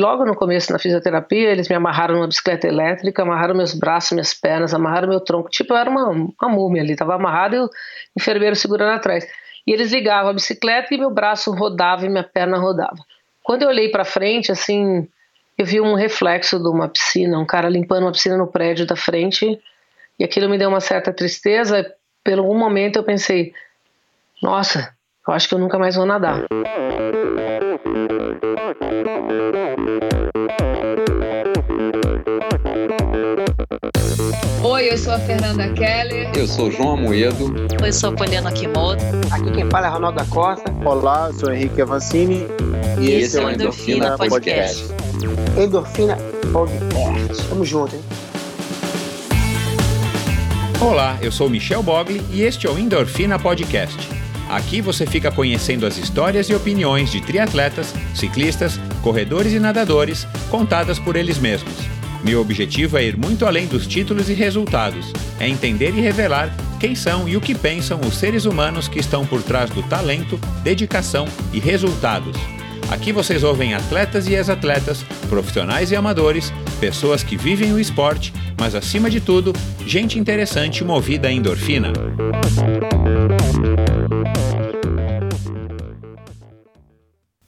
Logo no começo na fisioterapia, eles me amarraram numa bicicleta elétrica, amarraram meus braços, minhas pernas, amarraram meu tronco. Tipo, eu era uma, uma múmia ali, tava amarrado e o enfermeiro segurando atrás. E eles ligavam a bicicleta e meu braço rodava e minha perna rodava. Quando eu olhei para frente, assim, eu vi um reflexo de uma piscina, um cara limpando uma piscina no prédio da frente, e aquilo me deu uma certa tristeza. Por um momento eu pensei, nossa, eu acho que eu nunca mais vou nadar. Oi, eu sou a Fernanda Keller. Eu sou o João Amoedo. Oi, eu sou a Poliana Kimoto. Aqui quem fala é Ronaldo da Costa. Olá, eu sou Henrique Avancini. E, e esse é o Endorfina, Endorfina Podcast. Podcast. Endorfina Podcast. Tamo junto, hein? Olá, eu sou Michel Bogli e este é o Endorfina Podcast. Aqui você fica conhecendo as histórias e opiniões de triatletas, ciclistas, corredores e nadadores contadas por eles mesmos. Meu objetivo é ir muito além dos títulos e resultados, é entender e revelar quem são e o que pensam os seres humanos que estão por trás do talento, dedicação e resultados. Aqui vocês ouvem atletas e ex-atletas, profissionais e amadores, pessoas que vivem o esporte, mas acima de tudo, gente interessante movida a endorfina.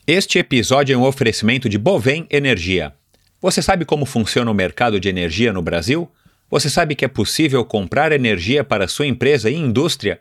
Este episódio é um oferecimento de Bovem Energia. Você sabe como funciona o mercado de energia no Brasil? Você sabe que é possível comprar energia para sua empresa e indústria?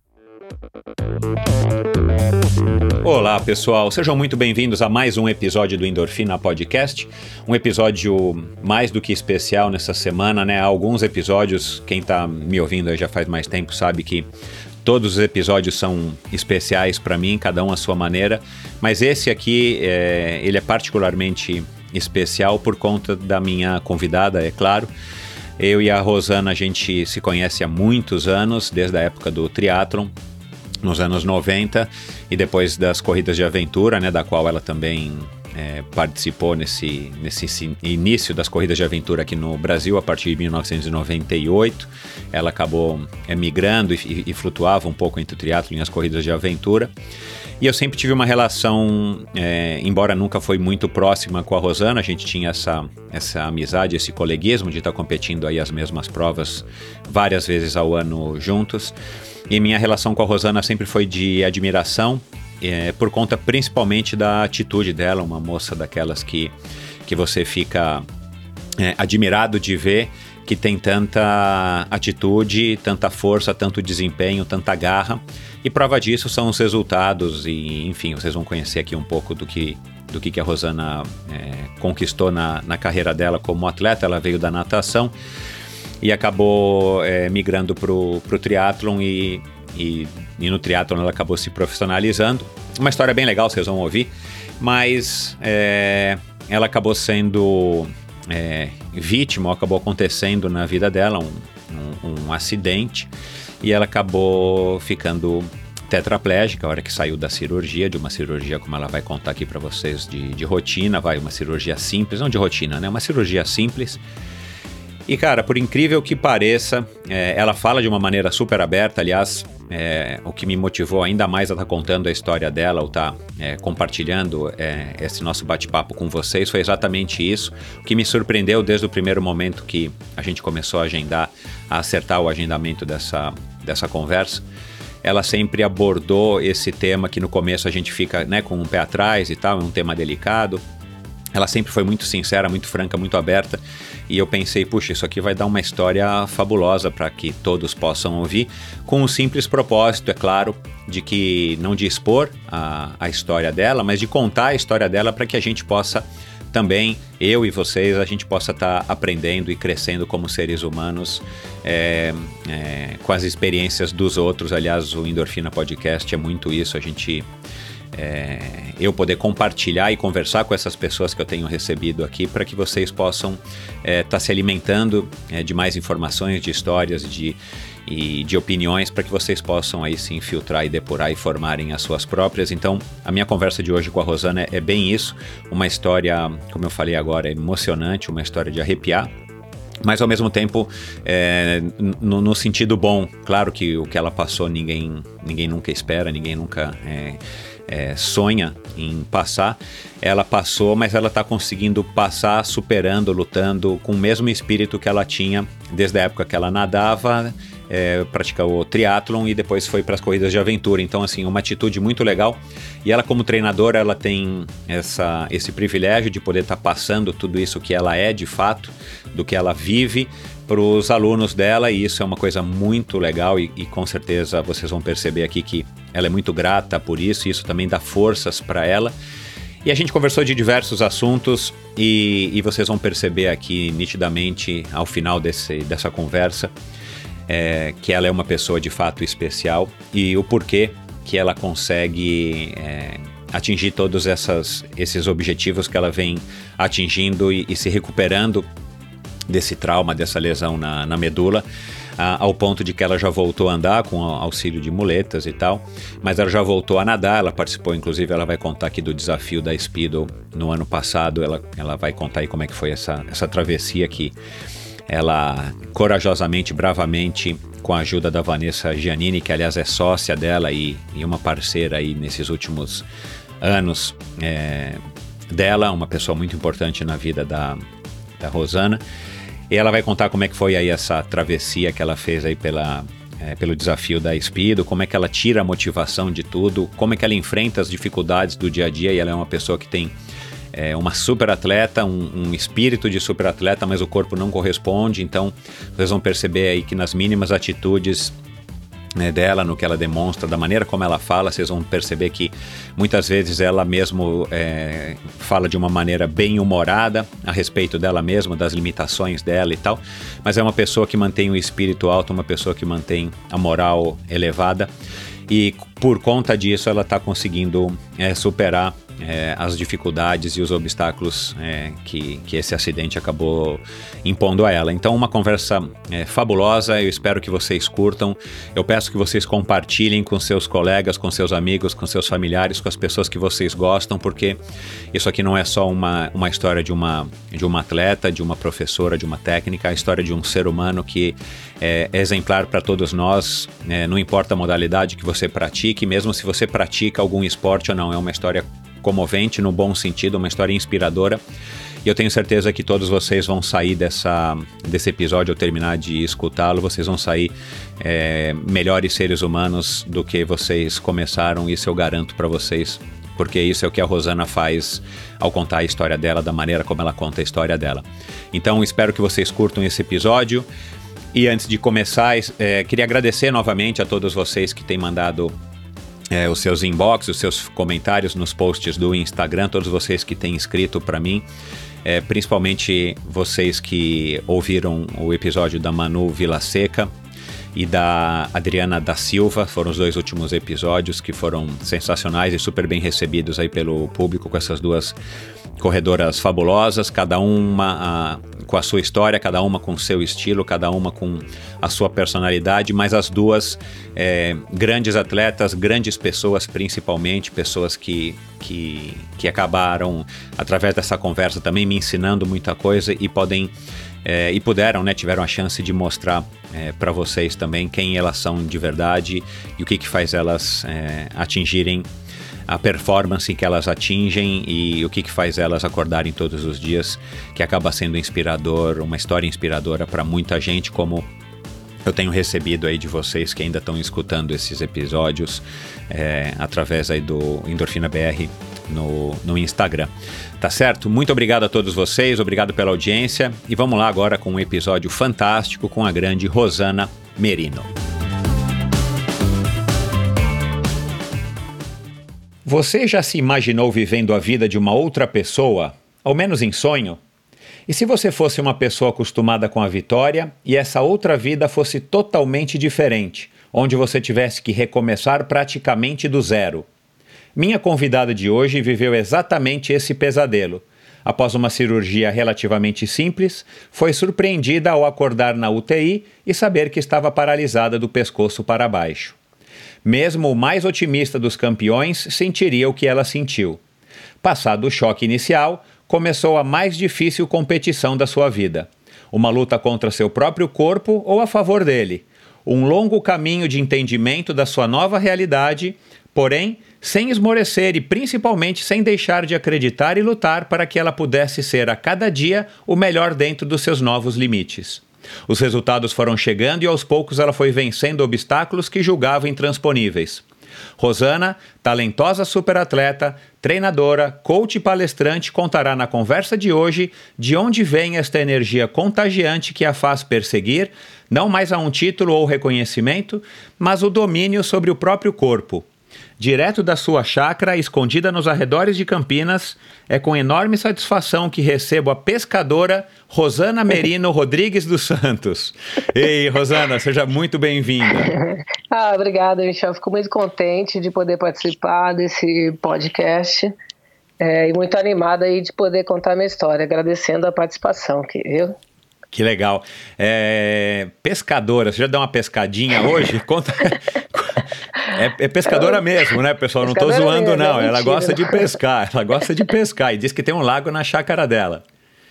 Olá, pessoal. Sejam muito bem-vindos a mais um episódio do Endorfina Podcast. Um episódio mais do que especial nessa semana, né? Alguns episódios, quem está me ouvindo já faz mais tempo sabe que todos os episódios são especiais para mim, cada um à sua maneira, mas esse aqui, é, ele é particularmente especial por conta da minha convidada, é claro. Eu e a Rosana, a gente se conhece há muitos anos, desde a época do triatlon nos anos 90 e depois das corridas de aventura, né, da qual ela também é, participou nesse, nesse início das corridas de aventura aqui no Brasil a partir de 1998. Ela acabou é, migrando e, e, flutuava um pouco entre o triatlo e as corridas de aventura. E eu sempre tive uma relação, é, embora nunca foi muito próxima com a Rosana, a gente tinha essa, essa amizade, esse coleguismo de estar competindo aí as mesmas provas várias vezes ao ano juntos. E minha relação com a Rosana sempre foi de admiração, é, por conta principalmente da atitude dela, uma moça daquelas que, que você fica é, admirado de ver que tem tanta atitude, tanta força, tanto desempenho, tanta garra. E prova disso são os resultados e, enfim, vocês vão conhecer aqui um pouco do que do que, a Rosana é, conquistou na, na carreira dela como atleta. Ela veio da natação e acabou é, migrando para o triatlon e, e, e, no triatlon ela acabou se profissionalizando. Uma história bem legal, vocês vão ouvir, mas é, ela acabou sendo é, vítima, acabou acontecendo na vida dela um, um, um acidente e ela acabou ficando tetraplégica, a hora que saiu da cirurgia, de uma cirurgia, como ela vai contar aqui para vocês, de, de rotina, vai, uma cirurgia simples, não de rotina, né? Uma cirurgia simples e cara, por incrível que pareça, é, ela fala de uma maneira super aberta. Aliás, é, o que me motivou ainda mais a estar tá contando a história dela, ou estar tá, é, compartilhando é, esse nosso bate-papo com vocês, foi exatamente isso. O que me surpreendeu desde o primeiro momento que a gente começou a agendar, a acertar o agendamento dessa, dessa conversa. Ela sempre abordou esse tema que no começo a gente fica né, com um pé atrás e tal, é um tema delicado ela sempre foi muito sincera, muito franca, muito aberta. E eu pensei, puxa, isso aqui vai dar uma história fabulosa para que todos possam ouvir, com o um simples propósito, é claro, de que não de expor a, a história dela, mas de contar a história dela para que a gente possa também eu e vocês a gente possa estar tá aprendendo e crescendo como seres humanos é, é, com as experiências dos outros. Aliás, o Endorfina Podcast é muito isso, a gente é, eu poder compartilhar e conversar com essas pessoas que eu tenho recebido aqui para que vocês possam estar é, tá se alimentando é, de mais informações, de histórias, de, e de opiniões para que vocês possam aí sim filtrar e depurar e formarem as suas próprias. Então, a minha conversa de hoje com a Rosana é bem isso, uma história, como eu falei agora, emocionante, uma história de arrepiar, mas ao mesmo tempo é, no, no, sentido bom. Claro que o que ela passou ninguém, ninguém nunca espera, ninguém nunca é, é, sonha em passar, ela passou, mas ela está conseguindo passar, superando, lutando com o mesmo espírito que ela tinha desde a época que ela nadava, é, praticou triatlon e depois foi para as corridas de aventura. Então, assim, uma atitude muito legal. E ela, como treinadora, ela tem essa, esse privilégio de poder estar tá passando tudo isso que ela é de fato, do que ela vive para os alunos dela e isso é uma coisa muito legal e, e, com certeza vocês vão perceber aqui que ela é muito grata por isso e isso também dá forças para ela. E a gente conversou de diversos assuntos e, e, vocês vão perceber aqui nitidamente ao final desse, dessa conversa é, que ela é uma pessoa de fato especial e o porquê que ela consegue é, atingir todos essas, esses objetivos que ela vem atingindo e, e se recuperando desse trauma, dessa lesão na, na medula, a, ao ponto de que ela já voltou a andar com auxílio de muletas e tal, mas ela já voltou a nadar, ela participou, inclusive ela vai contar aqui do desafio da Speedo no ano passado, ela, ela vai contar aí como é que foi essa, essa travessia que ela corajosamente, bravamente, com a ajuda da Vanessa Giannini, que aliás é sócia dela e, e uma parceira aí nesses últimos anos é, dela, uma pessoa muito importante na vida da, da Rosana. E ela vai contar como é que foi aí essa travessia que ela fez aí pela, é, pelo desafio da Espido, como é que ela tira a motivação de tudo, como é que ela enfrenta as dificuldades do dia a dia e ela é uma pessoa que tem é, uma super atleta, um, um, espírito de super atleta, mas o corpo não corresponde, então vocês vão perceber aí que nas mínimas atitudes né, dela, no que ela demonstra, da maneira como ela fala, vocês vão perceber que muitas vezes ela mesmo é, fala de uma maneira bem humorada a respeito dela mesma, das limitações dela e tal, mas é uma pessoa que mantém o espírito alto, uma pessoa que mantém a moral elevada e por conta disso ela está conseguindo é, superar é, as dificuldades e os obstáculos é, que, que esse acidente acabou impondo a ela. Então, uma conversa é, fabulosa, eu espero que vocês curtam. Eu peço que vocês compartilhem com seus colegas, com seus amigos, com seus familiares, com as pessoas que vocês gostam, porque isso aqui não é só uma, uma história de uma, de uma atleta, de uma professora, de uma técnica, a história de um ser humano que é, exemplar para todos nós, é, não importa a modalidade que você pratique, mesmo se você pratica algum esporte ou não, é uma história comovente no bom sentido, uma história inspiradora. E eu tenho certeza que todos vocês vão sair dessa, desse episódio, ao terminar de escutá-lo, vocês vão sair é, melhores seres humanos do que vocês começaram, isso eu garanto para vocês, porque isso é o que a Rosana faz ao contar a história dela, da maneira como ela conta a história dela. Então espero que vocês curtam esse episódio. E antes de começar, é, queria agradecer novamente a todos vocês que têm mandado é, os seus inbox, os seus comentários nos posts do Instagram, todos vocês que têm escrito para mim, é, principalmente vocês que ouviram o episódio da Manu Vila Seca e da Adriana da Silva, foram os dois últimos episódios que foram sensacionais e super bem recebidos aí pelo público com essas duas corredoras fabulosas, cada uma com a sua história, cada uma com seu estilo, cada uma com a sua personalidade, mas as duas é, grandes atletas, grandes pessoas principalmente, pessoas que, que, que acabaram, através dessa conversa, também me ensinando muita coisa e podem é, e puderam, né, tiveram a chance de mostrar é, para vocês também quem elas são de verdade e o que, que faz elas é, atingirem a performance que elas atingem e o que, que faz elas acordarem todos os dias, que acaba sendo inspirador, uma história inspiradora para muita gente, como eu tenho recebido aí de vocês que ainda estão escutando esses episódios é, através aí do Endorfina BR no, no Instagram. Tá certo? Muito obrigado a todos vocês, obrigado pela audiência e vamos lá agora com um episódio fantástico com a grande Rosana Merino. Você já se imaginou vivendo a vida de uma outra pessoa? ao menos em sonho? E se você fosse uma pessoa acostumada com a vitória e essa outra vida fosse totalmente diferente, onde você tivesse que recomeçar praticamente do zero? Minha convidada de hoje viveu exatamente esse pesadelo. Após uma cirurgia relativamente simples, foi surpreendida ao acordar na UTI e saber que estava paralisada do pescoço para baixo. Mesmo o mais otimista dos campeões sentiria o que ela sentiu. Passado o choque inicial, começou a mais difícil competição da sua vida. Uma luta contra seu próprio corpo ou a favor dele. Um longo caminho de entendimento da sua nova realidade, porém sem esmorecer e principalmente sem deixar de acreditar e lutar para que ela pudesse ser a cada dia o melhor dentro dos seus novos limites. Os resultados foram chegando e aos poucos ela foi vencendo obstáculos que julgava intransponíveis. Rosana, talentosa superatleta, treinadora, coach e palestrante, contará na conversa de hoje de onde vem esta energia contagiante que a faz perseguir não mais a um título ou reconhecimento, mas o domínio sobre o próprio corpo, Direto da sua chácara, escondida nos arredores de Campinas, é com enorme satisfação que recebo a pescadora Rosana Merino Rodrigues dos Santos. Ei, Rosana, seja muito bem-vinda. ah, obrigada, Michel. Fico muito contente de poder participar desse podcast. É, e muito animada aí de poder contar minha história, agradecendo a participação aqui, viu? Que legal. É, pescadora, você já deu uma pescadinha hoje? Conta, é, é pescadora mesmo, né, pessoal? Não estou zoando, mesmo, não. É ela gosta de pescar. Ela gosta de pescar. E diz que tem um lago na chácara dela.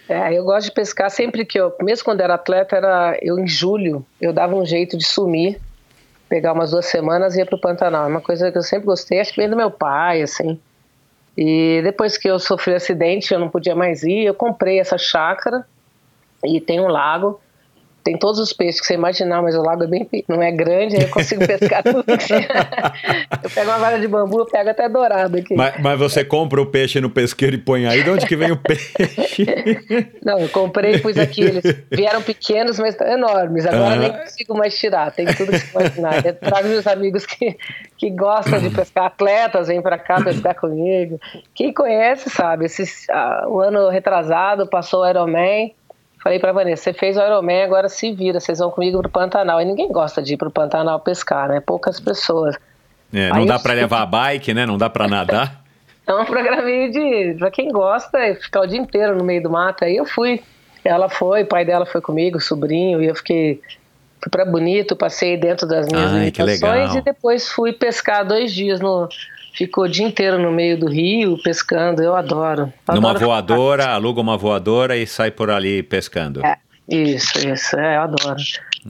É, eu gosto de pescar sempre que eu, mesmo quando era atleta, era eu em julho, eu dava um jeito de sumir, pegar umas duas semanas e ia pro Pantanal. É uma coisa que eu sempre gostei, acho que vem do meu pai, assim. E depois que eu sofri um acidente, eu não podia mais ir, eu comprei essa chácara e tem um lago tem todos os peixes que você imaginar, mas o lago é bem não é grande, aí eu consigo pescar tudo. eu pego uma vara de bambu, eu pego até dourado aqui. Mas, mas, você compra o peixe no pesqueiro e põe aí, de onde que vem o peixe? não, eu comprei e pus aqui, eles vieram pequenos, mas enormes, agora uhum. nem consigo mais tirar, tem tudo que você imaginar. Eu trago meus amigos que, que gostam de pescar, atletas, vêm para cá pescar comigo. Quem conhece sabe, esse, ah, o ano retrasado passou o Ironman, Falei para Vanessa, você fez o Ironman, agora se vira, vocês vão comigo pro Pantanal. E ninguém gosta de ir pro Pantanal pescar, né? Poucas pessoas. É, não dá para levar a bike, né? Não dá para nadar. É um programinha de. Pra quem gosta, ficar o dia inteiro no meio do mato. Aí eu fui. Ela foi, o pai dela foi comigo, o sobrinho, e eu fiquei. Fui pra Bonito, passei dentro das minhas Ai, limitações e depois fui pescar dois dias no, ficou o dia inteiro no meio do rio pescando. Eu adoro. Eu Numa adoro voadora, ficar. aluga uma voadora e sai por ali pescando. É, isso, isso. É, eu adoro.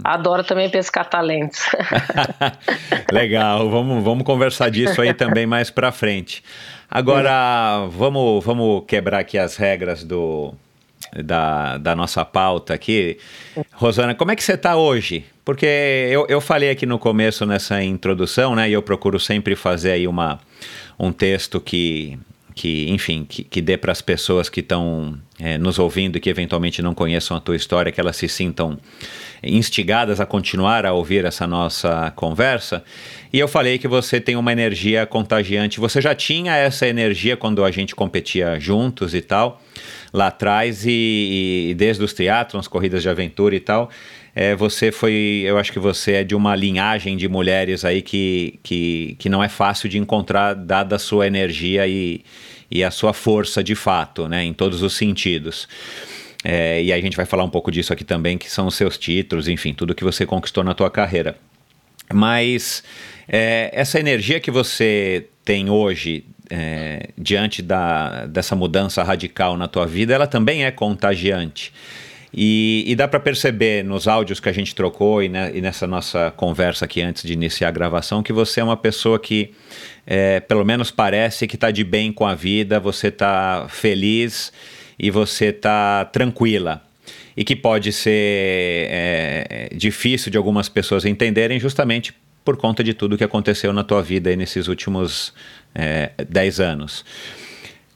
Adoro também pescar talentos. Legal, vamos, vamos conversar disso aí também mais para frente. Agora, vamos, vamos quebrar aqui as regras do, da, da nossa pauta aqui. Rosana, como é que você está hoje? Porque eu, eu falei aqui no começo nessa introdução, né? E eu procuro sempre fazer aí uma, um texto que, que enfim, que, que dê para as pessoas que estão é, nos ouvindo e que eventualmente não conheçam a tua história, que elas se sintam instigadas a continuar a ouvir essa nossa conversa. E eu falei que você tem uma energia contagiante. Você já tinha essa energia quando a gente competia juntos e tal lá atrás e, e desde os triatlons, corridas de aventura e tal, é, você foi, eu acho que você é de uma linhagem de mulheres aí que, que, que não é fácil de encontrar dada a sua energia e, e a sua força de fato, né, em todos os sentidos. É, e aí a gente vai falar um pouco disso aqui também, que são os seus títulos, enfim, tudo que você conquistou na tua carreira. Mas é, essa energia que você tem hoje é, diante da, dessa mudança radical na tua vida, ela também é contagiante. E, e dá para perceber nos áudios que a gente trocou e, né, e, nessa nossa conversa aqui antes de iniciar a gravação que você é uma pessoa que, é, pelo menos parece que está de bem com a vida, você está feliz e você está tranquila. E que pode ser é, difícil de algumas pessoas entenderem justamente por conta de tudo que aconteceu na tua vida nesses últimos é, 10 anos.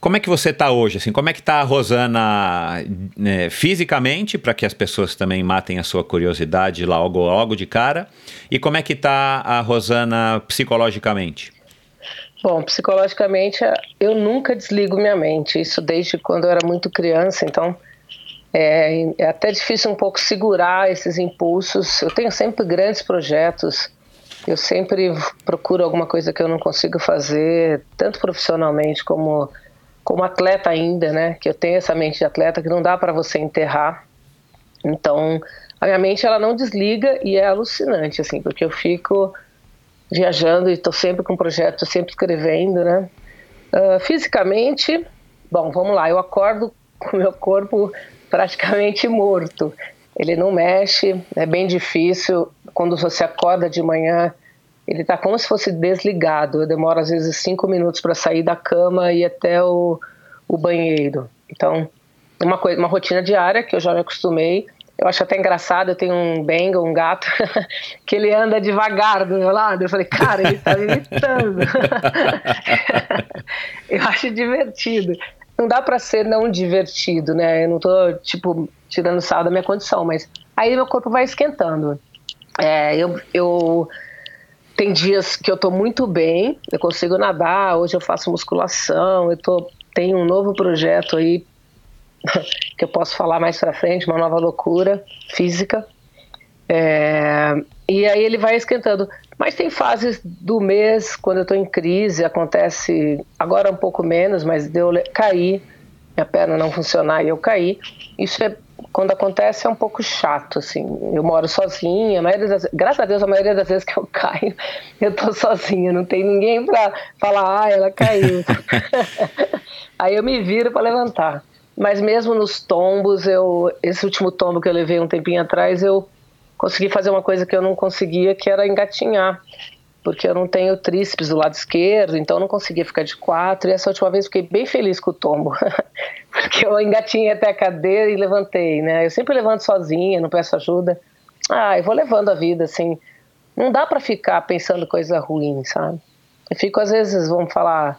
Como é que você está hoje? Assim, como é que está a Rosana né, fisicamente, para que as pessoas também matem a sua curiosidade logo, logo de cara? E como é que está a Rosana psicologicamente? Bom, psicologicamente, eu nunca desligo minha mente. Isso desde quando eu era muito criança, então é, é, até difícil um pouco segurar esses impulsos. Eu tenho sempre grandes projetos. Eu sempre procuro alguma coisa que eu não consigo fazer, tanto profissionalmente como como atleta ainda, né? Que eu tenho essa mente de atleta que não dá para você enterrar. Então, a minha mente ela não desliga e é alucinante assim, porque eu fico viajando e estou sempre com projetos, sempre escrevendo, né? Uh, fisicamente, bom, vamos lá. Eu acordo com meu corpo praticamente morto. Ele não mexe, é bem difícil. Quando você acorda de manhã, ele está como se fosse desligado. Eu demoro às vezes cinco minutos para sair da cama e ir até o, o banheiro. Então, uma coisa, uma rotina diária que eu já me acostumei. Eu acho até engraçado, eu tenho um Bengal, um gato, que ele anda devagar do meu lado. Eu falei, cara, ele está me imitando. eu acho divertido não dá para ser não divertido, né? Eu não tô, tipo, tirando sal da minha condição, mas aí meu corpo vai esquentando. É, eu, eu tem dias que eu tô muito bem, eu consigo nadar, hoje eu faço musculação, eu tô, tenho um novo projeto aí que eu posso falar mais para frente, uma nova loucura física. É, e aí ele vai esquentando. Mas tem fases do mês, quando eu estou em crise, acontece agora um pouco menos, mas deu cair, minha perna não funcionar e eu caí. Isso é quando acontece é um pouco chato, assim. Eu moro sozinha, a maioria das, graças a Deus, a maioria das vezes que eu caio, eu tô sozinha, não tem ninguém para falar, ah, ela caiu. Aí eu me viro para levantar. Mas mesmo nos tombos, eu esse último tombo que eu levei um tempinho atrás, eu consegui fazer uma coisa que eu não conseguia, que era engatinhar. Porque eu não tenho tríceps do lado esquerdo, então eu não conseguia ficar de quatro. E essa última vez fiquei bem feliz com o tombo. porque eu engatinhei até a cadeira e levantei, né? Eu sempre levanto sozinha, não peço ajuda. Ah, eu vou levando a vida, assim. Não dá para ficar pensando coisa ruim, sabe? Eu fico, às vezes, vamos falar,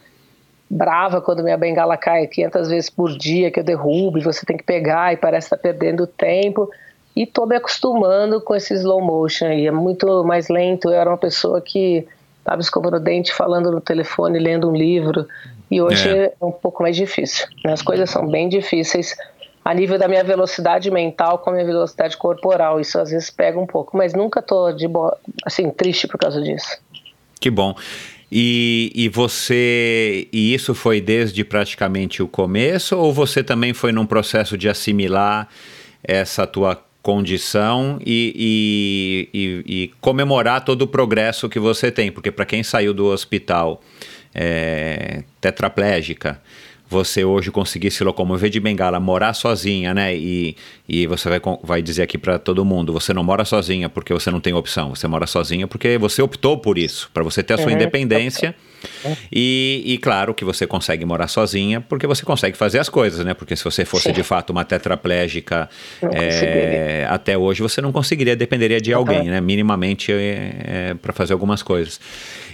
brava quando minha bengala cai 500 vezes por dia, que eu derrubo e você tem que pegar e parece estar tá perdendo tempo e tô me acostumando com esse slow motion aí, é muito mais lento. Eu era uma pessoa que estava escovando o dente, falando no telefone, lendo um livro, e hoje é, é um pouco mais difícil. Né? As coisas são bem difíceis a nível da minha velocidade mental com a minha velocidade corporal. Isso às vezes pega um pouco, mas nunca tô de boa, assim, triste por causa disso. Que bom. E, e você. E isso foi desde praticamente o começo, ou você também foi num processo de assimilar essa tua condição e, e, e, e, comemorar todo o progresso que você tem, porque para quem saiu do hospital é, tetraplégica, você hoje conseguir se locomover de bengala, morar sozinha, né? E, e você vai, vai dizer aqui para todo mundo: você não mora sozinha porque você não tem opção, você mora sozinha porque você optou por isso, para você ter a sua uhum. independência. E, e, claro que você consegue morar sozinha porque você consegue fazer as coisas, né? Porque se você fosse Sim. de fato uma tetraplégica é, até hoje, você não conseguiria, dependeria de alguém, né? Minimamente é, é, para fazer algumas coisas.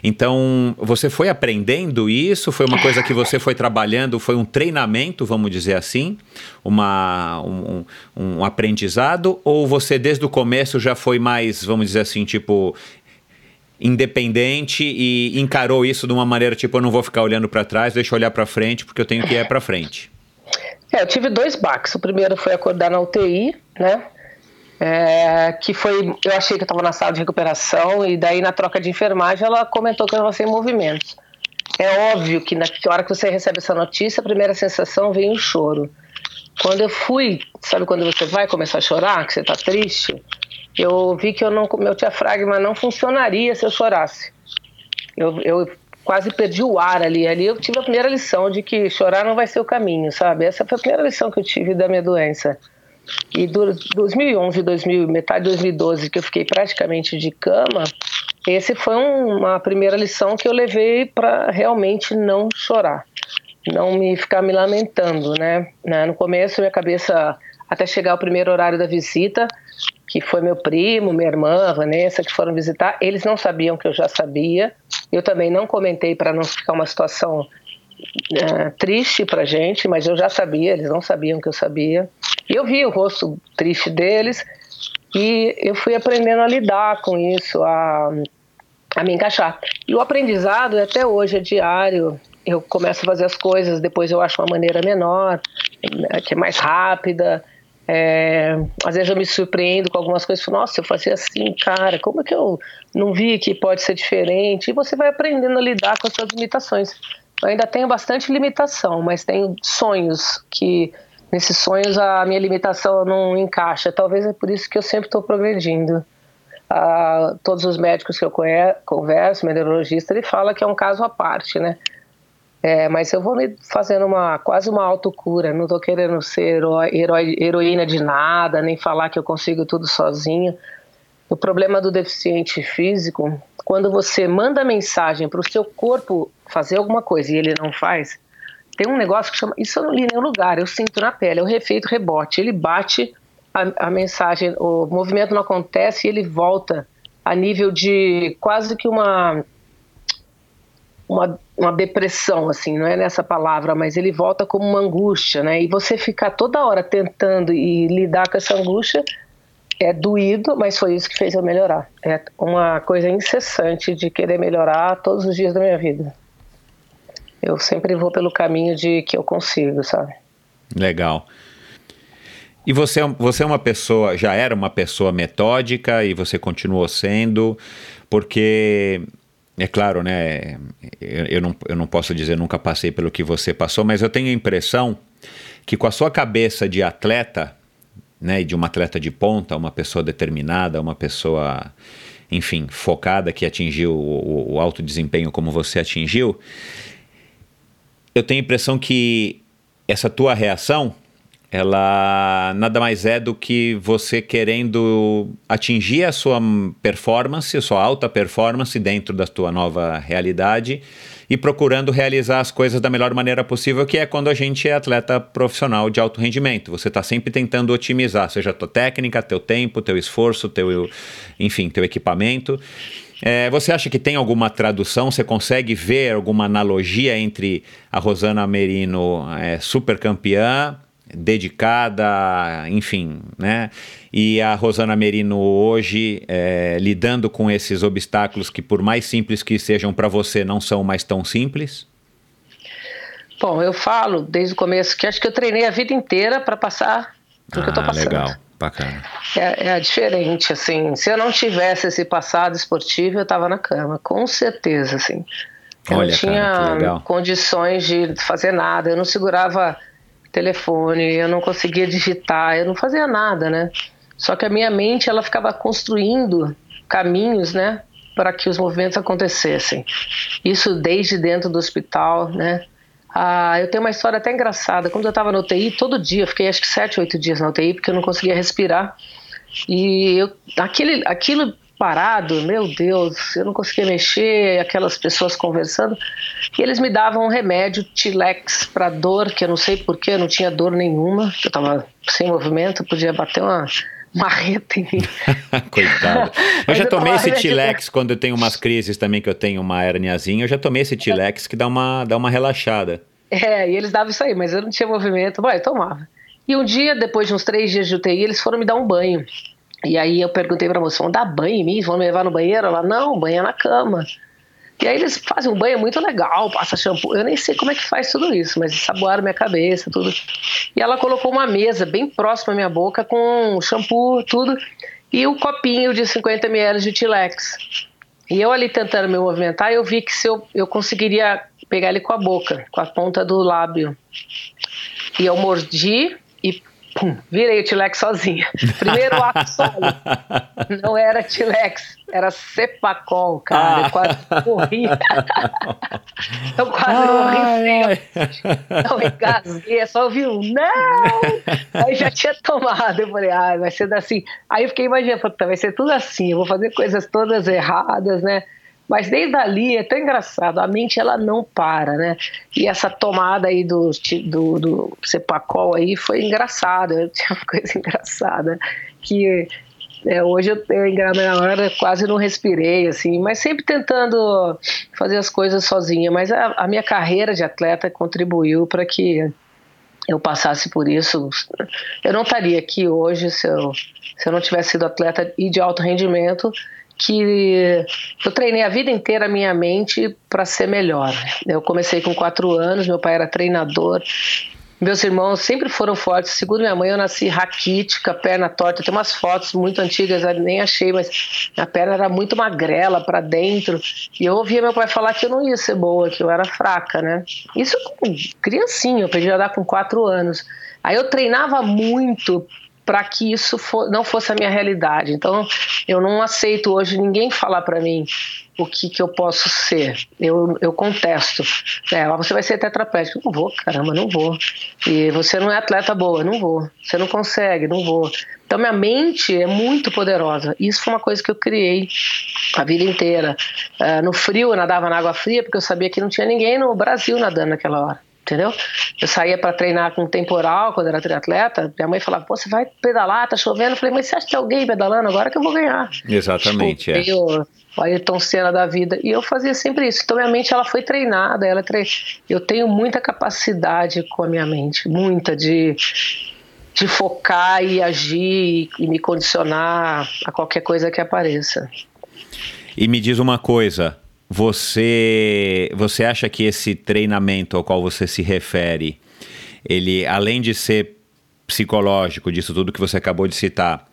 Então, você foi aprendendo isso? Foi uma coisa que você foi trabalhando? Foi um treinamento, vamos dizer assim? Uma, um, um aprendizado? Ou você desde o começo já foi mais, vamos dizer assim, tipo, independente e encarou isso de uma maneira tipo, eu não vou ficar olhando para trás, deixa eu olhar para frente, porque eu tenho que ir para frente? É, eu tive dois baques. O primeiro foi acordar na UTI, né? É, que foi, eu achei que eu estava na sala de recuperação e daí na troca de enfermagem ela comentou que eu estava sem movimentos. É óbvio que na hora que você recebe essa notícia, a primeira sensação vem o choro. Quando eu fui, sabe quando você vai começar a chorar, que você está triste? Eu vi que eu não, meu diafragma não funcionaria se eu chorasse. Eu, eu quase perdi o ar ali. Ali eu tive a primeira lição de que chorar não vai ser o caminho, sabe? Essa foi a primeira lição que eu tive da minha doença. E do 2011, 2000, metade de 2012, que eu fiquei praticamente de cama, esse foi um, uma primeira lição que eu levei para realmente não chorar, não me ficar me lamentando, né? né? No começo, minha cabeça, até chegar o primeiro horário da visita, que foi meu primo, minha irmã, Vanessa, que foram visitar, eles não sabiam que eu já sabia. Eu também não comentei para não ficar uma situação é, triste para gente, mas eu já sabia, eles não sabiam que eu sabia. E eu vi o rosto triste deles e eu fui aprendendo a lidar com isso, a, a me encaixar. E o aprendizado até hoje é diário. Eu começo a fazer as coisas, depois eu acho uma maneira menor, que é mais rápida. É, às vezes eu me surpreendo com algumas coisas, falo, nossa, eu fazia assim, cara, como é que eu não vi que pode ser diferente? E você vai aprendendo a lidar com as suas limitações. Eu ainda tenho bastante limitação, mas tenho sonhos que nesses sonhos a minha limitação não encaixa. Talvez é por isso que eu sempre estou progredindo. Ah, todos os médicos que eu converso, meu neurologista, ele fala que é um caso à parte, né? É, mas eu vou fazendo uma quase uma autocura. Não estou querendo ser herói, herói, heroína de nada, nem falar que eu consigo tudo sozinha. O problema do deficiente físico, quando você manda mensagem para o seu corpo fazer alguma coisa e ele não faz, tem um negócio que chama. Isso eu não li em nenhum lugar, eu sinto na pele, é o refeito rebote. Ele bate a, a mensagem, o movimento não acontece e ele volta a nível de quase que uma uma, uma depressão, assim, não é nessa palavra, mas ele volta como uma angústia, né? E você ficar toda hora tentando e lidar com essa angústia é doído, mas foi isso que fez eu melhorar. É uma coisa incessante de querer melhorar todos os dias da minha vida. Eu sempre vou pelo caminho de que eu consigo, sabe? Legal. E você, é você é uma pessoa, já era uma pessoa metódica e você continuou sendo, porque é claro, né? Eu, eu, não, eu não posso dizer nunca passei pelo que você passou, mas eu tenho a impressão que com a sua cabeça de atleta, né, e de uma atleta de ponta, uma pessoa determinada, uma pessoa, enfim, focada que atingiu o, o alto desempenho como você atingiu, eu tenho a impressão que essa tua reação ela nada mais é do que você querendo atingir a sua performance, a sua alta performance dentro da tua nova realidade e procurando realizar as coisas da melhor maneira possível, que é quando a gente é atleta profissional de alto rendimento. Você está sempre tentando otimizar, seja a tua técnica, teu tempo, teu esforço, teu, enfim, teu equipamento. É, você acha que tem alguma tradução? Você consegue ver alguma analogia entre a Rosana Merino é, super campeã dedicada, enfim, né? E a Rosana Merino hoje é, lidando com esses obstáculos que, por mais simples que sejam para você, não são mais tão simples? Bom, eu falo desde o começo que acho que eu treinei a vida inteira para passar o ah, que eu estou passando. Legal, bacana. É, é, diferente, assim. Se eu não tivesse esse passado esportivo, eu estava na cama, com certeza, assim. Eu Olha, não tinha cara, condições de fazer nada, eu não segurava telefone, eu não conseguia digitar, eu não fazia nada, né? Só que a minha mente ela ficava construindo caminhos, né, para que os movimentos acontecessem. Isso desde dentro do hospital, né? Ah, eu tenho uma história até engraçada. Quando eu estava na UTI, todo dia, fiquei acho que sete, oito dias na UTI porque eu não conseguia respirar. E eu, aquele, aquilo parado, meu Deus, eu não conseguia mexer, aquelas pessoas conversando. E eles me davam um remédio, Tilex, para dor, que eu não sei porquê, eu não tinha dor nenhuma, eu estava sem movimento, podia bater uma marreta em mim. Coitado. Eu já tomei esse Tilex quando eu tenho umas crises também, que eu tenho uma herniazinha, eu já tomei esse Tilex que dá uma, dá uma relaxada. É, e eles davam isso aí, mas eu não tinha movimento, bom, eu tomava. E um dia, depois de uns três dias de UTI, eles foram me dar um banho. E aí eu perguntei pra moça, vão dar banho em mim? Vão me levar no banheiro? Ela, não, banho na cama. E aí eles fazem um banho muito legal, passa shampoo. Eu nem sei como é que faz tudo isso, mas saboaram minha cabeça, tudo. E ela colocou uma mesa bem próxima à minha boca com shampoo, tudo, e um copinho de 50 ml de Tilex. E eu ali tentando me movimentar, eu vi que se eu, eu conseguiria pegar ele com a boca, com a ponta do lábio. E eu mordi e pum, virei o Tilex sozinha. Primeiro ato solo. Não era Tilex, era Cepacol, cara. Eu quase morri. eu quase morri Não engasguei, é só ouvi um não! Aí já tinha tomado. Eu falei, ah, vai ser assim. Aí eu fiquei imaginando, vai ser tudo assim, eu vou fazer coisas todas erradas, né? Mas desde ali é tão engraçado, a mente ela não para, né? E essa tomada aí do, do, do Cepacol aí foi engraçada, tinha uma coisa engraçada, que é, hoje eu, eu na hora quase não respirei, assim, mas sempre tentando fazer as coisas sozinha. Mas a, a minha carreira de atleta contribuiu para que eu passasse por isso, eu não estaria aqui hoje se eu, se eu não tivesse sido atleta e de alto rendimento, que eu treinei a vida inteira a minha mente para ser melhor. Eu comecei com quatro anos, meu pai era treinador, meus irmãos sempre foram fortes. Segundo minha mãe, eu nasci raquítica, perna torta. Tem umas fotos muito antigas, eu nem achei, mas minha perna era muito magrela para dentro. E eu ouvia meu pai falar que eu não ia ser boa, que eu era fraca, né? Isso com criancinha, eu aprendi a dar com quatro anos. Aí eu treinava muito para que isso for, não fosse a minha realidade. Então, eu não aceito hoje ninguém falar para mim o que, que eu posso ser. Eu, eu contesto. É, você vai ser tetraplégico. Não vou, caramba, não vou. E você não é atleta boa, não vou. Você não consegue, não vou. Então, minha mente é muito poderosa. Isso foi uma coisa que eu criei a vida inteira. Uh, no frio, eu nadava na água fria, porque eu sabia que não tinha ninguém no Brasil nadando naquela hora entendeu? Eu saía para treinar com temporal quando era triatleta, minha mãe falava, pô, você vai pedalar, tá chovendo. Eu falei, mas você acha que tem alguém pedalando agora que eu vou ganhar? Exatamente, tipo, é. O Ayrton Senna da vida. E eu fazia sempre isso. Então minha mente ela foi treinada, ela tre... eu tenho muita capacidade com a minha mente, muita de de focar e agir e me condicionar a qualquer coisa que apareça. E me diz uma coisa, você, você acha que esse treinamento ao qual você se refere, ele, além de ser psicológico, disso tudo que você acabou de citar,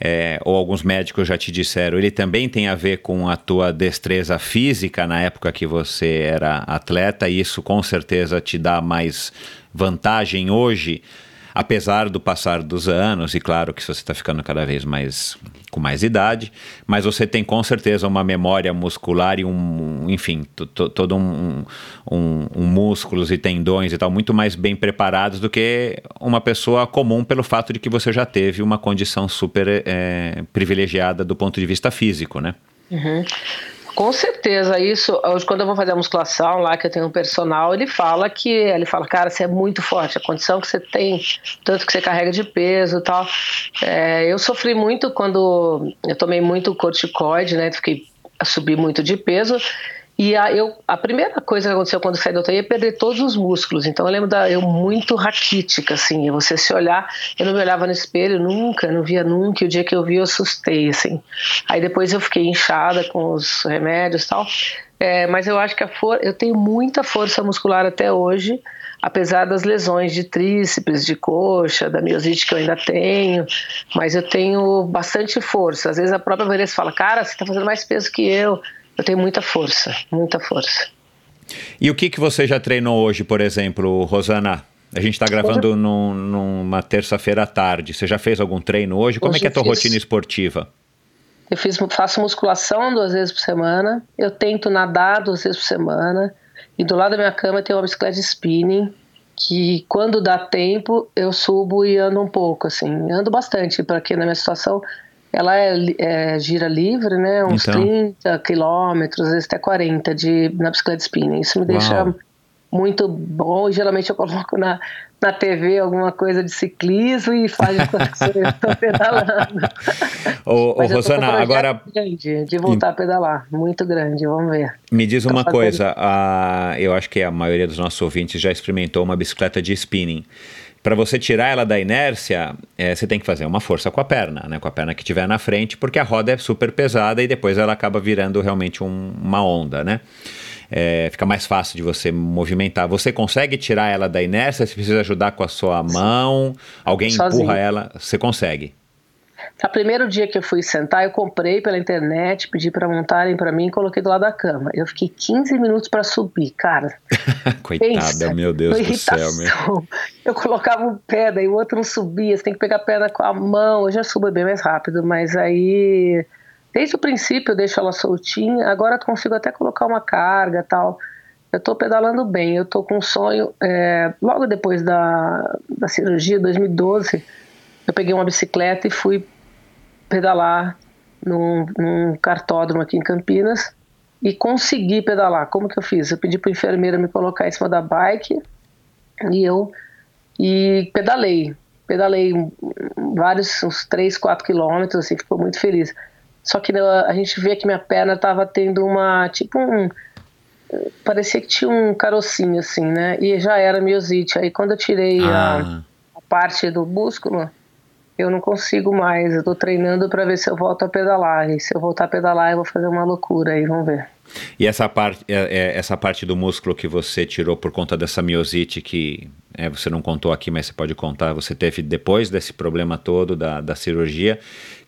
é, ou alguns médicos já te disseram, ele também tem a ver com a tua destreza física na época que você era atleta, e isso com certeza te dá mais vantagem hoje apesar do passar dos anos, e claro que você está ficando cada vez mais com mais idade, mas você tem com certeza uma memória muscular e um, enfim, todo um, um, um, músculos e tendões e tal, muito mais bem preparados do que uma pessoa comum pelo fato de que você já teve uma condição super é, privilegiada do ponto de vista físico, né? Uhum. Com certeza, isso. Hoje, quando eu vou fazer a musculação lá, que eu tenho um personal, ele fala que ele fala, cara, você é muito forte, a condição que você tem, tanto que você carrega de peso e tal. É, eu sofri muito quando eu tomei muito corticoide, né? Fiquei subir muito de peso e a, eu, a primeira coisa que aconteceu quando saí da UTI é perder todos os músculos. Então eu lembro da eu muito raquítica, assim. Você se olhar, eu não me olhava no espelho nunca, não via nunca. E o dia que eu vi, eu assustei, assim. Aí depois eu fiquei inchada com os remédios e tal. É, mas eu acho que for eu tenho muita força muscular até hoje, apesar das lesões de tríceps, de coxa, da miosite que eu ainda tenho, mas eu tenho bastante força. Às vezes a própria Vanessa fala, cara, você está fazendo mais peso que eu. Eu tenho muita força, muita força. E o que, que você já treinou hoje, por exemplo, Rosana? A gente está gravando num, numa terça-feira à tarde. Você já fez algum treino hoje? Como é hoje é que é a tua fiz, rotina esportiva? Eu fiz, faço musculação duas vezes por semana. Eu tento nadar duas vezes por semana. E do lado da minha cama tem uma bicicleta de spinning que quando dá tempo eu subo e ando um pouco assim. Ando bastante, porque na minha situação ela é, é, gira livre, né? Uns então. 30 quilômetros, às vezes até 40 de, na bicicleta spinning. Isso me deixa Uau. muito bom. Geralmente eu coloco na, na TV alguma coisa de ciclismo e faz enquanto eu estou pedalando. Ô, ô Rosana, agora. Grande, de voltar a pedalar, muito grande, vamos ver. Me diz uma coisa, a, eu acho que a maioria dos nossos ouvintes já experimentou uma bicicleta de spinning para você tirar ela da inércia, é, você tem que fazer uma força com a perna, né? Com a perna que tiver na frente, porque a roda é super pesada e depois ela acaba virando realmente um, uma onda, né? É, fica mais fácil de você movimentar. Você consegue tirar ela da inércia? Você precisa ajudar com a sua mão? Alguém Sozinho. empurra ela? Você consegue? No primeiro dia que eu fui sentar, eu comprei pela internet, pedi para montarem para mim e coloquei do lado da cama. Eu fiquei 15 minutos para subir, cara. Coitada, pensa, meu Deus do céu. Meu. Eu colocava um pé, daí o outro não subia, você tem que pegar a perna com a mão. Eu já subo bem mais rápido, mas aí desde o princípio eu deixo ela soltinha. Agora eu consigo até colocar uma carga tal. Eu estou pedalando bem. Eu estou com um sonho. É, logo depois da, da cirurgia, 2012, eu peguei uma bicicleta e fui pedalar num, num cartódromo aqui em Campinas e consegui pedalar. Como que eu fiz? Eu pedi para o enfermeiro me colocar em cima da bike e eu e pedalei. Pedalei vários, uns 3, 4 quilômetros, assim, ficou muito feliz. Só que a gente vê que minha perna estava tendo uma, tipo um, parecia que tinha um carocinho assim, né? E já era miosite. Aí quando eu tirei ah. a, a, parte do músculo, eu não consigo mais. Eu tô treinando para ver se eu volto a pedalar. E se eu voltar a pedalar, eu vou fazer uma loucura aí, vamos ver. E essa parte, é, é, essa parte do músculo que você tirou por conta dessa miosite que é, você não contou aqui, mas você pode contar, você teve depois desse problema todo da, da cirurgia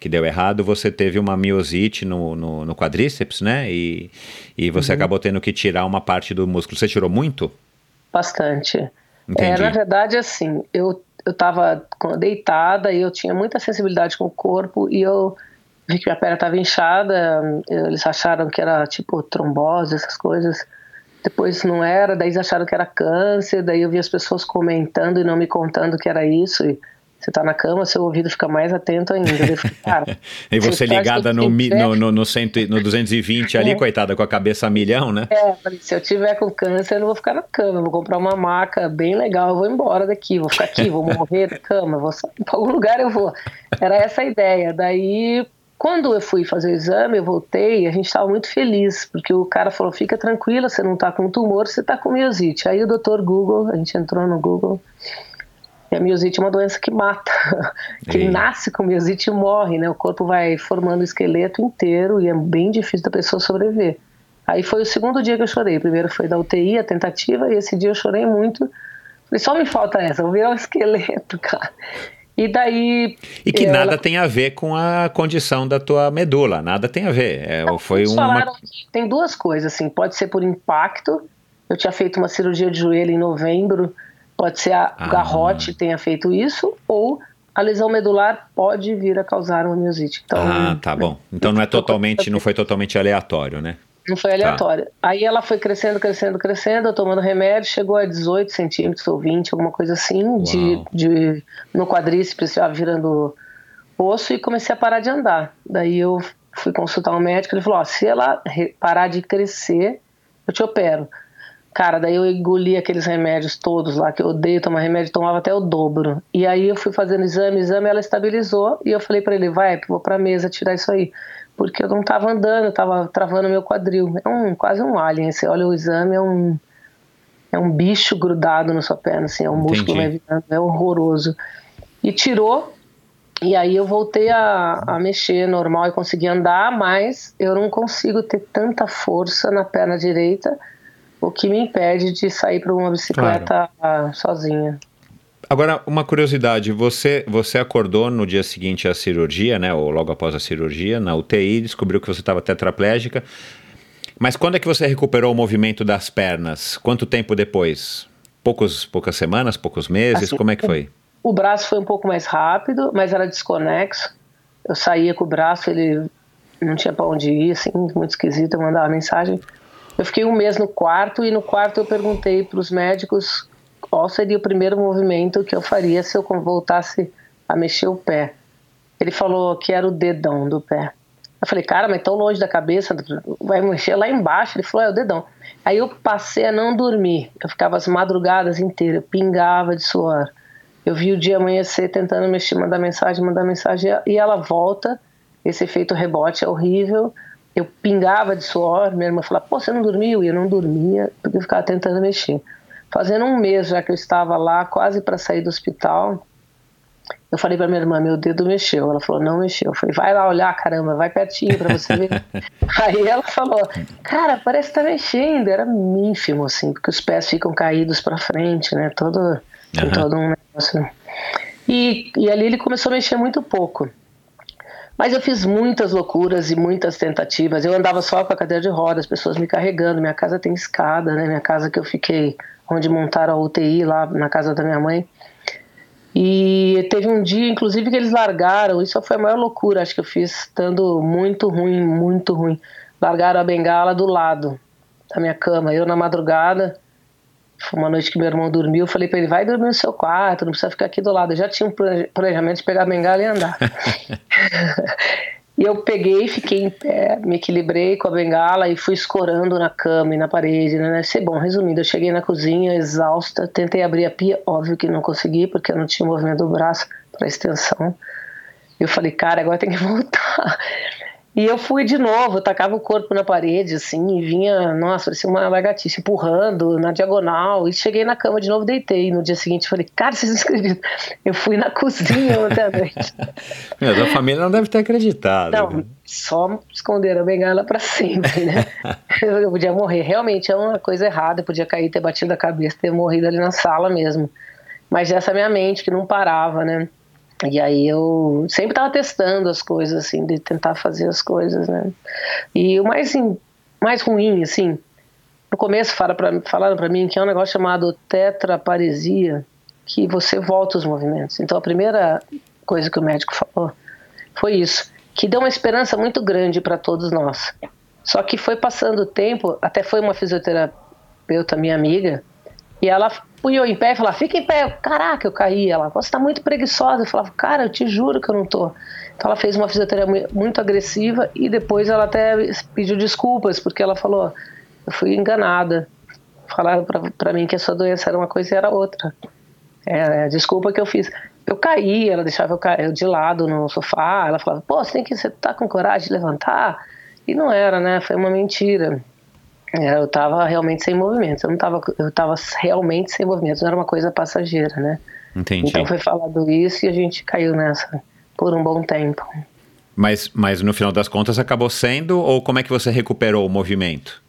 que deu errado, você teve uma miosite no, no, no quadríceps, né? E, e você uhum. acabou tendo que tirar uma parte do músculo. Você tirou muito? Bastante. É, na verdade, assim, eu, eu tava deitada e eu tinha muita sensibilidade com o corpo e eu vi que minha perna estava inchada, eles acharam que era tipo trombose, essas coisas. Depois não era, daí eles acharam que era câncer, daí eu vi as pessoas comentando e não me contando que era isso. E você tá na cama, seu ouvido fica mais atento ainda. Fico, cara, e você ligada no, no, no, no, cento, no 220 ali, é. coitada, com a cabeça a milhão, né? É, se eu tiver com câncer, eu não vou ficar na cama, vou comprar uma maca bem legal, eu vou embora daqui, vou ficar aqui, vou morrer na cama, vou sair pra algum lugar eu vou. Era essa a ideia. Daí quando eu fui fazer o exame, eu voltei, a gente estava muito feliz, porque o cara falou: fica tranquila, você não está com tumor, você está com miosite. Aí o doutor Google, a gente entrou no Google, e a miosite é uma doença que mata. Quem nasce com miosite morre, né? O corpo vai formando o esqueleto inteiro e é bem difícil da pessoa sobreviver. Aí foi o segundo dia que eu chorei. Primeiro foi da UTI, a tentativa, e esse dia eu chorei muito. Falei, só me falta essa, vou virar um esqueleto, cara. E daí. E que ela... nada tem a ver com a condição da tua medula, nada tem a ver. É, Não, foi uma. Tem duas coisas, assim. Pode ser por impacto. Eu tinha feito uma cirurgia de joelho em novembro. Pode ser a ah. garrote tenha feito isso, ou a lesão medular pode vir a causar uma miosite. Então, ah, tá bom. Então não é totalmente, não foi totalmente aleatório, né? Não foi aleatório. Tá. Aí ela foi crescendo, crescendo, crescendo, tomando remédio, chegou a 18 centímetros ou 20, alguma coisa assim, de, de, no quadríceps, já virando osso, e comecei a parar de andar. Daí eu fui consultar um médico, ele falou: ó, se ela parar de crescer, eu te opero. Cara, daí eu engoli aqueles remédios todos lá, que eu odeio tomar remédio, tomava até o dobro. E aí eu fui fazendo exame, exame, ela estabilizou, e eu falei para ele: vai, vou pra mesa tirar isso aí porque eu não estava andando, eu estava travando meu quadril. É um, quase um alien. Você olha o exame, é um, é um bicho grudado na sua perna, assim, é um Entendi. músculo é horroroso. E tirou, e aí eu voltei a, a mexer normal e consegui andar, mas eu não consigo ter tanta força na perna direita, o que me impede de sair para uma bicicleta claro. sozinha. Agora, uma curiosidade, você, você acordou no dia seguinte à cirurgia, né, ou logo após a cirurgia, na UTI, descobriu que você estava tetraplégica, mas quando é que você recuperou o movimento das pernas? Quanto tempo depois? Poucos, poucas semanas, poucos meses? Assim, Como é que foi? O, o braço foi um pouco mais rápido, mas era desconexo. Eu saía com o braço, ele não tinha para onde ir, assim, muito esquisito. Eu mandava mensagem. Eu fiquei um mês no quarto e no quarto eu perguntei para os médicos qual seria o primeiro movimento que eu faria se eu voltasse a mexer o pé. Ele falou que era o dedão do pé. Eu falei, cara, mas tão longe da cabeça, vai mexer lá embaixo. Ele falou, é o dedão. Aí eu passei a não dormir. Eu ficava as madrugadas inteiras, pingava de suor. Eu vi o dia amanhecer tentando mexer, mandar mensagem, mandar mensagem, e ela volta. Esse efeito rebote é horrível. Eu pingava de suor, minha irmã falava, pô, você não dormiu? E eu não dormia, porque eu ficava tentando mexer. Fazendo um mês já que eu estava lá, quase para sair do hospital, eu falei para minha irmã, meu dedo mexeu. Ela falou, não mexeu. Eu falei, vai lá olhar, caramba, vai pertinho para você ver. Aí ela falou, cara, parece que tá mexendo. Era ínfimo, assim, porque os pés ficam caídos para frente, né? Todo, uhum. todo um negócio. E, e ali ele começou a mexer muito pouco. Mas eu fiz muitas loucuras e muitas tentativas. Eu andava só com a cadeira de rodas, as pessoas me carregando. Minha casa tem escada, né? Minha casa que eu fiquei onde montaram a UTI lá na casa da minha mãe. E teve um dia, inclusive, que eles largaram, isso foi a maior loucura, acho que eu fiz, estando muito ruim, muito ruim. Largaram a bengala do lado da minha cama. Eu, na madrugada, foi uma noite que meu irmão dormiu, eu falei para ele: vai dormir no seu quarto, não precisa ficar aqui do lado. Eu já tinha um planejamento de pegar a bengala e andar. E eu peguei, fiquei em pé, me equilibrei com a bengala e fui escorando na cama e na parede, né? Ser bom, resumindo, eu cheguei na cozinha exausta, tentei abrir a pia, óbvio que não consegui porque eu não tinha movimento do braço para extensão. Eu falei, cara, agora tem que voltar. E eu fui de novo, tacava o corpo na parede, assim, e vinha, nossa, parecia uma lagartixa empurrando na diagonal. E cheguei na cama de novo, deitei. No dia seguinte, falei, cara, vocês não acreditam? Eu fui na cozinha ontem à noite. Meu, a família não deve ter acreditado. Não, né? só esconderam a bengala pra sempre, né? eu podia morrer. Realmente é uma coisa errada, eu podia cair, ter batido a cabeça, ter morrido ali na sala mesmo. Mas essa minha mente que não parava, né? E aí eu sempre estava testando as coisas, assim, de tentar fazer as coisas, né? E o mais, assim, mais ruim, assim, no começo fala pra, falaram para mim que é um negócio chamado tetraparesia, que você volta os movimentos. Então a primeira coisa que o médico falou foi isso, que deu uma esperança muito grande para todos nós. Só que foi passando o tempo, até foi uma fisioterapeuta minha amiga, e ela punhou em pé e falava, fica em pé. Caraca, eu caí. Ela, você tá muito preguiçosa. Eu falava, cara, eu te juro que eu não tô. Então ela fez uma fisioterapia muito agressiva e depois ela até pediu desculpas, porque ela falou, eu fui enganada. Falaram para mim que a sua doença era uma coisa e era outra. É, desculpa que eu fiz. Eu caí, ela deixava eu cair de lado no sofá, ela falava, pô, você tem que, você tá com coragem de levantar? E não era, né? Foi uma mentira. É, eu estava realmente sem movimento. Eu não estava, eu estava realmente sem movimento. Não era uma coisa passageira, né? Entendi. Então foi falado isso e a gente caiu nessa por um bom tempo. Mas, mas no final das contas acabou sendo ou como é que você recuperou o movimento?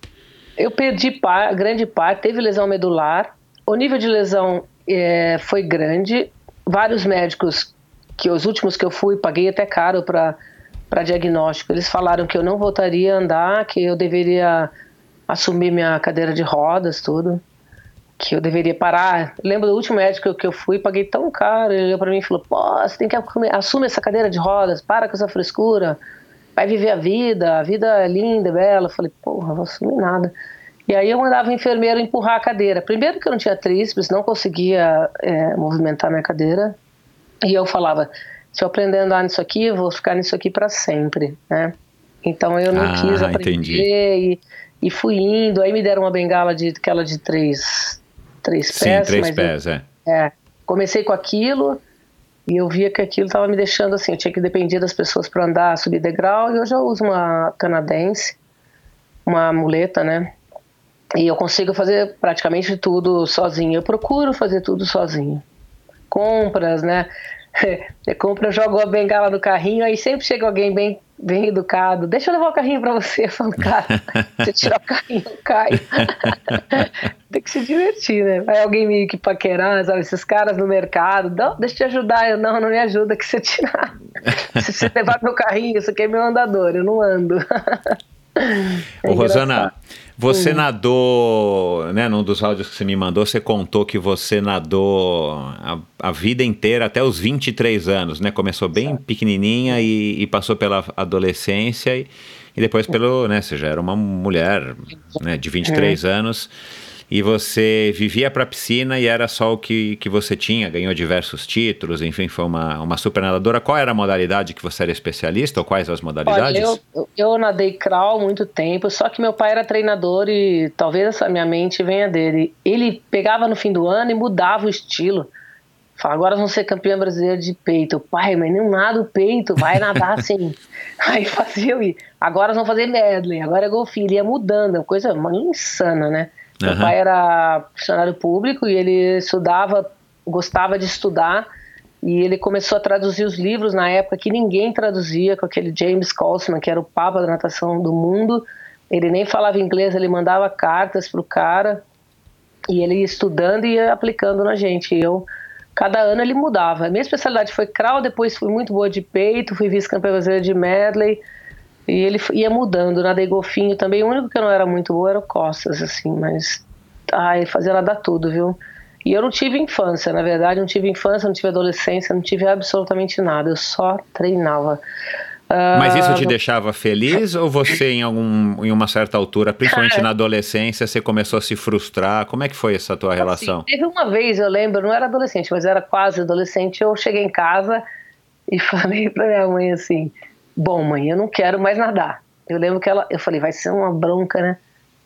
Eu perdi par, grande parte, teve lesão medular. O nível de lesão é, foi grande. Vários médicos, que os últimos que eu fui, paguei até caro para para diagnóstico. Eles falaram que eu não voltaria a andar, que eu deveria assumir minha cadeira de rodas, tudo. Que eu deveria parar. Lembro do último médico que eu fui, paguei tão caro. Ele olhou pra mim e falou: Pô, você tem que assumir essa cadeira de rodas, para com essa frescura, vai viver a vida, a vida é linda, bela. Eu falei: Porra, vou assumir nada. E aí eu mandava o enfermeiro empurrar a cadeira. Primeiro que eu não tinha tríceps, não conseguia é, movimentar minha cadeira. E eu falava: Se eu aprender a andar nisso aqui, eu vou ficar nisso aqui para sempre, né? Então eu não ah, quis aprender entendi. e e fui indo, aí me deram uma bengala de aquela de três, três Sim, pés. três mas pés, eu, é. é. Comecei com aquilo e eu via que aquilo estava me deixando assim, eu tinha que depender das pessoas para andar, subir degrau, e hoje eu uso uma canadense, uma muleta, né? E eu consigo fazer praticamente tudo sozinho. Eu procuro fazer tudo sozinho. Compras, né? Eu jogo a bengala no carrinho, aí sempre chega alguém bem, bem educado. Deixa eu levar o carrinho pra você. Falo, cara, você tirar o carrinho, eu caio. Tem que se divertir, né? Vai alguém meio que paquerar, sabe? Esses caras no mercado, não, deixa eu te ajudar. Eu, não, não me ajuda que você tirar. Se você levar meu carrinho, isso aqui é meu andador, eu não ando. É Ô, Rosana, você hum. nadou, né, num dos áudios que você me mandou, você contou que você nadou a, a vida inteira até os 23 anos, né? Começou bem certo. pequenininha e, e, passou pela adolescência e, e depois pelo, né, você já era uma mulher, né, de 23 é. anos e você vivia para a piscina e era só o que, que você tinha, ganhou diversos títulos, enfim, foi uma, uma super nadadora. Qual era a modalidade que você era especialista ou quais as modalidades? Olha, eu, eu nadei crawl muito tempo, só que meu pai era treinador e talvez essa minha mente venha dele. Ele pegava no fim do ano e mudava o estilo. Fala, agora vamos ser campeã brasileira de peito. Pai, mas não nada o peito, vai nadar assim. Aí fazia e agora vamos fazer medley, agora é golfinho. Ele ia mudando, coisa insana, né? Meu uhum. pai era funcionário público e ele estudava, gostava de estudar e ele começou a traduzir os livros na época que ninguém traduzia, com aquele James Colsman, que era o papa da natação do mundo. Ele nem falava inglês, ele mandava cartas pro cara e ele ia estudando e ia aplicando na gente. E eu, cada ano ele mudava. A minha especialidade foi crawl, depois fui muito boa de peito, fui vice-campeã brasileira de medley e ele ia mudando, nadei golfinho também. O único que eu não era muito boa era o Costas, assim, mas. Ai, fazia ela dar tudo, viu? E eu não tive infância, na verdade, não tive infância, não tive adolescência, não tive absolutamente nada, eu só treinava. Mas isso te uh, deixava feliz ou você, em, algum, em uma certa altura, principalmente na adolescência, você começou a se frustrar? Como é que foi essa tua assim, relação? Teve uma vez, eu lembro, não era adolescente, mas era quase adolescente, eu cheguei em casa e falei pra minha mãe assim: Bom, mãe, eu não quero mais nadar. Eu lembro que ela, eu falei, vai ser uma bronca, né?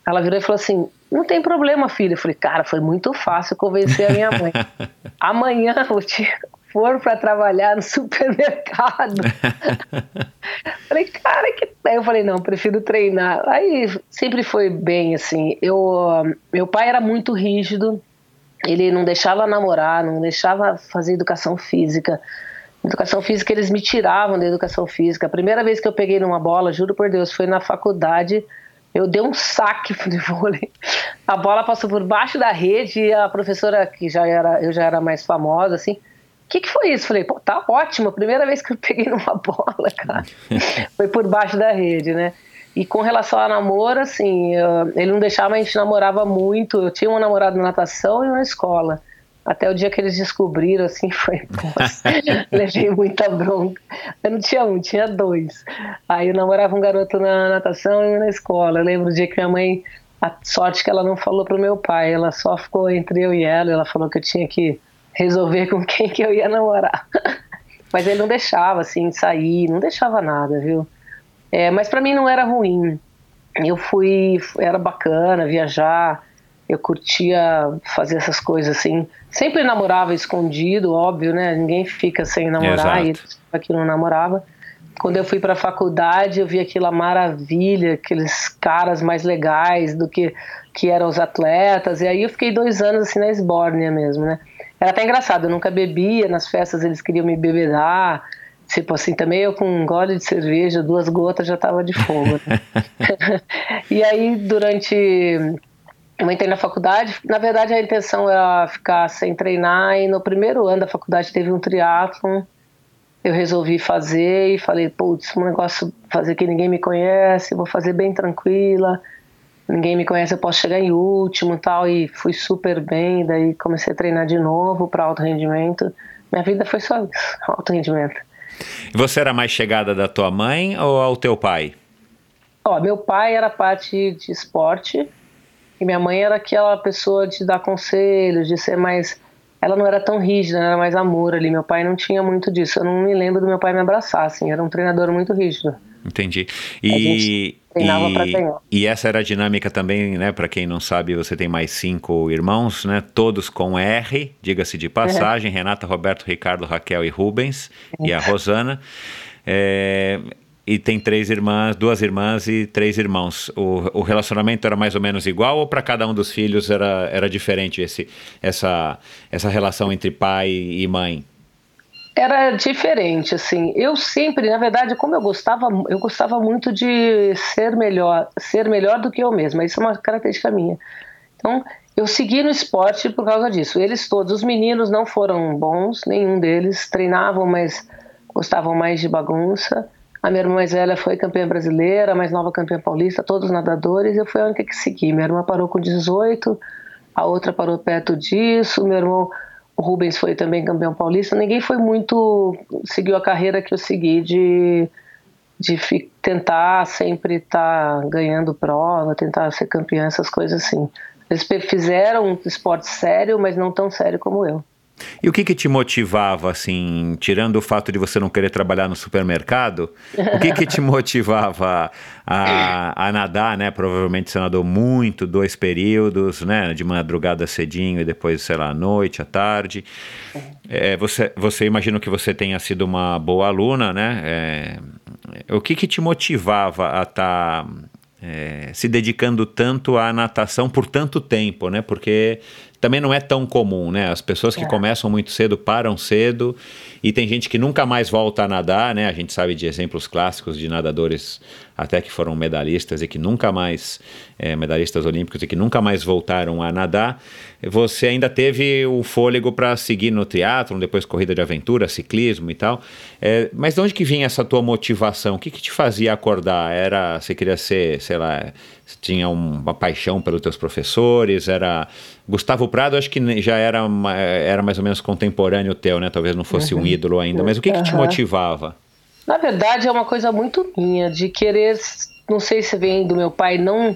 Ela virou e falou assim: não tem problema, filha. Eu falei, cara, foi muito fácil convencer a minha mãe. Amanhã, vou te, for para trabalhar no supermercado. falei, cara, que. Aí eu falei, não, prefiro treinar. Aí sempre foi bem assim. Eu, meu pai era muito rígido, ele não deixava namorar, não deixava fazer educação física. Educação física, eles me tiravam da educação física. A primeira vez que eu peguei numa bola, juro por Deus, foi na faculdade. Eu dei um saque de vôlei. A bola passou por baixo da rede e a professora, que já era, eu já era mais famosa, assim, o que, que foi isso? Falei, pô, tá ótimo, primeira vez que eu peguei numa bola, cara. foi por baixo da rede, né? E com relação a namoro, assim, ele não deixava, a gente namorava muito. Eu tinha um namorado na natação e na escola. Até o dia que eles descobriram, assim, foi. Levei muita bronca. Eu não tinha um, tinha dois. Aí eu namorava um garoto na natação e na escola. Eu lembro o dia que minha mãe. A sorte que ela não falou pro meu pai, ela só ficou entre eu e ela. Ela falou que eu tinha que resolver com quem que eu ia namorar. Mas ele não deixava, assim, sair, não deixava nada, viu? É, mas para mim não era ruim. Eu fui, era bacana viajar eu curtia fazer essas coisas assim. Sempre namorava escondido, óbvio, né? Ninguém fica sem namorar Exato. e aqui não namorava. Quando eu fui para a faculdade, eu vi aquela maravilha, aqueles caras mais legais do que que eram os atletas. E aí eu fiquei dois anos assim na esbórnia mesmo, né? Era até engraçado, eu nunca bebia, nas festas eles queriam me bebedar. Tipo assim, também eu com um gole de cerveja, duas gotas já tava de fogo. Né? e aí, durante eu entrei na faculdade, na verdade a intenção era ficar sem treinar e no primeiro ano da faculdade teve um triatlon. Eu resolvi fazer e falei, putz, um negócio fazer que ninguém me conhece, vou fazer bem tranquila. Ninguém me conhece, eu posso chegar em último, tal e fui super bem, daí comecei a treinar de novo para alto rendimento. Minha vida foi só isso, alto rendimento. E você era mais chegada da tua mãe ou ao teu pai? Ó, meu pai era parte de esporte, e minha mãe era aquela pessoa de dar conselhos, de ser mais. Ela não era tão rígida, era mais amor ali. Meu pai não tinha muito disso. Eu não me lembro do meu pai me abraçar, assim. Era um treinador muito rígido. Entendi. E, e, e, essa era a dinâmica também, né? Para quem não sabe, você tem mais cinco irmãos, né? Todos com R, diga-se de passagem: Renata, Roberto, Ricardo, Raquel e Rubens, e a Rosana. É, e tem três irmãs, duas irmãs e três irmãos. O, o relacionamento era mais ou menos igual ou para cada um dos filhos era, era diferente esse, essa, essa relação entre pai e mãe? Era diferente, assim. Eu sempre, na verdade, como eu gostava, eu gostava muito de ser melhor, ser melhor do que eu mesma. Isso é uma característica minha. Então, eu segui no esporte por causa disso. Eles todos, os meninos não foram bons, nenhum deles treinavam, mas gostavam mais de bagunça. A minha irmã mais velha foi campeã brasileira, a mais nova campeã paulista, todos nadadores, eu fui a única que segui. Minha irmã parou com 18, a outra parou perto disso, meu irmão o Rubens foi também campeão paulista. Ninguém foi muito. seguiu a carreira que eu segui de, de tentar sempre estar tá ganhando prova, tentar ser campeã, essas coisas assim. Eles fizeram um esporte sério, mas não tão sério como eu. E o que, que te motivava, assim, tirando o fato de você não querer trabalhar no supermercado, o que, que te motivava a, a nadar, né? Provavelmente você nadou muito, dois períodos, né? De madrugada cedinho e depois, sei lá, à noite, à tarde. É, você, você imagino que você tenha sido uma boa aluna, né? É, o que, que te motivava a estar. Tá é, se dedicando tanto à natação por tanto tempo, né? Porque também não é tão comum, né? As pessoas que é. começam muito cedo param cedo e tem gente que nunca mais volta a nadar, né? A gente sabe de exemplos clássicos de nadadores até que foram medalhistas e que nunca mais, é, medalhistas olímpicos e que nunca mais voltaram a nadar. Você ainda teve o fôlego para seguir no triatlon, depois corrida de aventura, ciclismo e tal. É, mas de onde que vinha essa tua motivação? O que, que te fazia acordar? Era, você queria ser, sei lá, tinha uma paixão pelos teus professores? Era Gustavo Prado, acho que já era, era mais ou menos contemporâneo teu, né? Talvez não fosse uhum. um ídolo ainda. Mas o que, que te motivava? Na verdade, é uma coisa muito minha, de querer. Não sei se vem do meu pai não.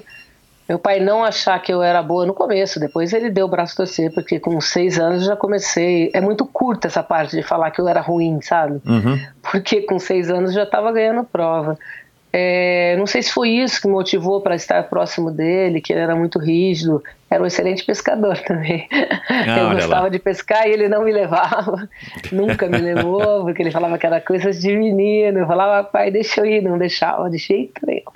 Meu pai não achar que eu era boa no começo, depois ele deu o braço a torcer, porque com seis anos eu já comecei. É muito curta essa parte de falar que eu era ruim, sabe? Uhum. Porque com seis anos eu já estava ganhando prova. É, não sei se foi isso que motivou para estar próximo dele, que ele era muito rígido. Era um excelente pescador também. Ah, eu gostava lá. de pescar e ele não me levava, nunca me levou, porque ele falava que era coisas de menino. Eu falava, pai, deixa eu ir, não deixava de jeito nenhum.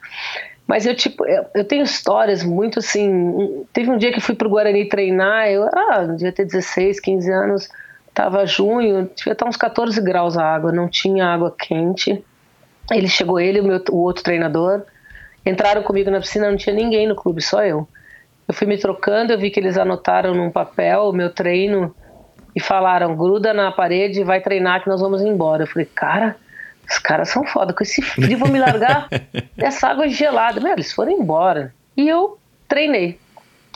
Mas eu, tipo, eu, eu, tenho histórias muito assim. Teve um dia que fui pro Guarani treinar, eu ah, devia ter 16, 15 anos, tava junho, devia estar uns 14 graus a água, não tinha água quente. Ele chegou, ele e o, meu, o outro treinador, entraram comigo na piscina, não tinha ninguém no clube, só eu. Eu fui me trocando, eu vi que eles anotaram num papel o meu treino e falaram: gruda na parede e vai treinar que nós vamos embora. Eu falei, cara os caras são foda, com esse frio vão me largar dessa água gelada. Meu, eles foram embora. E eu treinei.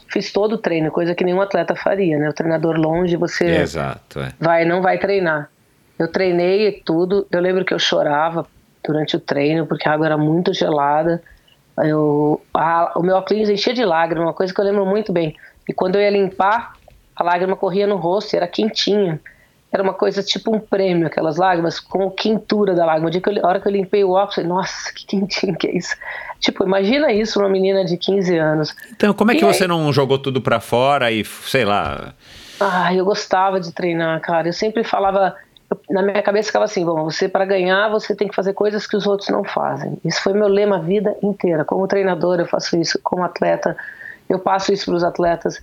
Fiz todo o treino, coisa que nenhum atleta faria, né? O treinador longe, você Exato, é. vai, não vai treinar. Eu treinei tudo. Eu lembro que eu chorava durante o treino, porque a água era muito gelada. Eu, a, o meu óculos enchia de lágrimas, uma coisa que eu lembro muito bem. E quando eu ia limpar, a lágrima corria no rosto, era quentinha era uma coisa tipo um prêmio, aquelas lágrimas, com a quentura da lágrima. A hora que eu limpei o óculos, eu falei, nossa, que quentinho que é isso. Tipo, imagina isso uma menina de 15 anos. Então, como é que e você aí... não jogou tudo pra fora e, sei lá... Ah, eu gostava de treinar, cara. Eu sempre falava, eu, na minha cabeça ficava assim, bom, você para ganhar, você tem que fazer coisas que os outros não fazem. Isso foi meu lema a vida inteira. Como treinador eu faço isso, como atleta eu passo isso para os atletas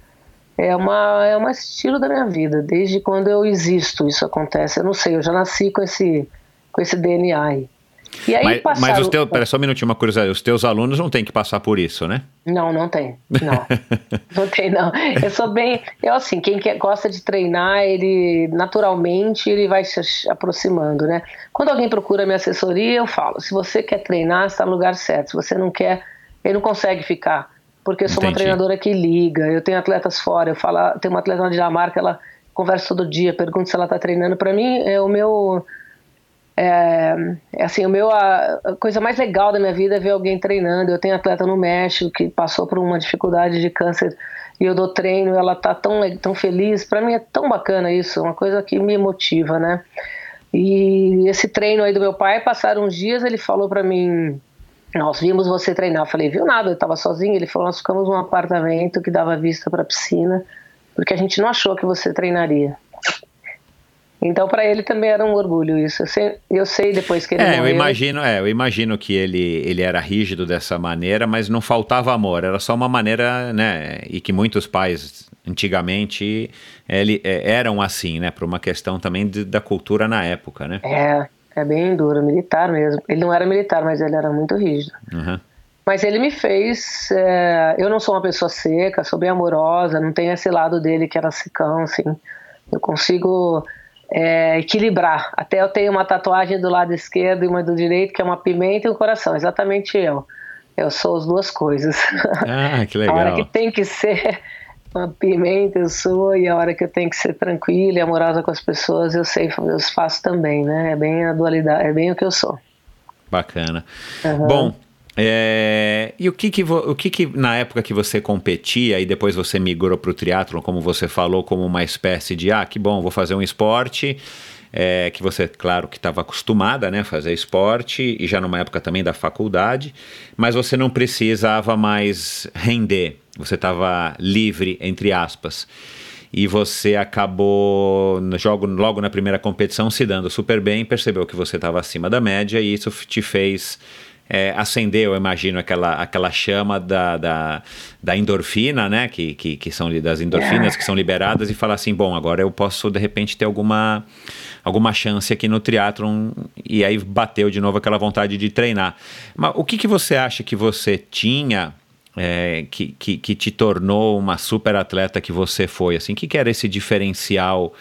é uma é um estilo da minha vida. Desde quando eu existo, isso acontece. Eu não sei, eu já nasci com esse com esse DNA aí. E aí mas, passaram... mas os teus, pera só um minutinho, uma curiosidade, os teus alunos não têm que passar por isso, né? Não, não tem, não, não tem não. Eu sou bem, eu assim, quem quer, gosta de treinar, ele naturalmente ele vai se aproximando, né? Quando alguém procura minha assessoria, eu falo, se você quer treinar, está no lugar certo, se você não quer, ele não consegue ficar porque eu sou Entendi. uma treinadora que liga, eu tenho atletas fora, eu falo, tenho uma atleta na Dinamarca, ela conversa todo dia, pergunta se ela está treinando. Para mim, é o meu. É, é, assim, o meu, a, a, coisa mais legal da minha vida é ver alguém treinando. Eu tenho atleta no México que passou por uma dificuldade de câncer e eu dou treino, ela tá tão, tão feliz. Para mim é tão bacana isso, uma coisa que me motiva, né? E esse treino aí do meu pai, passaram uns dias, ele falou para mim, nós vimos você treinar. Eu falei, viu nada, eu estava sozinho. Ele falou, nós ficamos num apartamento que dava vista para piscina, porque a gente não achou que você treinaria. Então, para ele também era um orgulho isso. Eu sei, depois que ele é, morreu. Eu imagino, é, eu imagino que ele, ele era rígido dessa maneira, mas não faltava amor. Era só uma maneira, né? E que muitos pais antigamente ele, é, eram assim, né? Por uma questão também de, da cultura na época, né? É. É bem duro, militar mesmo. Ele não era militar, mas ele era muito rígido. Uhum. Mas ele me fez. É, eu não sou uma pessoa seca, sou bem amorosa, não tenho esse lado dele que era secão, assim. Eu consigo é, equilibrar. Até eu tenho uma tatuagem do lado esquerdo e uma do direito, que é uma pimenta e um coração, exatamente eu. Eu sou as duas coisas. Ah, que legal. A hora que tem que ser uma pimenta eu sou e a hora que eu tenho que ser tranquila e amorosa com as pessoas eu sei eu faço também né é bem a dualidade é bem o que eu sou bacana uhum. bom é, e o que que, o que que na época que você competia e depois você migrou para o triatlo como você falou como uma espécie de ah que bom vou fazer um esporte é, que você, claro, que estava acostumada né, a fazer esporte e já numa época também da faculdade, mas você não precisava mais render, você estava livre, entre aspas. E você acabou jogo, logo na primeira competição se dando super bem, percebeu que você estava acima da média e isso te fez é, acendeu, eu imagino, aquela, aquela chama da, da, da endorfina, né? Que, que, que são das endorfinas que são liberadas e falar assim, bom, agora eu posso de repente ter alguma, alguma chance aqui no triatlon e aí bateu de novo aquela vontade de treinar. Mas o que, que você acha que você tinha é, que, que, que te tornou uma super atleta que você foi? Assim, o que, que era esse diferencial?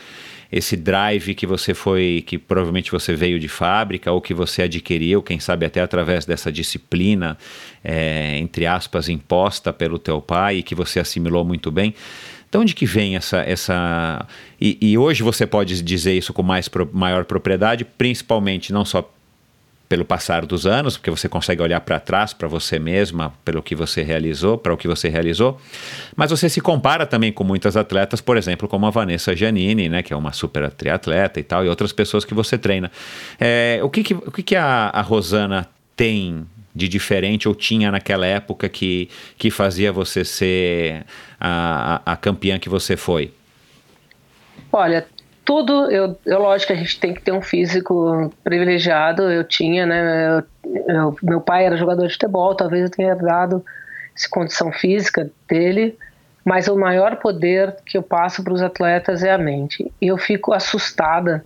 Esse drive que você foi, que provavelmente você veio de fábrica ou que você adquiriu, quem sabe até através dessa disciplina, é, entre aspas, imposta pelo teu pai e que você assimilou muito bem. De onde que vem essa. essa e, e hoje você pode dizer isso com mais, maior propriedade, principalmente não só pelo passar dos anos, porque você consegue olhar para trás, para você mesma, pelo que você realizou, para o que você realizou, mas você se compara também com muitas atletas, por exemplo, como a Vanessa Giannini, né, que é uma super triatleta e tal, e outras pessoas que você treina. É, o que, que, o que, que a, a Rosana tem de diferente ou tinha naquela época que, que fazia você ser a, a, a campeã que você foi? Olha, tudo, eu, eu, lógico a gente tem que ter um físico privilegiado, eu tinha, né, eu, eu, meu pai era jogador de futebol, talvez eu tenha dado essa condição física dele, mas o maior poder que eu passo para os atletas é a mente. E eu fico assustada,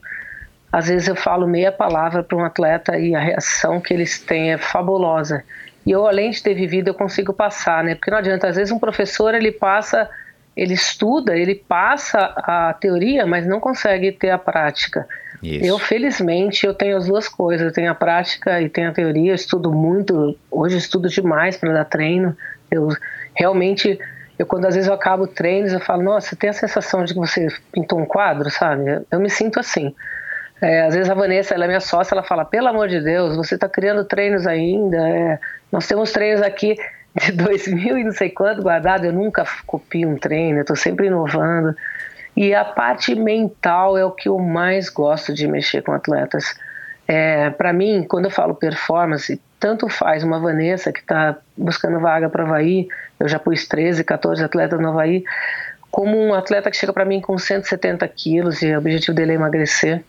às vezes eu falo meia palavra para um atleta e a reação que eles têm é fabulosa. E eu, além de ter vivido, eu consigo passar, né, porque não adianta, às vezes um professor, ele passa ele estuda, ele passa a teoria, mas não consegue ter a prática. Isso. Eu, felizmente, eu tenho as duas coisas. Eu tenho a prática e tenho a teoria. Eu estudo muito. Hoje estudo demais para dar treino. Eu realmente, eu quando às vezes eu acabo treinos, eu falo, nossa, tem a sensação de que você pintou um quadro, sabe? Eu, eu me sinto assim. É, às vezes a Vanessa, ela é minha sócia, ela fala, pelo amor de Deus, você está criando treinos ainda. É, nós temos treinos aqui de 2000 e não sei quanto guardado, eu nunca copio um treino, eu estou sempre inovando. E a parte mental é o que eu mais gosto de mexer com atletas. É, para mim, quando eu falo performance, tanto faz uma Vanessa que está buscando vaga para Havaí, eu já pus 13, 14 atletas no Havaí, como um atleta que chega para mim com 170 quilos e o objetivo dele é emagrecer,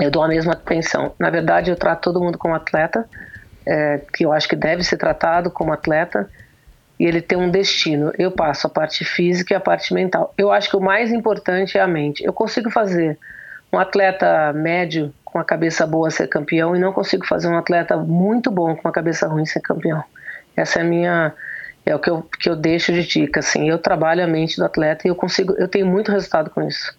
eu dou a mesma atenção. Na verdade, eu trato todo mundo como atleta, é, que eu acho que deve ser tratado como atleta e ele tem um destino. Eu passo a parte física e a parte mental. Eu acho que o mais importante é a mente. Eu consigo fazer um atleta médio com a cabeça boa ser campeão e não consigo fazer um atleta muito bom com a cabeça ruim ser campeão. Essa é a minha é o que eu, que eu deixo de dica assim. Eu trabalho a mente do atleta e eu consigo eu tenho muito resultado com isso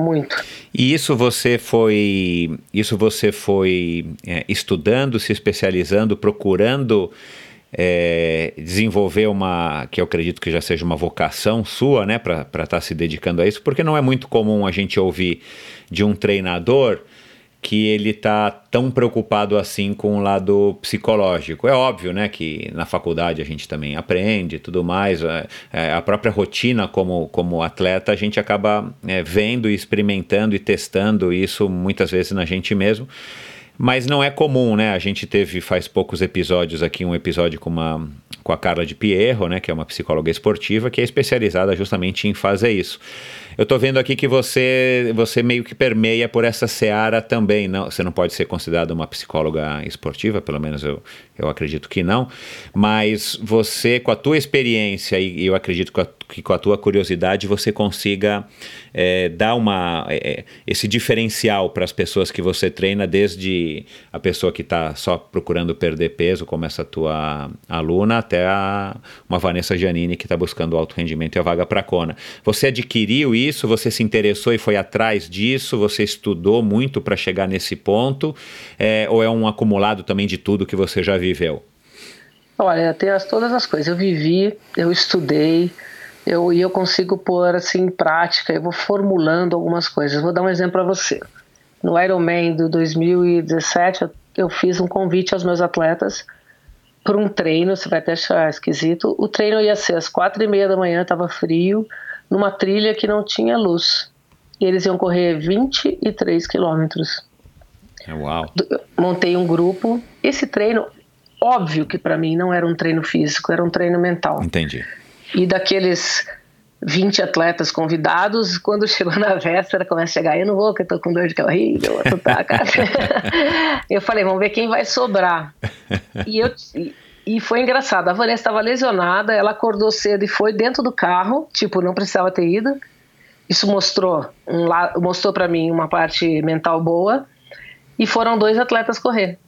muito. E isso você foi, isso você foi é, estudando, se especializando, procurando é, desenvolver uma, que eu acredito que já seja uma vocação sua, né, para estar tá se dedicando a isso, porque não é muito comum a gente ouvir de um treinador que ele tá tão preocupado assim com o lado psicológico. É óbvio, né, que na faculdade a gente também aprende tudo mais, é, é, a própria rotina como, como atleta a gente acaba é, vendo e experimentando e testando isso muitas vezes na gente mesmo. Mas não é comum, né? A gente teve faz poucos episódios aqui, um episódio com, uma, com a Carla de Pierro, né? Que é uma psicóloga esportiva, que é especializada justamente em fazer isso. Eu tô vendo aqui que você, você meio que permeia por essa seara também. Não, você não pode ser considerada uma psicóloga esportiva, pelo menos eu, eu acredito que não. Mas você, com a tua experiência e eu acredito que com a tua curiosidade, você consiga é, dar uma, é, esse diferencial para as pessoas que você treina, desde a pessoa que está só procurando perder peso, como essa tua aluna, até a, uma Vanessa Giannini que está buscando alto rendimento e a vaga para Kona. Você adquiriu isso? Isso? Você se interessou e foi atrás disso? Você estudou muito para chegar nesse ponto? É, ou é um acumulado também de tudo que você já viveu? Olha, tem as, todas as coisas. Eu vivi, eu estudei, eu, e eu consigo pôr assim em prática, eu vou formulando algumas coisas. Vou dar um exemplo para você. No Ironman do 2017, eu, eu fiz um convite aos meus atletas para um treino, você vai até achar esquisito. O treino ia ser às quatro e meia da manhã, estava frio, numa trilha que não tinha luz. E eles iam correr 23 quilômetros. É, uau! Montei um grupo. Esse treino, óbvio que para mim não era um treino físico, era um treino mental. Entendi. E daqueles 20 atletas convidados, quando chegou na véspera, começa a chegar, eu não vou, que eu tô com dor de barriga, eu vou tá, cara. eu falei, vamos ver quem vai sobrar. E eu e foi engraçado. A Vanessa estava lesionada, ela acordou cedo e foi dentro do carro, tipo, não precisava ter ido. Isso mostrou um mostrou para mim uma parte mental boa. E foram dois atletas correr,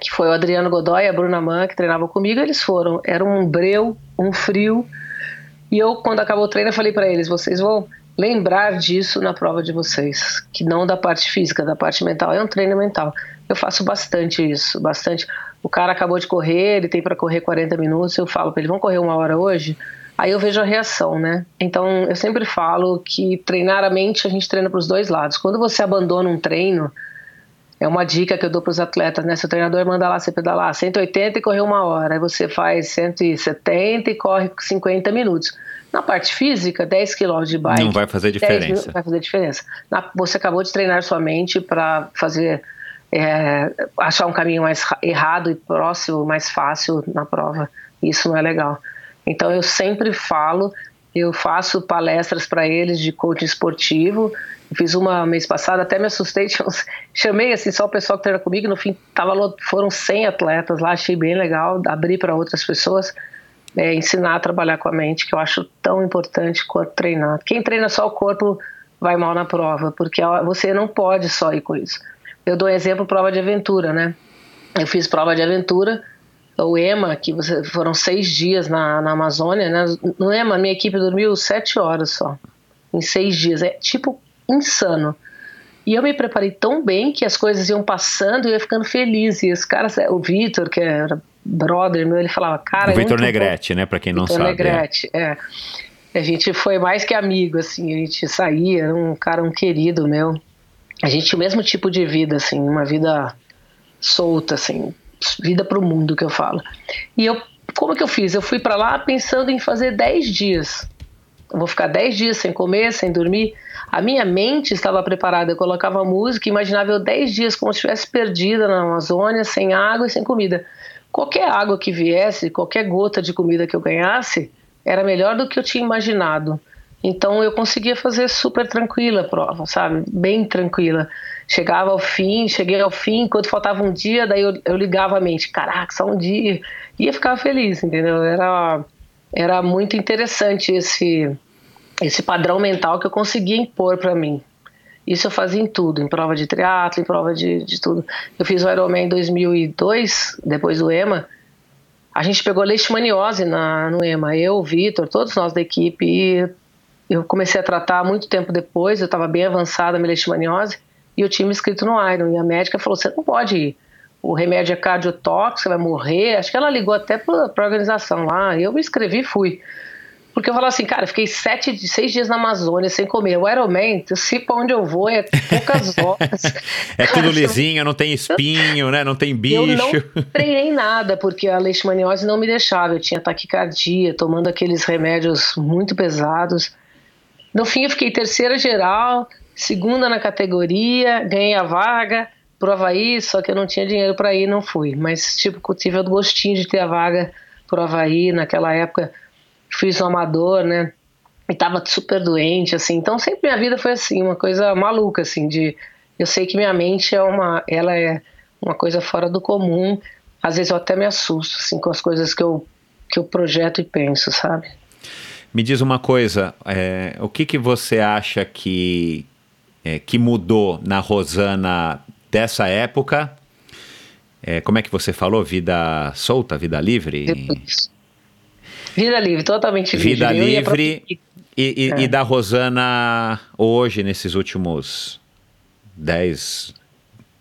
que foi o Adriano Godoy e a Bruna Mann, que treinavam comigo. Eles foram, era um breu, um frio. E eu, quando acabou o treino, eu falei para eles: vocês vão lembrar disso na prova de vocês, que não da parte física, da parte mental. É um treino mental. Eu faço bastante isso, bastante. O cara acabou de correr, ele tem para correr 40 minutos, eu falo para ele, vamos correr uma hora hoje? Aí eu vejo a reação, né? Então eu sempre falo que treinar a mente a gente treina para os dois lados. Quando você abandona um treino, é uma dica que eu dou para os atletas, né? Seu treinador manda lá você pedalar 180 e correr uma hora, aí você faz 170 e corre 50 minutos. Na parte física, 10 km de bike. Não vai fazer diferença. vai fazer diferença. Na, você acabou de treinar sua mente para fazer é, achar um caminho mais errado e próximo, mais fácil na prova. Isso não é legal. Então eu sempre falo, eu faço palestras para eles de coaching esportivo. fiz uma mês passado, até me assustei, chamei assim só o pessoal que treina comigo, no fim tava, foram 100 atletas lá, achei bem legal, abri para outras pessoas. É, ensinar a trabalhar com a mente, que eu acho tão importante quanto treinar. Quem treina só o corpo vai mal na prova, porque você não pode só ir com isso. Eu dou exemplo prova de aventura, né? Eu fiz prova de aventura, o EMA, que foram seis dias na, na Amazônia, né? No EMA, minha equipe dormiu sete horas só, em seis dias. É tipo insano. E eu me preparei tão bem que as coisas iam passando e eu ia ficando feliz. E os caras, o Vitor, que era brother meu, ele falava, cara. O Vitor Negrete, bom. né? Para quem não Victor sabe. Negrete, é. é. A gente foi mais que amigo, assim, a gente saía, era um cara, um querido meu. A gente tinha o mesmo tipo de vida, assim, uma vida solta, assim, vida pro mundo que eu falo. E eu, como que eu fiz? Eu fui para lá pensando em fazer 10 dias. Eu vou ficar 10 dias sem comer, sem dormir. A minha mente estava preparada, eu colocava música, imaginava eu 10 dias como se estivesse perdida na Amazônia, sem água e sem comida qualquer água que viesse, qualquer gota de comida que eu ganhasse, era melhor do que eu tinha imaginado. Então eu conseguia fazer super tranquila a prova, sabe? Bem tranquila. Chegava ao fim, cheguei ao fim, quando faltava um dia, daí eu, eu ligava a mente, caraca, só um dia. Ia ficar feliz, entendeu? Era, era muito interessante esse, esse padrão mental que eu conseguia impor para mim. Isso eu fazia em tudo, em prova de triatlo, em prova de, de tudo. Eu fiz o Ironman em 2002, depois do EMA. A gente pegou leishmaniose na, no EMA, eu, o Vitor, todos nós da equipe. E eu comecei a tratar muito tempo depois, eu estava bem avançada a minha leishmaniose, e eu tinha me inscrito no Iron. E a médica falou: você não pode ir. O remédio é cardiotóxico, você vai morrer. Acho que ela ligou até para a organização lá. Eu me inscrevi e fui. Porque eu falo assim, cara, fiquei sete, seis dias na Amazônia sem comer. O Ironman, sei pra onde eu vou, é poucas horas. é tudo lisinho, não tem espinho, né? Não tem bicho. Eu não treinei nada, porque a leishmaniose não me deixava. Eu tinha taquicardia, tomando aqueles remédios muito pesados. No fim, eu fiquei terceira geral, segunda na categoria, ganhei a vaga pro Havaí, só que eu não tinha dinheiro para ir, não fui. Mas, tipo, tive o gostinho de ter a vaga pro Havaí naquela época fiz o amador, né? E tava super doente, assim. Então sempre minha vida foi assim, uma coisa maluca, assim, de eu sei que minha mente é uma, ela é uma coisa fora do comum. Às vezes eu até me assusto, assim, com as coisas que eu que eu projeto e penso, sabe? Me diz uma coisa, é, o que que você acha que é, que mudou na Rosana dessa época? É, como é que você falou? Vida solta, vida livre? Vida livre, totalmente livre. Vida livre. E, e, é. e, da Rosana hoje, nesses últimos 10,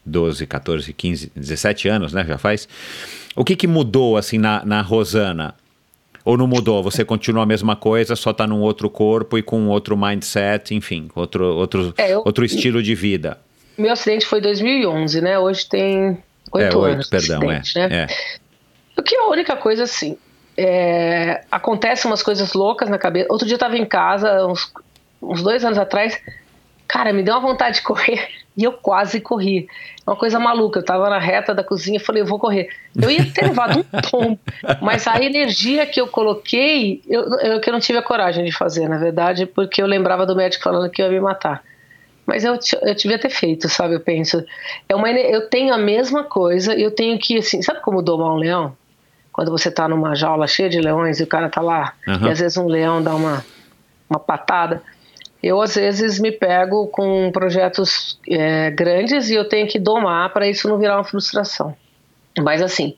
12, 14, 15, 17 anos, né? Já faz. O que, que mudou, assim, na, na Rosana? Ou não mudou? Você continua a mesma coisa, só está num outro corpo e com outro mindset, enfim, outro, outro, é, eu, outro estilo de vida. Meu acidente foi em 2011, né? Hoje tem oito é, anos. Perdão, é, acidente, é, né? é. O que é a única coisa assim, é, acontecem umas coisas loucas na cabeça. Outro dia eu tava em casa, uns, uns dois anos atrás, cara, me deu uma vontade de correr e eu quase corri. Uma coisa maluca. Eu tava na reta da cozinha e falei, eu vou correr. Eu ia ter levado um tom, mas a energia que eu coloquei, eu, eu que eu não tive a coragem de fazer, na verdade, porque eu lembrava do médico falando que eu ia me matar. Mas eu, eu devia ter feito, sabe? Eu penso. É uma, eu tenho a mesma coisa e eu tenho que, assim, sabe como domar um leão? quando você está numa jaula cheia de leões e o cara está lá, uhum. e às vezes um leão dá uma, uma patada. Eu, às vezes, me pego com projetos é, grandes e eu tenho que domar para isso não virar uma frustração. Mas, assim,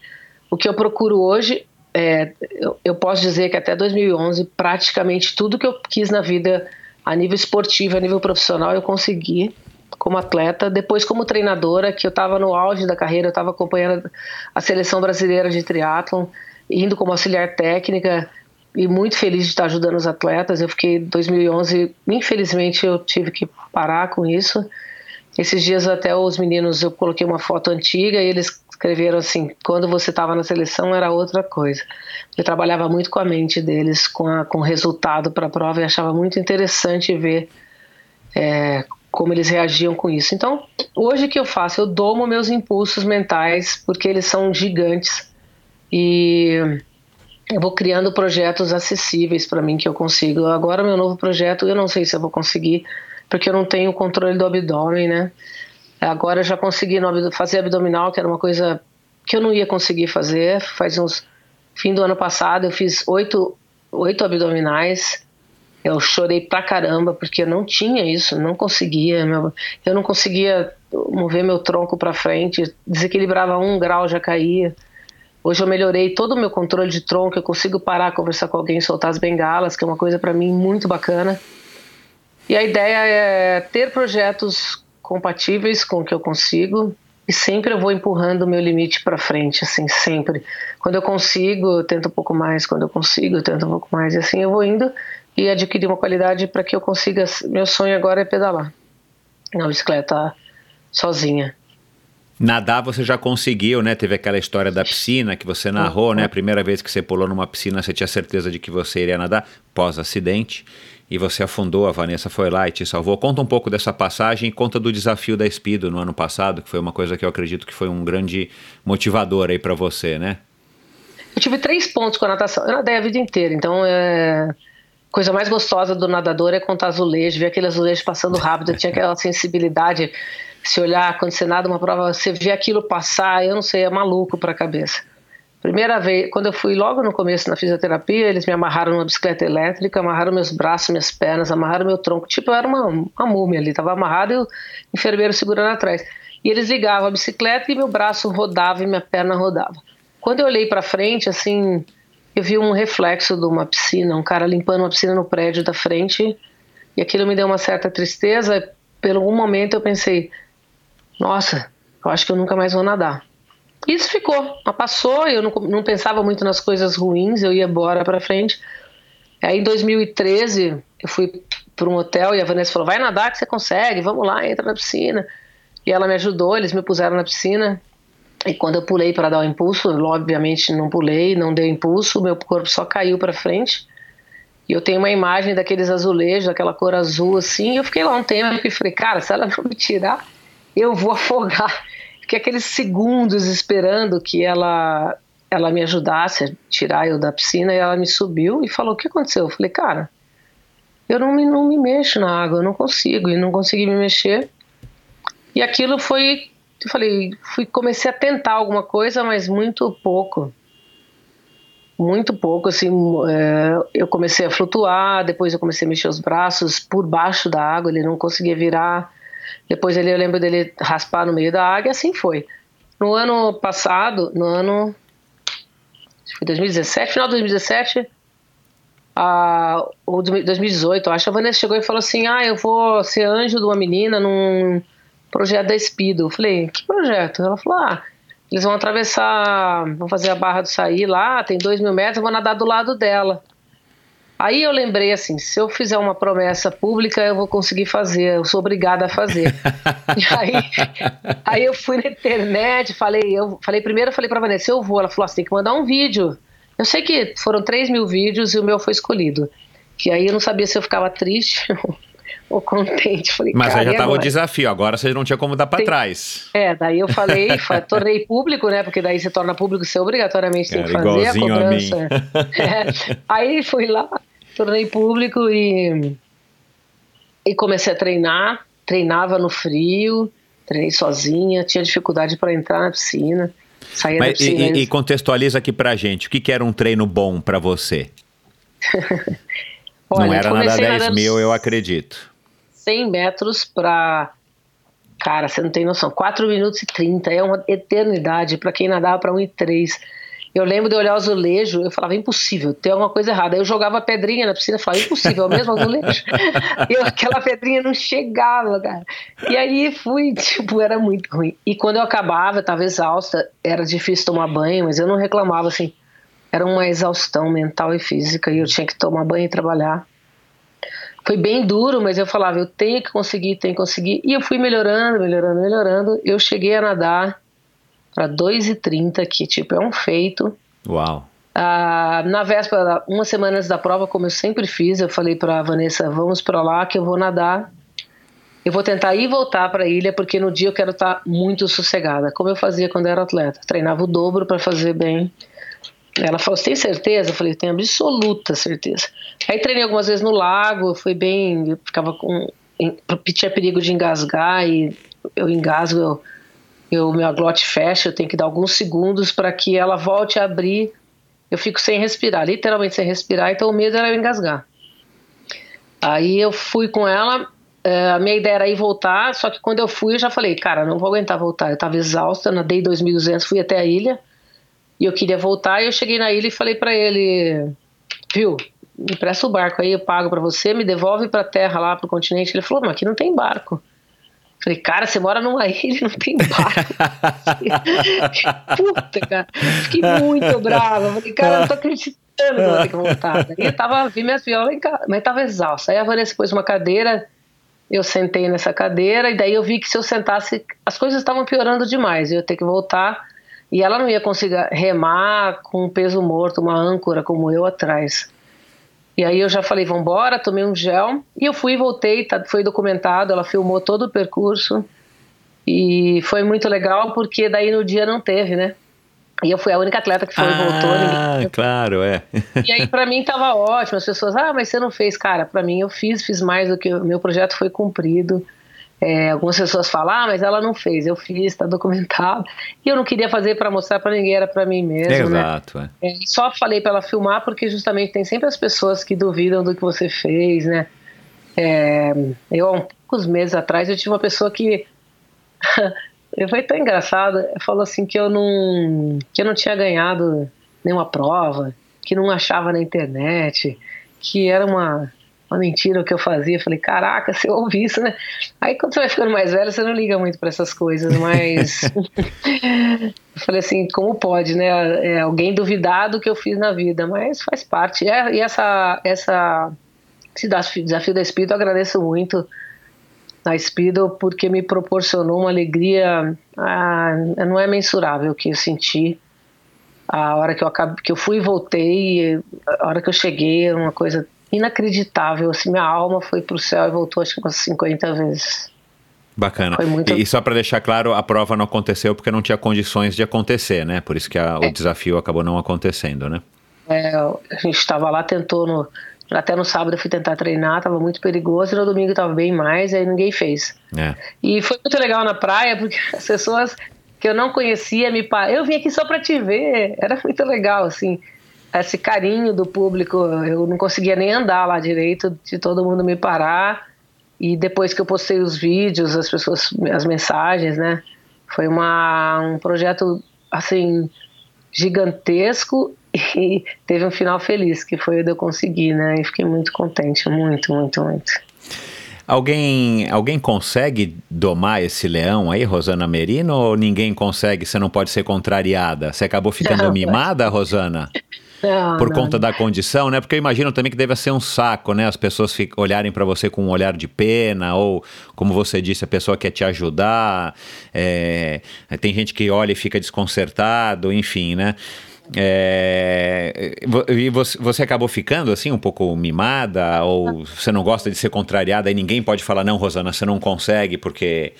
o que eu procuro hoje, é, eu, eu posso dizer que até 2011, praticamente tudo que eu quis na vida, a nível esportivo, a nível profissional, eu consegui como atleta, depois como treinadora, que eu estava no auge da carreira, eu estava acompanhando a seleção brasileira de triatlon, indo como auxiliar técnica e muito feliz de estar ajudando os atletas. Eu fiquei em 2011, infelizmente eu tive que parar com isso. Esses dias até os meninos, eu coloquei uma foto antiga e eles escreveram assim, quando você estava na seleção era outra coisa. Eu trabalhava muito com a mente deles, com, a, com o resultado para a prova e achava muito interessante ver é, como eles reagiam com isso. Então, hoje que eu faço? Eu domo meus impulsos mentais, porque eles são gigantes. E eu vou criando projetos acessíveis para mim que eu consigo. Agora, meu novo projeto, eu não sei se eu vou conseguir, porque eu não tenho controle do abdômen, né? Agora eu já consegui fazer abdominal, que era uma coisa que eu não ia conseguir fazer. Faz uns. Fim do ano passado, eu fiz oito, oito abdominais eu chorei pra caramba porque eu não tinha isso, não conseguia, meu, eu não conseguia mover meu tronco para frente, desequilibrava um grau já caía. Hoje eu melhorei todo o meu controle de tronco, eu consigo parar, conversar com alguém, soltar as bengalas, que é uma coisa para mim muito bacana. E a ideia é ter projetos compatíveis com o que eu consigo e sempre eu vou empurrando o meu limite para frente, assim, sempre. Quando eu consigo, eu tento um pouco mais, quando eu consigo, eu tento um pouco mais, e assim eu vou indo e adquirir uma qualidade para que eu consiga. Meu sonho agora é pedalar na bicicleta sozinha. Nadar você já conseguiu, né? Teve aquela história da piscina que você narrou, né? A primeira vez que você pulou numa piscina, você tinha certeza de que você iria nadar pós-acidente e você afundou, a Vanessa foi lá e te salvou. Conta um pouco dessa passagem conta do desafio da Speedo no ano passado, que foi uma coisa que eu acredito que foi um grande motivador aí para você, né? Eu tive três pontos com a natação. Eu nadei a vida inteira, então é coisa mais gostosa do nadador é contar azulejo, ver aquele azulejo passando rápido, eu tinha aquela sensibilidade, se olhar, quando você nada uma prova, você vê aquilo passar, eu não sei, é maluco para a cabeça. Primeira vez, quando eu fui logo no começo na fisioterapia, eles me amarraram numa bicicleta elétrica, amarraram meus braços, minhas pernas, amarraram meu tronco, tipo, eu era uma, uma múmia ali, tava amarrado e o enfermeiro segurando atrás. E eles ligavam a bicicleta e meu braço rodava e minha perna rodava. Quando eu olhei para frente, assim, eu vi um reflexo de uma piscina, um cara limpando uma piscina no prédio da frente, e aquilo me deu uma certa tristeza. Por algum momento eu pensei, nossa, eu acho que eu nunca mais vou nadar. Isso ficou, passou, eu não, não pensava muito nas coisas ruins, eu ia embora para frente. Aí em 2013 eu fui para um hotel e a Vanessa falou: vai nadar que você consegue, vamos lá, entra na piscina. E ela me ajudou, eles me puseram na piscina. E quando eu pulei para dar o impulso, eu, obviamente não pulei, não deu impulso, meu corpo só caiu para frente. E eu tenho uma imagem daqueles azulejos, aquela cor azul assim. E eu fiquei lá um tempo e falei, cara, se ela não me tirar, eu vou afogar. Fiquei aqueles segundos esperando que ela ela me ajudasse a tirar eu da piscina e ela me subiu e falou: O que aconteceu? Eu falei, cara, eu não me, não me mexo na água, eu não consigo, e não consegui me mexer. E aquilo foi eu falei, fui, comecei a tentar alguma coisa, mas muito pouco. Muito pouco, assim, é, eu comecei a flutuar, depois eu comecei a mexer os braços por baixo da água, ele não conseguia virar. Depois ele, eu lembro dele raspar no meio da água assim foi. No ano passado, no ano. Foi 2017, final de 2017, a, ou 2018, acho, a Vanessa chegou e falou assim: Ah, eu vou ser anjo de uma menina num projeto da Espido. Eu falei, que projeto? Ela falou, ah, eles vão atravessar, vão fazer a Barra do Saí lá, tem dois mil metros, eu vou nadar do lado dela. Aí eu lembrei assim, se eu fizer uma promessa pública, eu vou conseguir fazer, eu sou obrigada a fazer. aí, aí eu fui na internet, falei, eu falei primeiro, eu falei para Vanessa, eu vou. Ela falou assim, tem que mandar um vídeo. Eu sei que foram 3 mil vídeos e o meu foi escolhido. Que aí eu não sabia se eu ficava triste ou contente. Falei, Mas aí já estava o desafio, agora você não tinha como dar para trás. É, daí eu falei, tornei público, né? Porque daí você torna público, você obrigatoriamente tem que fazer a cobrança. A é. Aí fui lá, tornei público e, e comecei a treinar. Treinava no frio, treinei sozinha, tinha dificuldade para entrar na piscina. Saía Mas, da piscina. E, e contextualiza aqui pra gente, o que, que era um treino bom para você? Olha, não era nada 10 mil, eu acredito. 100 metros para. Cara, você não tem noção. 4 minutos e 30 é uma eternidade para quem nadava para 1 e 3. Eu lembro de olhar o azulejo, eu falava, impossível, tem alguma coisa errada. Aí eu jogava pedrinha na piscina e falava, impossível, é o mesmo azulejo. e aquela pedrinha não chegava, cara. E aí fui, tipo, era muito ruim. E quando eu acabava, eu tava exausta, era difícil tomar banho, mas eu não reclamava, assim. Era uma exaustão mental e física, e eu tinha que tomar banho e trabalhar foi bem duro, mas eu falava, eu tenho que conseguir, tenho que conseguir. E eu fui melhorando, melhorando, melhorando. Eu cheguei a nadar para 2,30, que tipo, é um feito. Uau. Ah, na véspera, uma semana antes da prova, como eu sempre fiz, eu falei para Vanessa, vamos para lá que eu vou nadar eu vou tentar ir voltar para a ilha porque no dia eu quero estar tá muito sossegada, como eu fazia quando eu era atleta. Treinava o dobro para fazer bem. Ela falou: Você tem certeza? Eu falei: Tenho absoluta certeza. Aí treinei algumas vezes no lago, foi bem. Eu ficava com. Tinha perigo de engasgar e eu engasgo, eu, eu, meu glote fecha, eu tenho que dar alguns segundos para que ela volte a abrir. Eu fico sem respirar, literalmente sem respirar, então o medo era eu engasgar. Aí eu fui com ela, é, a minha ideia era ir voltar, só que quando eu fui eu já falei, cara, não vou aguentar voltar. Eu estava exausta, nadei 2.200, fui até a ilha e eu queria voltar. E eu cheguei na ilha e falei para ele, viu, me presta o barco aí, eu pago para você, me devolve para terra lá, para o continente. Ele falou, mas aqui não tem barco. Falei, cara, você mora numa ilha, não tem barco. Puta, cara. Fiquei muito brava. Falei, cara, não tô acreditando que eu vou ter que voltar. E eu tava, vi minhas violas em casa, mas tava exausta. Aí a Vanessa pôs uma cadeira eu sentei nessa cadeira e daí eu vi que se eu sentasse, as coisas estavam piorando demais, eu ia ter que voltar e ela não ia conseguir remar com um peso morto, uma âncora como eu atrás. E aí eu já falei, vamos embora, tomei um gel e eu fui e voltei, tá, foi documentado, ela filmou todo o percurso e foi muito legal porque daí no dia não teve, né? E eu fui a única atleta que foi e voltou. Ah, ninguém... claro, é. E aí para mim tava ótimo. As pessoas, ah, mas você não fez, cara. Para mim eu fiz, fiz mais do que o meu projeto foi cumprido. É, algumas pessoas falam, ah, mas ela não fez. Eu fiz, está documentado. E eu não queria fazer para mostrar para ninguém, era para mim mesmo. Né? Exato. Né? É. só falei para ela filmar porque justamente tem sempre as pessoas que duvidam do que você fez, né? É, eu há um poucos meses atrás eu tive uma pessoa que foi tão engraçado. Falou assim que eu não que eu não tinha ganhado nenhuma prova, que não achava na internet, que era uma, uma mentira o que eu fazia. Falei, caraca, se eu ouvi isso, né? Aí quando você vai ficando mais velho, você não liga muito para essas coisas, mas eu falei assim, como pode, né? É, alguém duvidar do que eu fiz na vida, mas faz parte. É, e essa essa esse desafio da espírito eu agradeço muito na Speedo porque me proporcionou uma alegria, ah, não é mensurável o que eu senti. A hora que eu, acabei, que eu fui e voltei, a hora que eu cheguei, uma coisa inacreditável. Assim, minha alma foi para o céu e voltou acho que umas 50 vezes. Bacana. Muito... E, só para deixar claro, a prova não aconteceu porque não tinha condições de acontecer, né? Por isso que a, é. o desafio acabou não acontecendo, né? É, a gente estava lá, tentou no, até no sábado eu fui tentar treinar, tava muito perigoso, e no domingo tava bem mais, aí ninguém fez. É. E foi muito legal na praia, porque as pessoas que eu não conhecia me eu vim aqui só para te ver, era muito legal, assim, esse carinho do público, eu não conseguia nem andar lá direito, de todo mundo me parar, e depois que eu postei os vídeos, as pessoas, as mensagens, né, foi uma, um projeto, assim, gigantesco e teve um final feliz, que foi o de eu conseguir, né? E fiquei muito contente, muito, muito, muito. Alguém, alguém consegue domar esse leão aí, Rosana Merino, ou ninguém consegue? Você não pode ser contrariada? Você acabou ficando mimada, Rosana? Não, por não. conta da condição, né? Porque eu imagino também que deve ser um saco, né? As pessoas olharem para você com um olhar de pena, ou, como você disse, a pessoa quer te ajudar. É, tem gente que olha e fica desconcertado, enfim, né? É, e você, você, acabou ficando assim um pouco mimada ou você não gosta de ser contrariada e ninguém pode falar não, Rosana, você não consegue porque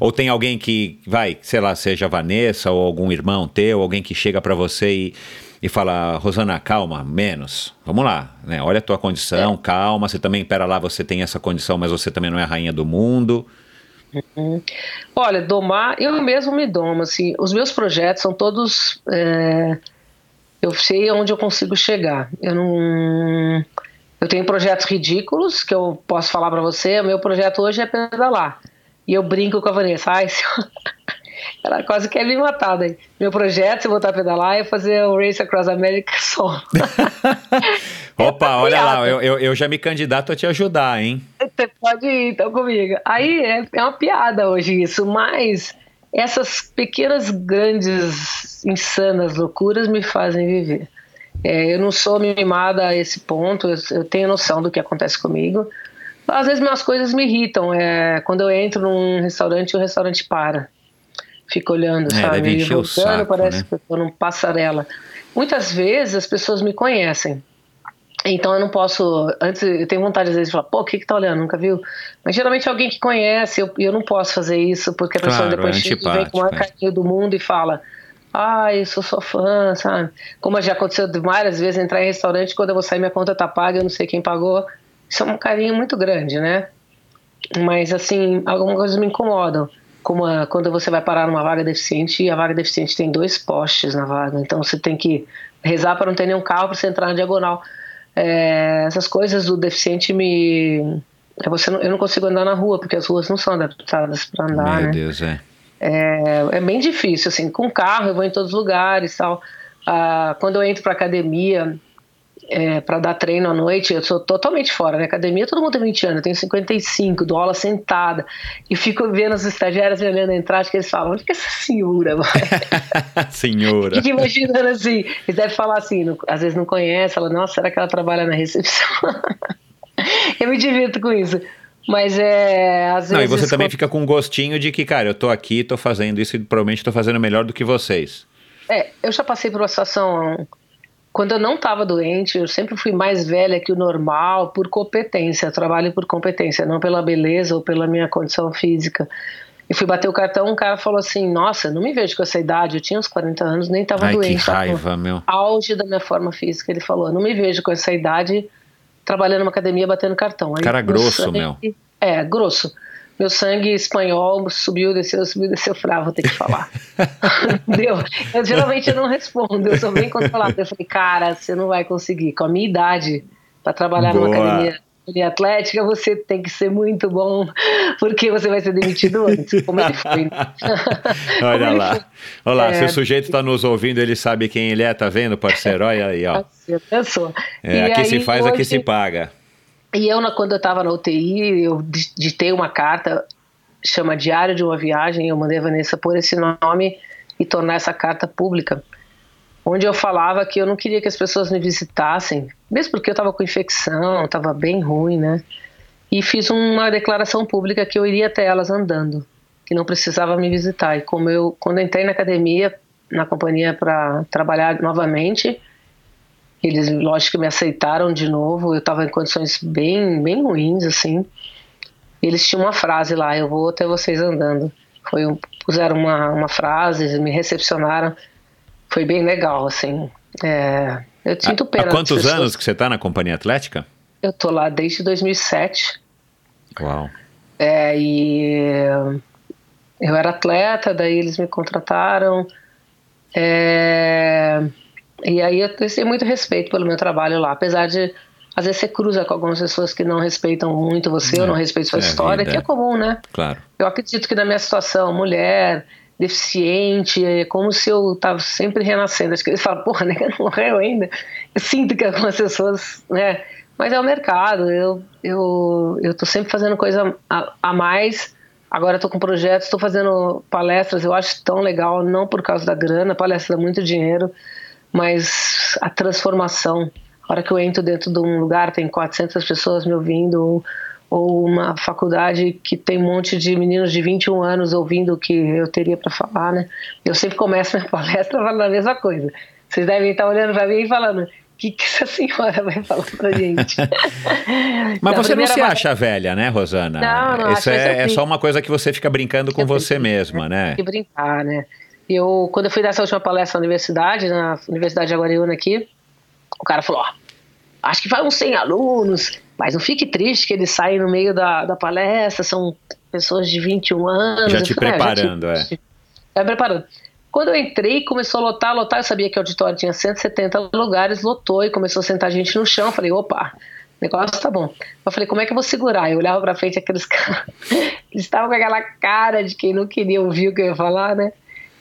ou tem alguém que vai, sei lá, seja Vanessa ou algum irmão teu, alguém que chega para você e, e fala, Rosana, calma, menos, vamos lá, né? Olha a tua condição, é. calma. Você também, pera lá, você tem essa condição, mas você também não é a rainha do mundo. Uhum. Olha, domar, eu mesmo me domo, assim, os meus projetos são todos é eu sei onde eu consigo chegar. Eu não. Eu tenho projetos ridículos que eu posso falar para você. O meu projeto hoje é pedalar. E eu brinco com a Vanessa. Ai, ela quase quer me matar daí. Meu projeto, se voltar a pedalar, é fazer o Race Across America só. Opa, olha lá, eu, eu, eu, já me candidato a te ajudar, hein? Você pode ir então comigo. Aí é, é uma piada hoje isso, mas essas pequenas, grandes, insanas loucuras me fazem viver. É, eu não sou mimada a esse ponto, eu, eu, tenho noção do que acontece comigo. Às vezes minhas coisas me irritam. É, quando eu entro num restaurante, o restaurante para. Fica olhando, é, sabe? Deve voltando, saco, parece né? que eu tô num passarela. Muitas vezes as pessoas me conhecem. Então eu não posso. Antes, eu tenho vontade às vezes de falar, pô, o que que tá olhando? Nunca viu? Mas geralmente é alguém que conhece, eu, eu não posso fazer isso, porque a pessoa Claro, depois é chega e vem com o maior antipático, carinho do mundo e fala. Ah, eu sou sua fã, sabe? Como já aconteceu várias vezes entrar em restaurante, quando eu vou sair, minha conta tá paga, eu não sei quem pagou. Isso é um carinho muito grande, né? Mas, assim, algumas coisas me incomodam. Como a- quando você vai parar numa vaga deficiente e a vaga deficiente tem dois postes na vaga. Então você tem que rezar para não ter nenhum carro para você entrar na diagonal. É, essas coisas do deficiente me. é, Você não- eu não consigo andar na rua, porque as ruas não são adaptadas para andar, Meu né? Deus, é. É, é bem difícil, assim, com carro eu vou em todos os lugares tal. Ah, quando eu entro para academia é, para dar treino à noite, eu sou totalmente fora, né? Academia todo mundo tem 20 anos, eu tenho 55, dou aula sentada e fico vendo os estagiários me olhando entrar, acho que eles falam, onde que essa senhora vai? Senhora. Fico imaginando assim, eles devem falar assim, não- às vezes não conhece, fala, nossa, será que ela trabalha na recepção? eu me divirto com isso. Mas é. Às Não, e você também fica com um gostinho de que, cara, eu tô aqui, tô fazendo isso e provavelmente tô fazendo melhor do que vocês. É, eu já passei por uma situação. Quando eu não estava doente, eu sempre fui mais velha que o normal por competência. Trabalho por competência, não pela beleza ou pela minha condição física. E fui bater o cartão, um cara falou assim: Nossa, não me vejo com essa idade. Eu tinha uns 40 anos, nem estava que doente. no raiva, meu. auge da minha forma física. Ele falou: Não me vejo com essa idade trabalhando numa academia batendo cartão. Aí, Cara grosso, meu. É, grosso. Meu sangue espanhol subiu, desceu, subiu, desceu, fravo, vou ter que falar. Deu. Eu geralmente não respondo, eu sou bem controlada. Eu falei, cara, você não vai conseguir. Com a minha idade, para trabalhar numa Boa. academia de atlética, você tem que ser muito bom, porque você vai ser demitido antes, como ele foi. né? Olha lá. foi. Olha lá, se É. o sujeito tá nos ouvindo, ele sabe quem ele é, tá vendo, parceiro? Olha aí, ó. Você pensou. É, E aqui se aí, faz, aqui hoje- se paga. E eu, quando eu estava na UTI, eu di- ditei uma carta, chama Diário de uma Viagem, eu mandei a Vanessa pôr esse nome e tornar essa carta pública, onde eu falava que eu não queria que as pessoas me visitassem, mesmo porque eu estava com infecção, estava bem ruim, né? E fiz uma declaração pública que eu iria até elas andando, que não precisava me visitar. E como eu, quando eu entrei na academia, na companhia para trabalhar novamente, eles, lógico, que me aceitaram de novo. Eu estava em condições bem, bem ruins, assim. Eles tinham uma frase lá: Eu vou até vocês andando. Foi um- puseram uma, uma frase, me recepcionaram. Foi bem legal, assim. É, eu sinto pena. Há quantos anos que você tá na companhia atlética? Eu tô lá desde 2007. Uau. É, e eu era atleta, daí eles me contrataram. É, e aí eu tenho muito respeito pelo meu trabalho lá, apesar de às vezes você cruza com algumas pessoas que não respeitam muito você, ou não respeitam sua é história, vida. que é comum, né? Claro. Eu acredito que na minha situação, mulher, deficiente, é como se eu tava sempre renascendo. Acho que eles falam, porra, nega, não morreu ainda. Eu sinto que algumas pessoas, né? Mas é o mercado, eu, eu, eu tô sempre fazendo coisa a, a mais. Agora tô com projetos, estou fazendo palestras, eu acho tão legal, não por causa da grana, palestra dá muito dinheiro, mas a transformação. A hora que eu entro dentro de um lugar, tem 400 pessoas me ouvindo, ou, uma faculdade que tem um monte de meninos de 21 anos ouvindo o que eu teria para falar, né? Eu sempre começo minha palestra falando a mesma coisa. Vocês devem estar olhando para mim e falando, o que, que essa senhora vai falar pra gente? Mas você não se acha velha, né, Rosana? Não, não Isso acho, é, é só uma coisa que você fica brincando com Eu você mesma, né? E brincar, né? Eu, quando eu fui dar essa última palestra na universidade, na Universidade de Aguariúna aqui, o cara falou, ó, acho que vai uns 100 alunos, mas não fique triste que eles saem no meio da, da palestra, são pessoas de 21 anos. Já te falei, "Ah, preparando, é. Já preparando. Quando eu entrei, começou a lotar, lotar, eu sabia que o auditório tinha 170 lugares, lotou e começou a sentar gente no chão. Eu falei, opa, o negócio tá bom. Eu falei, como é que eu vou segurar? Eu olhava pra frente aqueles caras, eles estavam com aquela cara de quem não queria ouvir o que eu ia falar, né?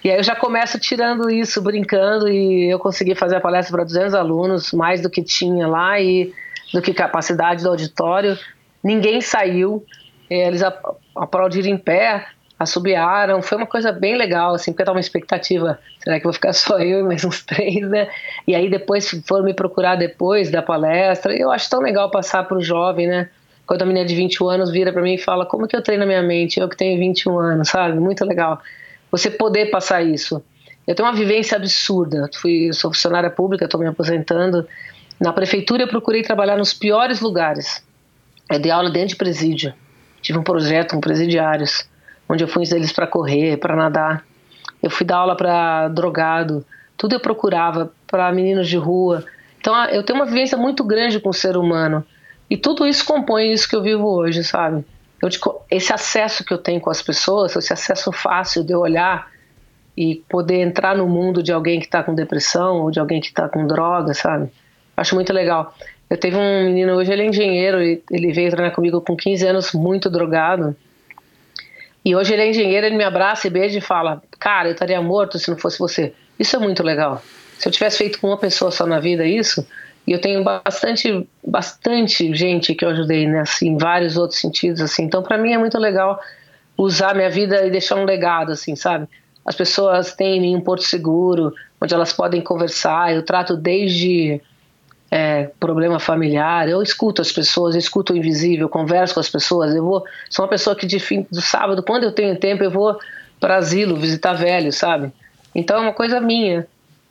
E aí eu já começo tirando isso, brincando, e eu consegui fazer a palestra para 200 alunos, mais do que tinha lá e do que capacidade do auditório. Ninguém saiu, eh, eles ap- aplaudiram em pé, assobiaram, foi uma coisa bem legal, assim, porque eu tava uma expectativa, será que vou ficar só eu e mais uns três, né? E aí depois foram me procurar depois da palestra, eu acho tão legal passar pro jovem, né? Quando a menina de 21 anos vira para mim e fala, como que eu treino a minha mente? Eu que tenho 21 anos, sabe? Muito legal. Você poder passar isso. Eu tenho uma vivência absurda. Fui, sou funcionária pública, estou me aposentando. Na prefeitura eu procurei trabalhar nos piores lugares. Eu dei aula dentro de presídio. Tive um projeto com presidiários, onde eu fui eles para correr, para nadar. Eu fui dar aula para drogado. Tudo eu procurava para meninos de rua. Então eu tenho uma vivência muito grande com o ser humano. E tudo isso compõe isso que eu vivo hoje, sabe? Eu, esse acesso que eu tenho com as pessoas, esse acesso fácil de eu olhar e poder entrar no mundo de alguém que está com depressão ou de alguém que está com droga, sabe? Acho muito legal. Eu teve um menino hoje, ele é engenheiro, ele veio treinar comigo com 15 anos, muito drogado. E hoje ele é engenheiro, ele me abraça e beija e fala: Cara, eu estaria morto se não fosse você. Isso é muito legal. Se eu tivesse feito com uma pessoa só na vida isso, e eu tenho bastante, bastante gente que eu ajudei, né, assim, em vários outros sentidos, assim. Então, para mim é muito legal usar minha vida e deixar um legado, assim, sabe? As pessoas têm em mim um porto seguro, onde elas podem conversar. Eu trato desde é, problema familiar, eu escuto as pessoas, eu escuto o invisível, converso com as pessoas. Eu vou, sou uma pessoa que de fim do sábado, quando eu tenho tempo, eu vou para asilo visitar velhos, sabe? Então é uma coisa minha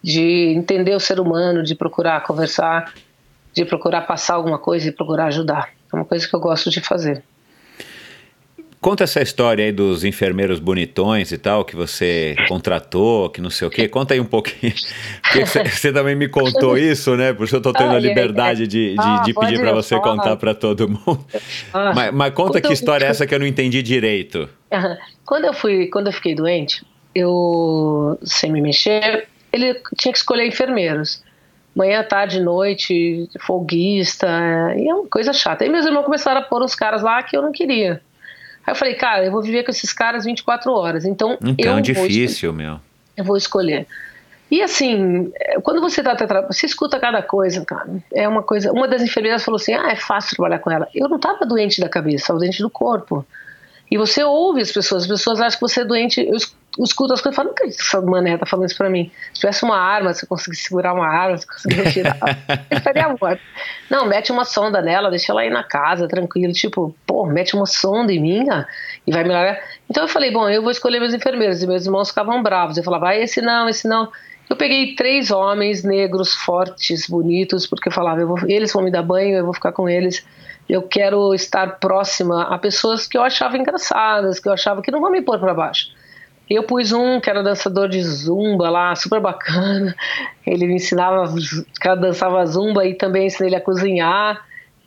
de entender o ser humano, de procurar conversar, de procurar passar alguma coisa e procurar ajudar. É uma coisa que eu gosto de fazer. Conta essa história aí dos enfermeiros bonitões e tal, que você contratou, que não sei o quê. Conta aí um pouquinho. Porque você também me contou isso, né? Por isso eu estou tendo ah, a liberdade é. de, de, ah, de pedir para você falar. contar para todo mundo. Ah, mas, mas, conta que história é essa que eu não entendi direito. Quando eu fui, quando eu fiquei doente, eu sem me mexer, ele tinha que escolher enfermeiros. Manhã, tarde, noite, folguista, e é uma coisa chata. Aí meus irmãos começaram a pôr uns caras lá que eu não queria. Aí eu falei, cara, eu vou viver com esses caras 24 horas. Então, então eu difícil, meu. Eu vou escolher. E assim, quando você tá você escuta cada coisa, cara. É uma coisa. Uma das enfermeiras falou assim: "Ah, é fácil trabalhar com ela". Eu não tava doente da cabeça, estava doente do corpo. E você ouve as pessoas, as pessoas acham que você é doente. Eu escuto as coisas e falo, nunca essa mané tá falando isso pra mim. Se tivesse uma arma, se eu conseguisse segurar uma arma, se eu conseguisse tirar, eu estaria morto. Não, mete uma sonda nela, deixa ela aí na casa, tranquilo. Tipo, pô, mete uma sonda em mim ó, e vai melhorar. Então eu falei, bom, eu vou escolher meus enfermeiros. E meus irmãos ficavam bravos. Eu falava, ah, esse não, esse não. Eu peguei três homens negros, fortes, bonitos, porque eu falava, eu vou, eles vão me dar banho, eu vou ficar com eles eu quero estar próxima a pessoas que eu achava engraçadas, que eu achava que não vão me pôr para baixo. Eu pus um que era dançador de zumba lá, super bacana. Ele me ensinava, o cara dançava zumba e também ensinei ele a cozinhar,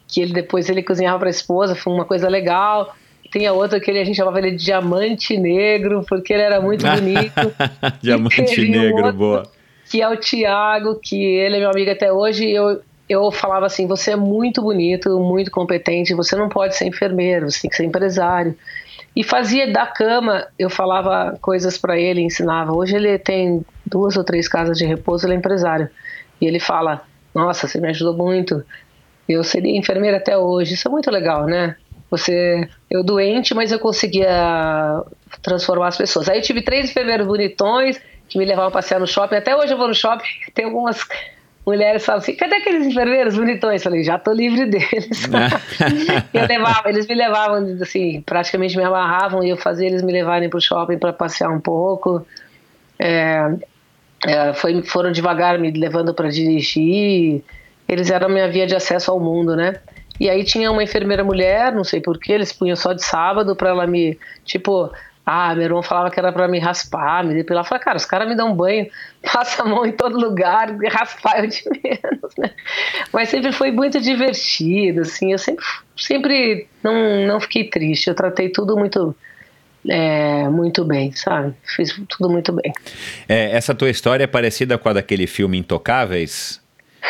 que ele depois ele cozinhava para a esposa, foi uma coisa legal. Tem a outra que ele, a gente chamava ele de diamante negro, porque ele era muito bonito. diamante negro, um boa. Que é o Tiago, que ele é meu amigo até hoje. Eu, eu falava assim: você é muito bonito, muito competente, você não pode ser enfermeiro, você tem que ser empresário. E fazia da cama, eu falava coisas para ele, ensinava. Hoje ele tem duas ou três casas de repouso, ele é empresário. E ele fala: Nossa, você me ajudou muito. Eu seria enfermeira até hoje. Isso é muito legal, né? Você, eu doente, mas eu conseguia transformar as pessoas. Aí tive três enfermeiros bonitões que me levavam a passear no shopping. Até hoje eu vou no shopping, tem algumas mulheres falam assim: cadê aqueles enfermeiros bonitões? Eu falei: já tô livre deles. eu levava, eles me levavam, assim, praticamente me amarravam e eu fazia eles me levarem pro shopping para passear um pouco. É, é, foi, foram devagar me levando para dirigir. Eles eram a minha via de acesso ao mundo, né? E aí tinha uma enfermeira mulher, não sei porquê, eles punham só de sábado para ela me, tipo, ah, meu irmão falava que era para me raspar, me depilar. Eu falei, cara, os caras me dão banho, passa a mão em todo lugar, raspar eu de menos, né? Mas sempre foi muito divertido, assim. Eu sempre, sempre não, não fiquei triste. Eu tratei tudo muito, é, muito bem, sabe? Fiz tudo muito bem. É, essa tua história é parecida com a daquele filme Intocáveis?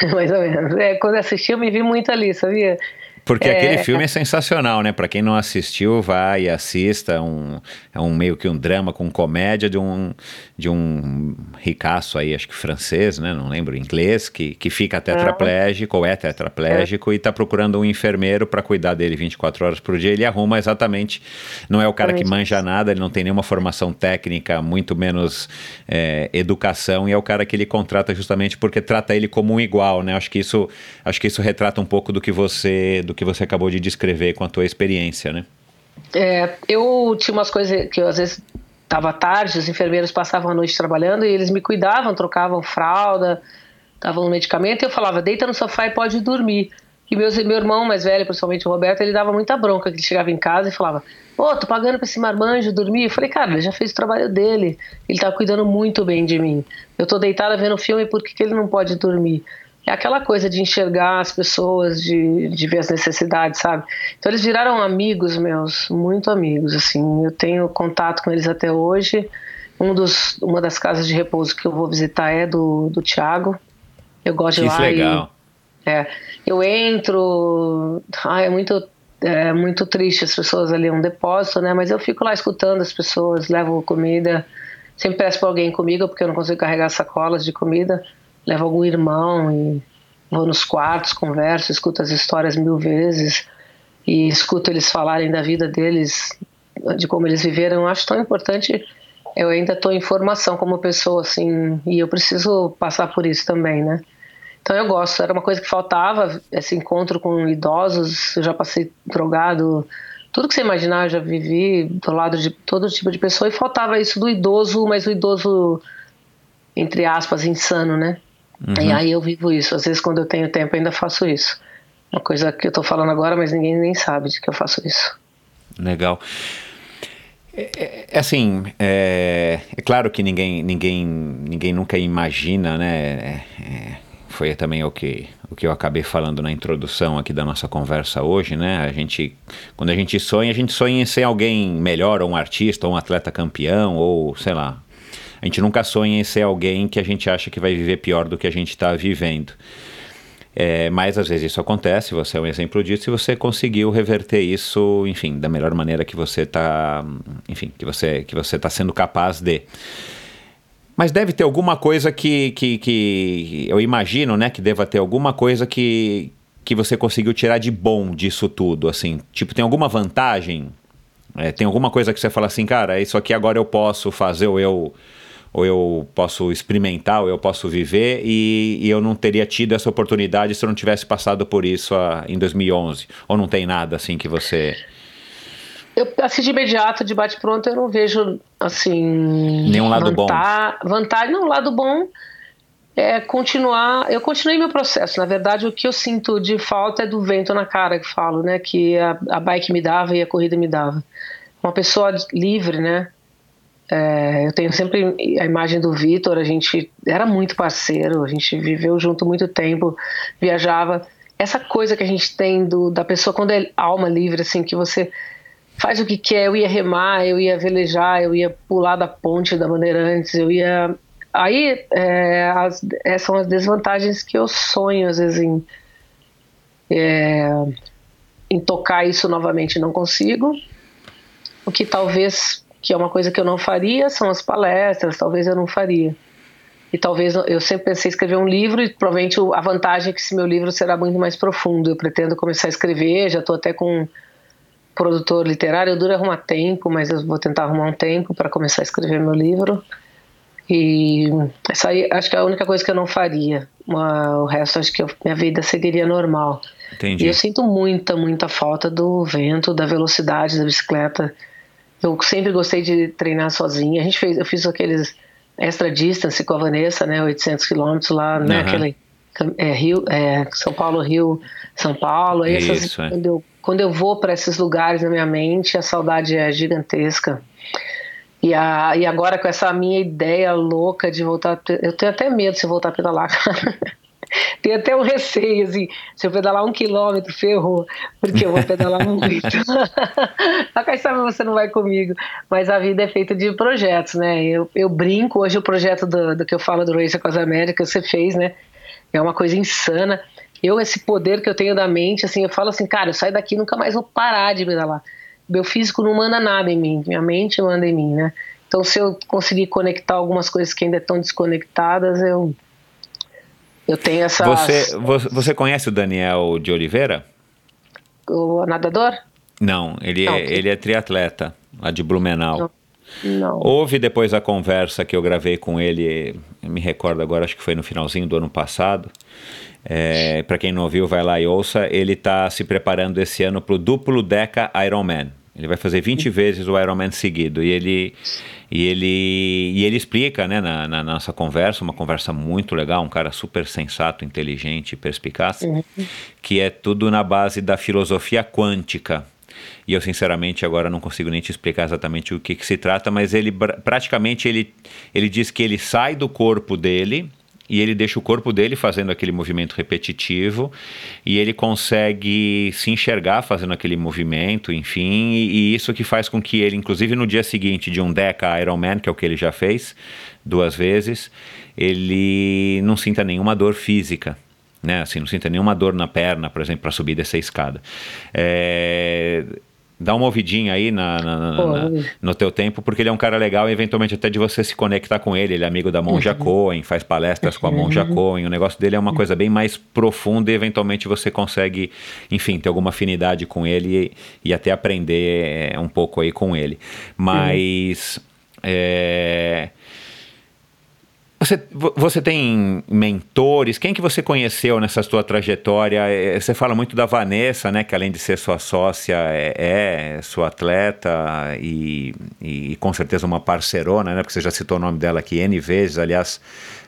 Mais ou menos. É, quando assisti, eu me vi muito ali, sabia? Porque é... aquele filme é sensacional, né? Para quem não assistiu, vai e assista. Um, é um meio que um drama com comédia de um, de um ricaço aí, acho que francês, né? Não lembro, inglês, que, que fica tetraplégico ou é tetraplégico é. e está procurando um enfermeiro para cuidar dele 24 horas por dia. Ele arruma exatamente. Não é o cara que manja nada, ele não tem nenhuma formação técnica, muito menos é, educação, e é o cara que ele contrata justamente porque trata ele como um igual, né? Acho que isso, acho que isso retrata um pouco do que você. Do que você acabou de descrever com a tua experiência, né? É, eu tinha umas coisas que eu, às vezes estava tarde, os enfermeiros passavam a noite trabalhando e eles me cuidavam, trocavam fralda, davam um medicamento e eu falava, deita no sofá e pode dormir. E meus, meu irmão mais velho, principalmente o Roberto, ele dava muita bronca, que ele chegava em casa e falava, pô, tô pagando pra esse marmanjo dormir. Eu falei, cara, ele já fez o trabalho dele, ele tá cuidando muito bem de mim. Eu tô deitada vendo filme, por que, que ele não pode dormir? É aquela coisa de enxergar as pessoas, de, de ver as necessidades, sabe? Então eles viraram amigos meus, muito amigos, assim. Eu tenho contato com eles até hoje. Um dos, uma das casas de repouso que eu vou visitar é do, do Tiago. Eu gosto de Que lá legal. e é, eu entro, ah, é muito é muito triste as pessoas ali, é um depósito, né? Mas eu fico lá escutando as pessoas, levo comida, sempre peço para alguém comigo porque eu não consigo carregar sacolas de comida, levo algum irmão e vou nos quartos, converso, escuto as histórias mil vezes e escuto eles falarem da vida deles, de como eles viveram. Eu acho tão importante. Eu ainda estou em formação como pessoa, assim, e eu preciso passar por isso também, né? Então eu gosto, era uma coisa que faltava, esse encontro com idosos, eu já passei drogado, tudo que você imaginar, eu já vivi do lado de todo tipo de pessoa e faltava isso do idoso, mas o idoso, entre aspas, insano, né? E aí eu vivo isso, às vezes quando eu tenho tempo ainda faço isso. Uma coisa que eu tô falando agora, mas ninguém nem sabe de que eu faço isso. Legal. É, é assim, é, é claro que ninguém, ninguém, ninguém nunca imagina, né? É, é, foi também o que, o que eu acabei falando na introdução aqui da nossa conversa hoje, né? A gente, quando a gente sonha, a gente sonha em ser alguém melhor, ou um artista, ou um atleta campeão, ou sei lá. A gente nunca sonha em ser alguém que a gente acha que vai viver pior do que a gente está vivendo. É, mas às vezes isso acontece, você é um exemplo disso e você conseguiu reverter isso, enfim, da melhor maneira que você está, enfim, que você que você está sendo capaz de. Mas deve ter alguma coisa que, que, que eu imagino, né, que deva ter alguma coisa que, que você conseguiu tirar de bom disso tudo, assim, tipo, tem alguma vantagem? É, tem alguma coisa que você fala assim, cara, isso aqui agora eu posso fazer ou eu ou eu posso experimentar, ou eu posso viver, e, e, eu não teria tido essa oportunidade se eu não tivesse passado por isso a, em 2011? Ou não tem nada assim que você. Eu, assim, de imediato, de bate-pronto, eu não vejo, assim... Nenhum lado bom. Vantagem, não, lado bom é continuar... Eu continuei meu processo, na verdade, o que eu sinto de falta é do vento na cara, que falo, né? Que a, a bike me dava e a corrida me dava. Uma pessoa livre, né? É, eu tenho sempre a imagem do Vitor, a gente era muito parceiro, a gente viveu junto muito tempo, viajava. Essa coisa que a gente tem do, da pessoa quando é alma livre, assim, que você faz o que quer. Eu ia remar, eu ia velejar, eu ia pular da ponte da Bandeirantes, eu ia. Aí é, as, essas são as desvantagens que eu sonho, às vezes, em, é, em tocar isso novamente. Não consigo. O que talvez que é uma coisa que eu não faria, são as palestras, talvez eu não faria. E talvez eu sempre pensei em escrever um livro e provavelmente a vantagem é que esse meu livro será muito mais profundo. Eu pretendo começar a escrever, já estou até com um produtor literário, eu duro arrumar tempo, mas eu vou tentar arrumar um tempo para começar a escrever meu livro. E essa aí acho que é a única coisa que eu não faria. O resto acho que eu, minha vida seguiria normal. Entendi. E eu sinto muita, muita falta do vento, da velocidade da bicicleta. Eu sempre gostei de treinar sozinha. A gente fez, eu fiz aqueles extra distance com a Vanessa, né, 800 quilômetros lá, né, Uhum. aquele é, Rio, é, São Paulo, Rio, São Paulo. Aí essas- Isso, é. quando, eu, quando eu vou para esses lugares na minha mente, a saudade é gigantesca. E, a, e agora com essa minha ideia louca de voltar, eu tenho até medo eu voltar a pedalar, cara. Tenho até um receio, assim, se eu pedalar um quilômetro, ferrou, porque eu vou pedalar muito. a quem sabe você não vai comigo, mas a vida é feita de projetos, né? Eu, eu brinco, hoje o projeto do, do que eu falo do Race Across America, você fez, né? É uma coisa insana. Eu, esse poder que eu tenho da mente, assim, eu falo assim, cara, eu saio daqui e nunca mais vou parar de pedalar. Meu físico não manda nada em mim, minha mente manda em mim, né? Então, se eu conseguir conectar algumas coisas que ainda estão desconectadas, eu eu tenho essa Você, vo- você conhece o Daniel de Oliveira? o nadador? Não, ele, Não, é, ele é triatleta, lá de Blumenau. Não. Houve depois a conversa que eu gravei com ele, me recordo agora, acho que foi no finalzinho do ano passado. para quem não ouviu, vai lá e ouça. Ele está se preparando esse ano para o duplo Deca Ironman. Ele vai fazer 20 vezes o Ironman seguido. E ele, e ele, e ele explica, né, na, na, nossa conversa, uma conversa muito legal, um cara super sensato, inteligente, perspicaz, uhum. que é tudo na base da filosofia quântica. E eu, sinceramente, agora não consigo nem te explicar exatamente o que, que se trata, mas ele praticamente ele, ele diz que ele sai do corpo dele e ele deixa o corpo dele fazendo aquele movimento repetitivo e ele consegue se enxergar fazendo aquele movimento, enfim, e, e, isso que faz com que ele, inclusive no dia seguinte de um Deca Ironman, que é o que ele já fez duas vezes, ele não sinta nenhuma dor física. Né, assim, não sinta nenhuma dor na perna, por exemplo, para subir dessa escada. É, Dá uma ouvidinha aí na, na, na, no teu tempo, porque ele é um cara legal e eventualmente até de você se conectar com ele. Ele é amigo da Monja uhum. Cohen, faz palestras com a Monja uhum. Cohen. O negócio dele é uma coisa bem mais profunda e eventualmente você consegue, enfim, ter alguma afinidade com ele e, e até aprender é, um pouco aí com ele. Mas. Uhum. É, você, você tem mentores? Quem que você conheceu nessa sua trajetória? É, você fala muito da Vanessa, né? Que além de ser sua sócia, é, é sua atleta e, e, com certeza uma parceirona, né? Porque você já citou o nome dela aqui N vezes. Aliás,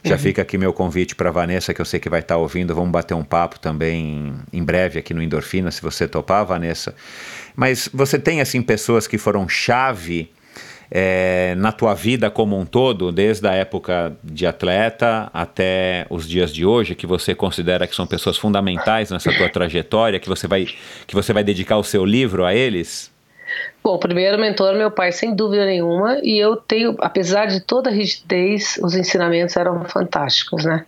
já uhum. fica aqui meu convite para Vanessa, que eu sei que vai estar tá ouvindo. Vamos bater um papo também em breve aqui no Endorfina, se você topar, Vanessa. Mas você tem, assim, pessoas que foram chave é, na tua vida como um todo, desde a época de atleta até os dias de hoje, que você considera que são pessoas fundamentais nessa tua trajetória, que você vai, que você vai dedicar o seu livro a eles? Bom, o primeiro mentor, meu pai, sem dúvida nenhuma, e eu tenho, apesar de toda a rigidez, os ensinamentos eram fantásticos, né?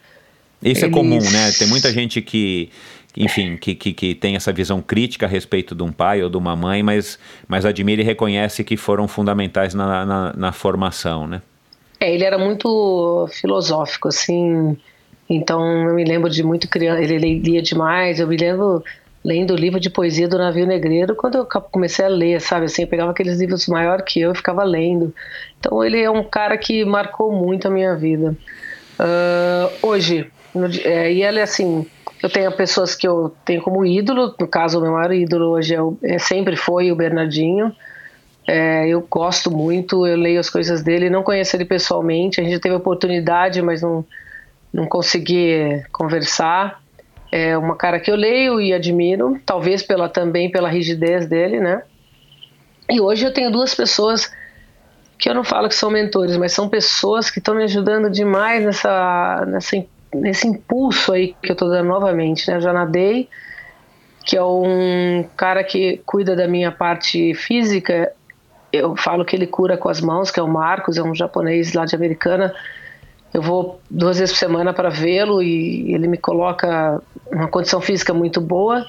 Isso Eles... é comum, né? Tem muita gente que enfim, que, que, que, tem essa visão crítica a respeito de um pai ou de uma mãe, mas, mas admira e reconhece que foram fundamentais na, na, na formação, né? É, ele era muito filosófico, assim, então eu me lembro de muito criança, ele lia demais, eu me lembro lendo o livro de poesia do Navio Negreiro quando eu comecei a ler, sabe, assim, eu pegava aqueles livros maior que eu e ficava lendo. Então ele é um cara que marcou muito a minha vida. Uh, hoje, no, é, e ele assim, eu tenho pessoas que eu tenho como ídolo, no caso, o meu maior ídolo hoje é, o, é sempre foi o Bernardinho. É, eu gosto muito, eu leio as coisas dele, não conheço ele pessoalmente, a gente teve oportunidade, mas não, não consegui conversar. É uma cara que eu leio e admiro, talvez pela também pela rigidez dele, né? E hoje eu tenho duas pessoas que eu não falo que são mentores, mas são pessoas que estão me ajudando demais nessa, nessa nesse impulso aí que eu tô dando novamente, né? Já nadei, que é um cara que cuida da minha parte física. Eu falo que ele cura com as mãos, que é o Marcos, é um japonês lá de Americana. Eu vou duas vezes por semana para vê-lo e ele me coloca uma condição física muito boa.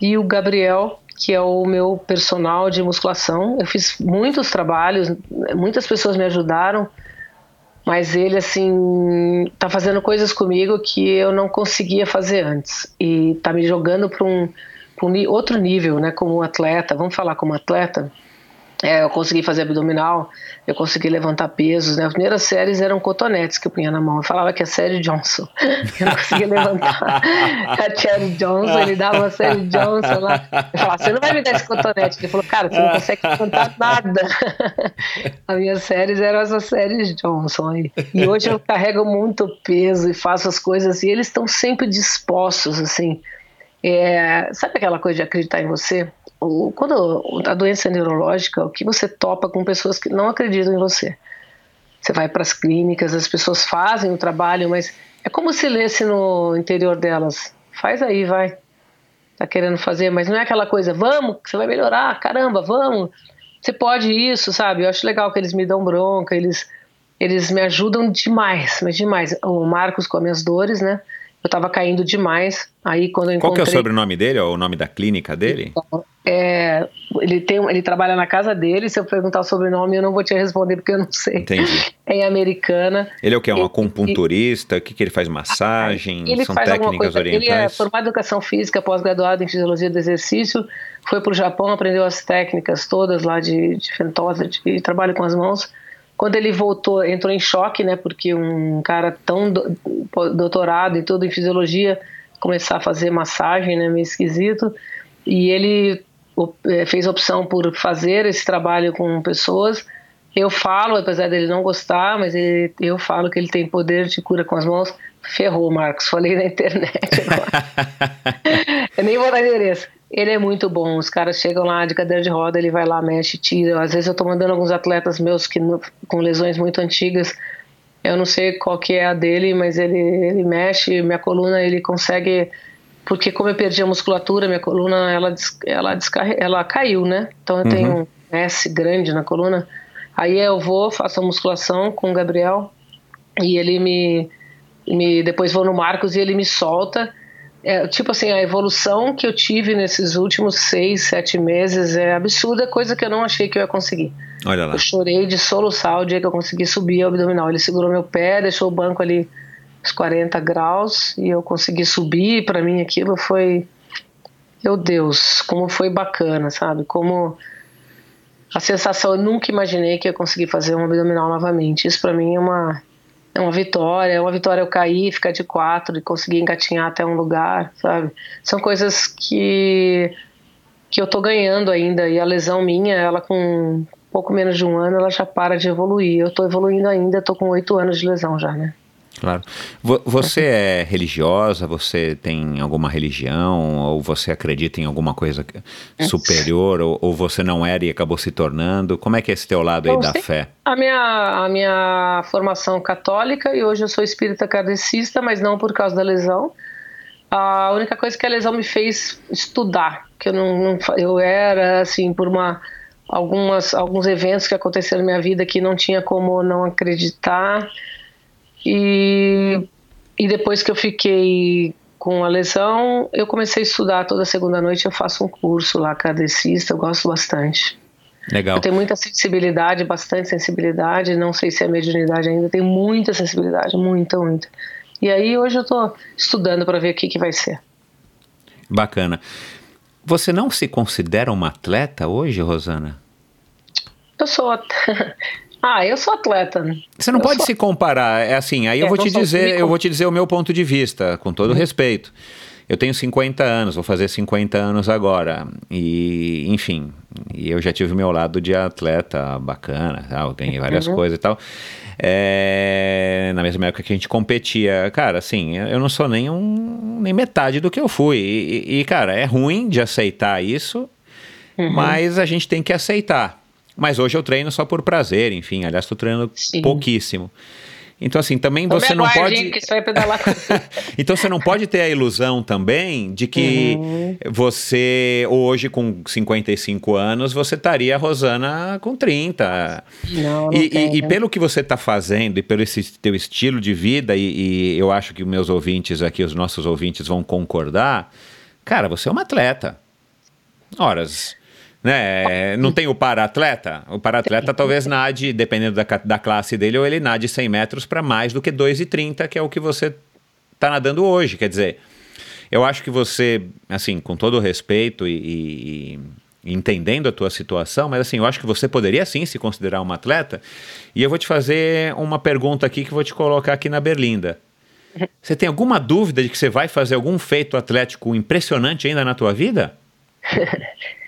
E o Gabriel, que é o meu personal de musculação. Eu fiz muitos trabalhos, muitas pessoas me ajudaram mas ele assim tá fazendo coisas comigo que eu não conseguia fazer antes e tá me jogando para um, um, outro nível, né? Como atleta, vamos falar como atleta. É, eu consegui fazer abdominal, eu consegui levantar pesos. Né? As primeiras séries eram cotonetes que eu punha na mão. Eu falava que é série Johnson. Eu não conseguia levantar a Cherry Johnson, ele dava uma série Johnson lá. Eu falava, você não vai me dar esse cotonete. Ele falou, cara, você não consegue levantar nada. As minhas séries eram essas séries Johnson aí. E hoje eu carrego muito peso e faço as coisas e eles estão sempre dispostos, assim. É, sabe aquela coisa de acreditar em você? Quando a doença é neurológica, o que você topa com pessoas que não acreditam em você. Você vai para as clínicas, as pessoas fazem o trabalho, mas é como se lesse no interior delas. Faz aí, vai. Tá querendo fazer, mas não é aquela coisa, vamos, você vai melhorar, caramba, vamos. Você pode isso, sabe? Eu acho legal que eles me dão bronca, eles eles me ajudam demais, mas demais. O Marcos com as minhas dores, né? Eu tava caindo demais. Aí quando eu encontrei... Qual que é o sobrenome dele, ou o nome da clínica dele? Então, é, ele, tem, ele trabalha na casa dele. Se eu perguntar o sobrenome, eu não vou te responder porque eu não sei. Entendi. É em americana. Ele é o que? É um acupunturista? O que, que ele faz? Massagem? Ele São faz técnicas orientais? Ele é formado em educação física, pós-graduado em fisiologia do exercício. Foi para o Japão, aprendeu as técnicas todas lá de, de fentosa, de, de trabalho com as mãos. Quando ele voltou, entrou em choque, né? Porque um cara tão do, doutorado e tudo em fisiologia começar a fazer massagem, né? Meio esquisito. E ele é, fez opção por fazer esse trabalho com pessoas. Eu falo, apesar dele não gostar, mas ele, eu falo que ele tem poder de cura com as mãos. Ferrou, Marcos. Falei na internet. eu nem vou dar endereço. Ele é muito bom. Os caras chegam lá de cadeira de roda, ele vai lá, mexe, tira. Às vezes eu tô mandando alguns atletas meus que com lesões muito antigas. Eu não sei qual que é a dele, mas ele, ele mexe, minha coluna ele consegue porque como eu perdi a musculatura, minha coluna ela ela descarre, ela caiu, né? Então eu uhum. tenho um S grande na coluna. Aí eu vou, faço a musculação com o Gabriel e ele me, me depois vou no Marcos e ele me solta é, tipo assim, a evolução que eu tive nesses últimos seis, sete meses é absurda, coisa que eu não achei que eu ia conseguir. Olha lá. Eu chorei de soluçar o dia que eu consegui subir o abdominal. Ele segurou meu pé, deixou o banco ali uns 40 graus e eu consegui subir. Para mim aquilo foi, meu Deus, como foi bacana, sabe? Como a sensação, eu nunca imaginei que ia conseguir fazer um abdominal novamente. Isso para mim é uma é uma vitória, é uma vitória eu cair, ficar de quatro e conseguir engatinhar até um lugar, sabe? São coisas que que eu tô ganhando ainda e a lesão minha, ela com pouco menos de um ano, ela já para de evoluir. Eu tô evoluindo ainda, tô com oito anos de lesão já, né? Claro. Você é religiosa? Você tem alguma religião? Ou você acredita em alguma coisa superior? Ou, ou você não era e acabou se tornando? Como é que é esse teu lado aí da fé? A minha, a minha formação católica e hoje eu sou espírita kardecista, mas não por causa da lesão. A única coisa que a lesão me fez estudar, que eu não, não eu era assim por uma algumas alguns eventos que aconteceram na minha vida que não tinha como não acreditar e, e depois que eu fiquei com a lesão, eu comecei a estudar toda segunda noite. Eu faço um curso lá, kardecista, eu gosto bastante. Legal. Eu tenho muita sensibilidade, bastante sensibilidade. Não sei se é mediunidade ainda, tenho muita sensibilidade, muita, muita. E aí hoje eu estou estudando para ver o que, que vai ser. Bacana. Você não se considera uma atleta hoje, Rosana? Eu sou. Ah, eu sou atleta. Né? Você não eu pode sou... se comparar. É assim, aí é, eu vou te dizer, eu vou te dizer o meu ponto de vista, com todo uhum. respeito. Eu tenho 50 anos, vou fazer 50 anos agora. E, enfim, e eu já tive o meu lado de atleta bacana, tal, ganhei várias uhum. coisas e tal. É, na mesma época que a gente competia. Cara, assim, eu não sou nem, um, nem metade do que eu fui. E, e cara, é ruim de aceitar isso, uhum. mas a gente tem que aceitar. Mas hoje eu treino só por prazer, enfim. Aliás, estou treinando Sim. pouquíssimo. Então, assim, também você não pode. Que vai pedalar então, você não pode ter a ilusão também de que uhum. você, hoje, com 55 anos, você estaria a Rosana com 30. Não, não e, e, e, pelo que você está fazendo e pelo esse teu estilo de vida, e, e eu acho que os meus ouvintes aqui, os nossos ouvintes, vão concordar, cara, você é uma atleta. Horas. Né? Não tem o para-atleta? O para-atleta talvez nade, dependendo da, da classe dele, ou ele nade 100 metros para mais do que 2,30, que é o que você está nadando hoje. Quer dizer, eu acho que você, assim, com todo o respeito e, e, entendendo a tua situação, mas assim, eu acho que você poderia sim se considerar uma atleta. E eu vou te fazer uma pergunta aqui que vou te colocar aqui na Berlinda. Você tem alguma dúvida de que você vai fazer algum feito atlético impressionante ainda na tua vida?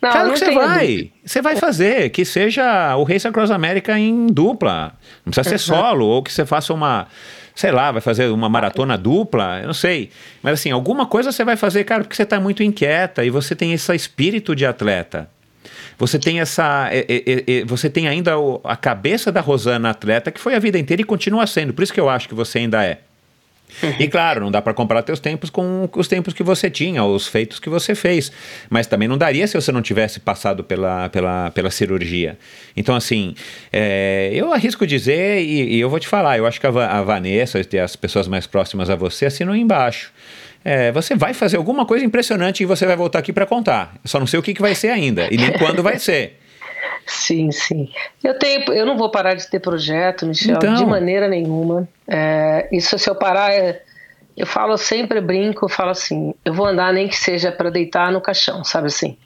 Não, claro não que você vai. Você vai fazer. Que seja o Race Across America em dupla. Não precisa ser solo. Ou que você faça uma. Sei lá, vai fazer uma maratona dupla. Eu não sei. Mas assim, alguma coisa você vai fazer, cara, porque você está muito inquieta e você tem esse espírito de atleta. Você tem essa. É, é, é, você tem ainda a cabeça da Rosana atleta, que foi a vida inteira e continua sendo. Por isso que eu acho que você ainda é. E claro, não dá para comparar teus tempos com os tempos que você tinha, os feitos que você fez. Mas também não daria se você não tivesse passado pela, pela, pela cirurgia. Então, assim, é, eu arrisco dizer, e, e, eu vou te falar, eu acho que a, a Vanessa e as pessoas mais próximas a você assinam embaixo. É, você vai fazer alguma coisa impressionante e você vai voltar aqui para contar. Só não sei o que, que vai ser ainda e nem quando vai ser. Sim, sim. Eu tenho, eu não vou parar de ter projeto, Michel, então... de maneira nenhuma. É, isso se eu parar é, eu falo sempre, brinco, eu falo assim, eu vou andar nem que seja para deitar no caixão, sabe assim?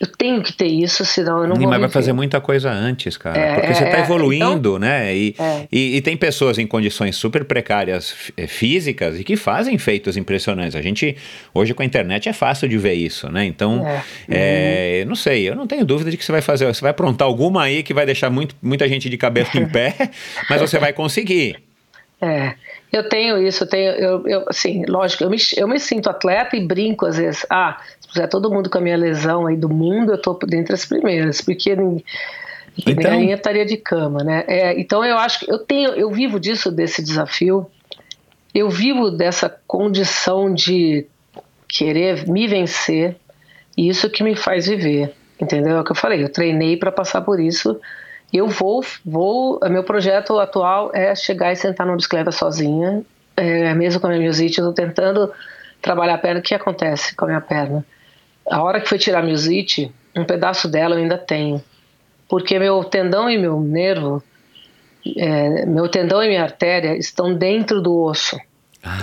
Eu tenho que ter isso, senão eu não Sim, vou Mas vai fazer muita coisa antes, cara. É, porque você é, está é, evoluindo, então- né? E, É. e, e tem pessoas em condições super precárias eh, físicas e que fazem feitos impressionantes. A gente, hoje com a internet, é fácil de ver isso, né? Então, É. é, não sei, eu não tenho dúvida de que você vai fazer. Você vai aprontar alguma aí que vai deixar muito, muita gente de cabeça em pé, mas você vai conseguir. É, eu tenho isso, eu tenho, eu, eu, assim, lógico, eu me, eu me sinto atleta e brinco às vezes. Ah, puser todo mundo com a minha lesão aí do mundo, eu tô dentre as primeiras, porque Então- ninguém estaria de cama, né? É, então eu acho que eu tenho, eu vivo disso, desse desafio, eu vivo dessa condição de querer me vencer, e isso que me faz viver, entendeu? É o que eu falei, eu treinei para passar por isso. Eu vou, vou. Meu projeto atual é chegar e sentar numa bicicleta sozinha, é, mesmo com a minha miosite, eu estou tentando trabalhar a perna. O que acontece com a minha perna? A hora que foi tirar a miosite, um pedaço dela eu ainda tenho, porque meu tendão e meu nervo, é, meu tendão e minha artéria estão dentro do osso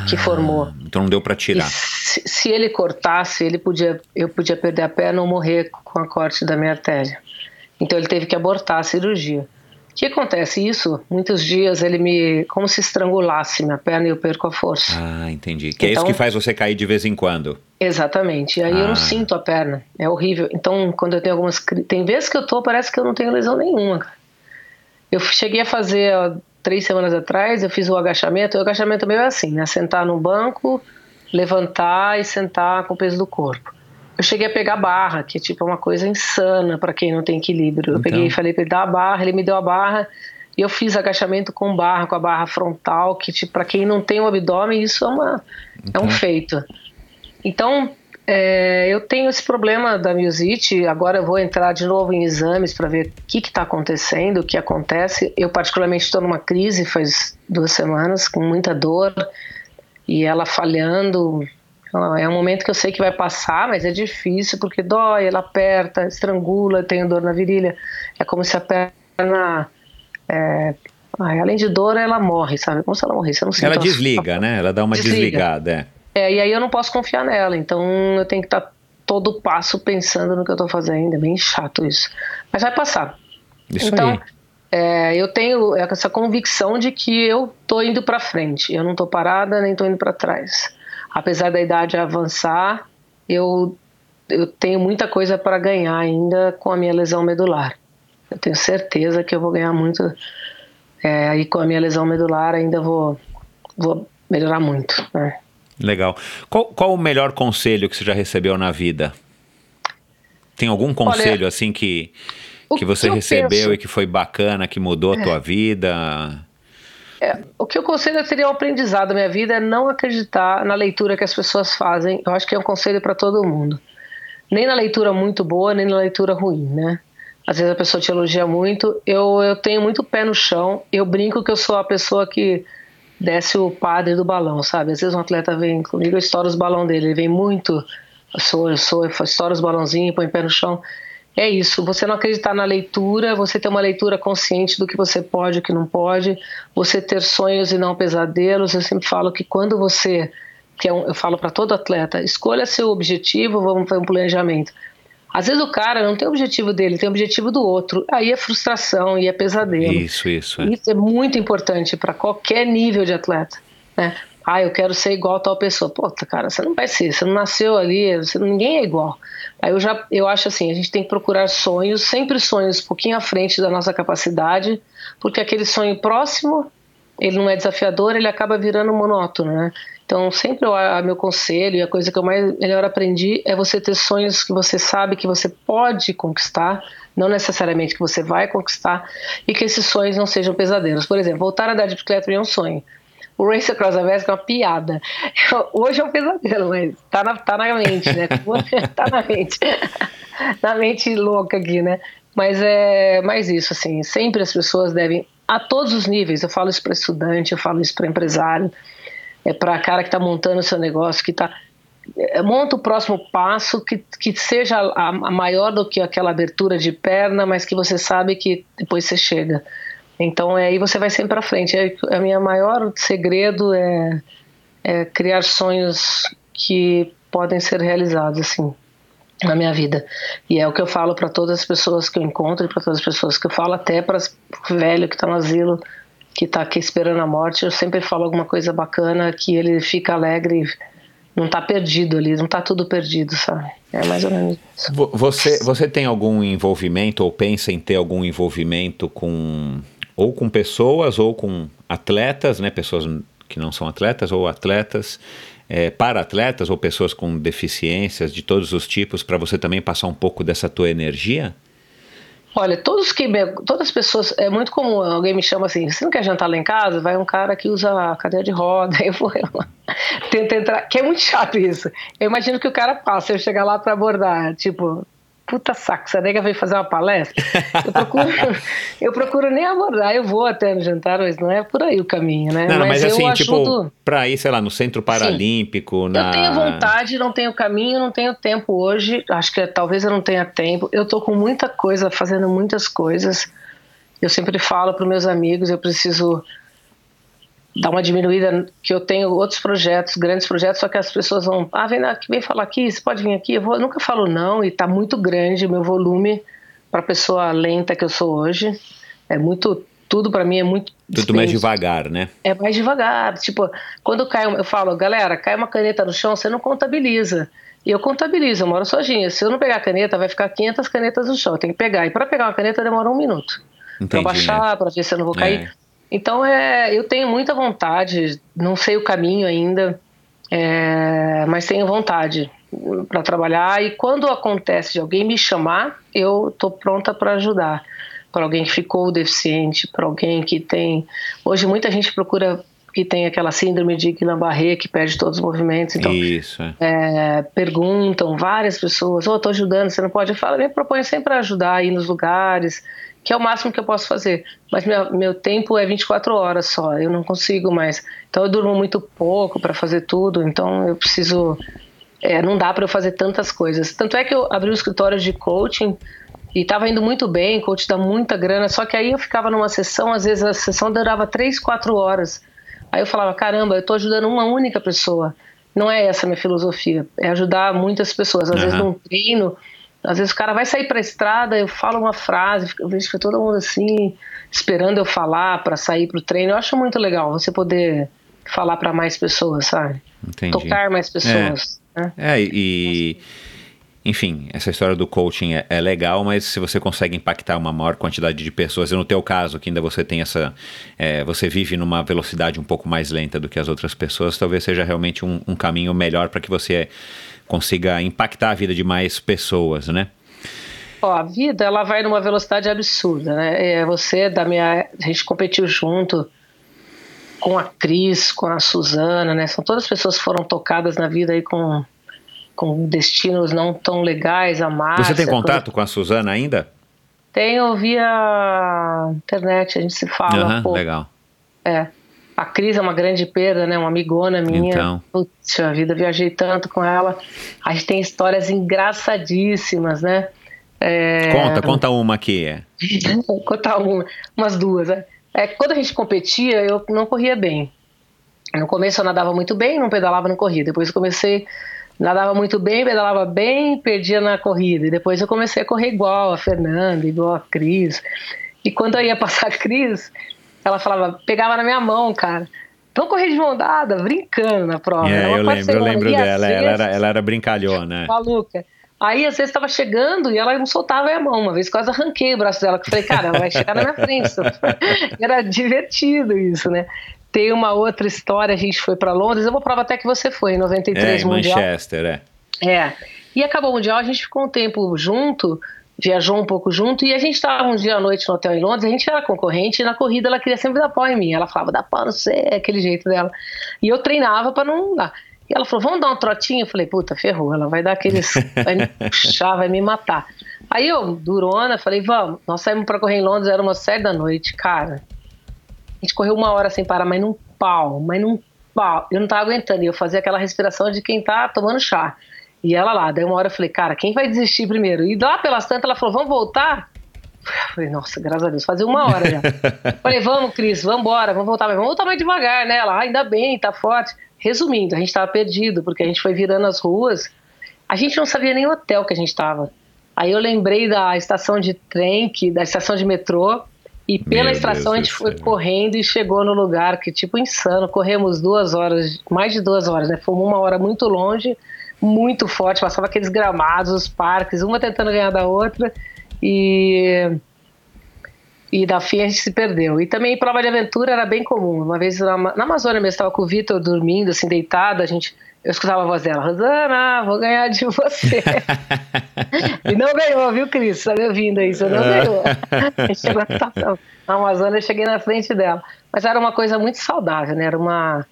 que formou. Então não deu para tirar. se, se ele cortasse, ele podia, eu podia perder a perna ou morrer com a corte da minha artéria. Então ele teve que abortar a cirurgia. O que acontece? Isso, muitos dias ele me. como se estrangulasse minha perna e eu perco a força. Ah, entendi. Que é isso Então- que faz você cair de vez em quando. Exatamente. E aí eu Ah. não sinto a perna. É horrível. Então, quando eu tenho algumas. Tem vezes que eu tô, parece que eu não tenho lesão nenhuma, cara. Eu cheguei a fazer ó, três semanas atrás, eu fiz o agachamento. O agachamento meu é assim, né? Sentar no banco, levantar e sentar com o peso do corpo. Eu cheguei a pegar barra, que é tipo uma coisa insana para quem não tem equilíbrio. Eu Então. peguei e falei para ele dar a barra, ele me deu a barra e eu fiz agachamento com barra, com a barra frontal, que tipo, para quem não tem o abdômen, isso é, uma, é um feito. Então, é, eu tenho esse problema da miosite. Agora eu vou entrar de novo em exames para ver o que está acontecendo, o que acontece. Eu, particularmente, estou numa crise faz duas semanas, com muita dor e ela falhando. É um momento que eu sei que vai passar, mas é difícil porque dói, ela aperta, estrangula, eu tenho dor na virilha. É como se a perna. é, além de dor, ela morre, sabe? Como se ela morresse. Eu não sinto Ela a- desliga, né? Ela dá uma Desliga. desligada. É. é, e aí eu não posso confiar nela, então eu tenho que estar todo passo pensando no que eu tô fazendo, é bem chato isso. Mas vai passar. Isso então, é, eu tenho essa convicção de que eu tô indo para frente, eu não tô parada nem tô indo para trás. Apesar da idade avançar, eu, eu tenho muita coisa para ganhar ainda com a minha lesão medular. Eu tenho certeza que eu vou ganhar muito. É, aí com a minha lesão medular ainda vou, vou melhorar muito. Né? Legal. Qual, qual o melhor conselho que você já recebeu na vida? Tem algum conselho assim que, que você que eu recebeu penso- e que foi bacana, que mudou a tua vida? É, o que eu conselho seria o aprendizado da minha vida é não acreditar na leitura que as pessoas fazem. Eu acho que é um conselho para todo mundo. Nem na leitura muito boa, nem na leitura ruim, né? Às vezes a pessoa te elogia muito. Eu, eu tenho muito pé no chão. Eu brinco que eu sou a pessoa que desce o padre do balão, sabe? Às vezes um atleta vem comigo, eu estouro os balões dele. Ele vem muito, eu sou, eu sou, eu estouro os balãozinhos, põe pé no chão. É isso, você não acreditar na leitura, você ter uma leitura consciente do que você pode e o que não pode, você ter sonhos e não pesadelos. Eu sempre falo que quando você, que é um, eu falo para todo atleta, escolha seu objetivo, vamos fazer um planejamento. Às vezes o cara não tem o objetivo dele, tem o objetivo do outro. Aí é frustração e é pesadelo. Isso, isso. É. Isso é muito importante para qualquer nível de atleta. Né? Ah, eu quero ser igual a tal pessoa. Puta, cara, você não vai ser, você não nasceu ali, você, ninguém é igual. Aí eu já eu acho assim, a gente tem que procurar sonhos, sempre sonhos um pouquinho à frente da nossa capacidade, porque aquele sonho próximo, ele não é desafiador, ele acaba virando monótono, né? Então, sempre o meu conselho e a coisa que eu mais melhor aprendi é você ter sonhos que você sabe que você pode conquistar, não necessariamente que você vai conquistar, e que esses sonhos não sejam pesadelos. Por exemplo, voltar a andar de bicicleta é um sonho. O Race Across America é uma piada. Hoje é um pesadelo, mas tá na, tá na mente, né? tá na mente. na mente louca aqui, né? Mas é mais isso, assim, sempre as pessoas devem, a todos os níveis, eu falo isso para estudante, eu falo isso para empresário, é para cara que está montando o seu negócio, que está monta o próximo passo que, que seja a, a, maior do que aquela abertura de perna, mas que você sabe que depois você chega. Então aí você vai sempre para frente. É, a minha maior segredo é é criar sonhos que podem ser realizados, assim, na minha vida. E é o que eu falo para todas as pessoas que eu encontro para todas as pessoas que eu falo, até para o velho que está no asilo, que está aqui esperando a morte. Eu sempre falo alguma coisa bacana que ele fica alegre não está perdido ali, não está tudo perdido, sabe? É mais ou menos isso. Você, você tem algum envolvimento ou pensa em ter algum envolvimento com ou com pessoas ou com atletas, né? Pessoas que não são atletas ou atletas é, para atletas ou pessoas com deficiências de todos os tipos para você também passar um pouco dessa tua energia? Olha, todos que todas as pessoas é muito comum alguém me chama assim, você não quer jantar lá em casa? Vai um cara que usa cadeira de roda, eu vou eu tento entrar, que é muito chato isso. Eu imagino que o cara passa, eu chegar lá para abordar, tipo, puta saco, essa nega veio fazer uma palestra. Eu procuro, eu procuro nem abordar, eu vou até no jantar, mas não é por aí o caminho, né? Não, mas, mas assim, tipo, ajudo... pra ir, sei lá, no Centro Paralímpico, Sim. na... Eu tenho vontade, não tenho caminho, não tenho tempo hoje, acho que talvez eu não tenha tempo. Eu tô com muita coisa, fazendo muitas coisas. Eu sempre falo para meus amigos, eu preciso dar uma diminuída, que eu tenho outros projetos, grandes projetos, só que as pessoas vão, ah, vem, aqui, vem falar aqui, você pode vir aqui, eu, vou, eu nunca falo não, e está muito grande o meu volume para a pessoa lenta que eu sou hoje, é muito, tudo para mim é muito... Tudo mais devagar, né? É mais devagar, tipo, quando cai, eu falo, galera, cai uma caneta no chão, você não contabiliza, e eu contabilizo, eu moro sozinha, se eu não pegar a caneta, vai ficar 500 canetas no chão, eu tenho que pegar, e para pegar uma caneta demora um minuto, para baixar, né? para ver se eu não vou cair... É. Então é, eu tenho muita vontade, não sei o caminho ainda, é, mas tenho vontade para trabalhar e quando acontece de alguém me chamar, eu estou pronta para ajudar. Para alguém que ficou deficiente, para alguém que tem. Hoje muita gente procura que tem aquela síndrome de Guillain-Barré que perde todos os movimentos. Então, Isso. É, perguntam várias pessoas: "Oh, estou ajudando, você não pode?" Eu falo, me proponho sempre a ajudar aí nos lugares, que é o máximo que eu posso fazer. Mas meu, meu tempo é 24 horas só, eu não consigo mais. Então eu durmo muito pouco para fazer tudo, então eu preciso. É, não dá para eu fazer tantas coisas. Tanto é que eu abri o escritório de coaching e estava indo muito bem, coach dá muita grana, só que aí eu ficava numa sessão, às vezes a sessão durava 3, 4 horas. Aí eu falava, caramba, eu estou ajudando uma única pessoa. Não é essa a minha filosofia, é ajudar muitas pessoas. Às uhum. vezes num treino às vezes o cara vai sair para a estrada, eu falo uma frase, eu vejo que todo mundo assim, esperando eu falar para sair para o treino. Eu acho muito legal você poder falar para mais pessoas, sabe? Entendi. Tocar mais pessoas. É, né? é e. Enfim, essa história do coaching é, é, legal, mas se você consegue impactar uma maior quantidade de pessoas, e no teu caso, que ainda você tem essa. É, você vive numa velocidade um pouco mais lenta do que as outras pessoas, talvez seja realmente um, um caminho melhor para que você consiga impactar a vida de mais pessoas, né? Ó, a vida ela vai numa velocidade absurda, né? É, você da minha, a gente competiu junto com a Cris, com a Suzana, né? São todas pessoas que foram tocadas na vida aí com com destinos não tão legais, a Márcia. Você tem contato com a Suzana ainda? Tenho via internet, a gente se fala. Uhum, legal. É. A Cris é uma grande perda, né? Uma amigona minha. Então. Putz, a vida, viajei tanto com ela. A gente tem histórias engraçadíssimas, né? É... Conta, conta uma aqui. Contar uma, umas duas. Né? É, quando a gente competia, eu não corria bem. No começo eu nadava muito bem, não pedalava, não corria. Depois eu comecei, nadava muito bem, pedalava bem, perdia na corrida. E depois eu comecei a correr igual a Fernanda, igual a Cris. E quando eu ia passar a Cris, ela falava, pegava na minha mão, cara. Vamos correr de mão dada, brincando na prova. É, eu lembro, eu lembro dela. Ela era, ela era brincalhona. Maluca. Aí, às vezes, estava chegando e ela não soltava a mão. Uma vez quase arranquei o braço dela. Eu falei, cara, ela vai chegar na minha frente. Era divertido isso, né? Tem uma outra história, a gente foi para Londres. É uma prova até que você foi, em 93 é, em Mundial. Manchester, é. É. E acabou o Mundial, a gente ficou um tempo junto viajou um pouco junto e a gente estava um dia à noite no hotel em Londres, a gente era concorrente e na corrida ela queria sempre dar pau em mim. Ela falava, dá pau, não sei, aquele jeito dela. E eu treinava para não dar. E ela falou, vamos dar um trotinho? Eu falei, puta, ferrou, ela vai dar aqueles. vai me puxar, vai me matar. Aí eu, durona, falei, vamos. Nós saímos para correr em Londres, era uma série da noite, cara. A gente correu uma hora sem parar, mas num pau, mas num pau. Eu não tava aguentando, e eu fazia aquela respiração de quem tá tomando chá. E ela lá, daí uma hora eu falei, cara, quem vai desistir primeiro? E lá pelas tantas ela falou, vamos voltar? Eu falei, nossa, graças a Deus, fazia uma hora já. falei, vamos, Cris, vamos embora, vamos voltar, mas vamos voltar mais devagar, né? Ela, ah, ainda bem, tá forte. Resumindo, a gente estava perdido, porque a gente foi virando as ruas, a gente não sabia nem o hotel que a gente estava. Aí eu lembrei da estação de trem, que, da estação de metrô, e pela Meu estação Deus a gente foi correndo e chegou no lugar que, tipo, insano. Corremos duas horas, mais de duas horas, né? Fomos uma hora muito longe, muito forte, passava aqueles gramados, os parques, uma tentando ganhar da outra. E e da fim a gente se perdeu. E também prova de aventura era bem comum. Uma vez na, na Amazônia mesmo, estava com o Vitor dormindo, assim, deitado, a gente, eu escutava a voz dela, Rosana, vou ganhar de você. e não ganhou, viu, Cris? Tá me ouvindo aí, você não é. ganhou. Chegou na. Na Amazônia eu cheguei na frente dela. Mas era uma coisa muito saudável, né? Era uma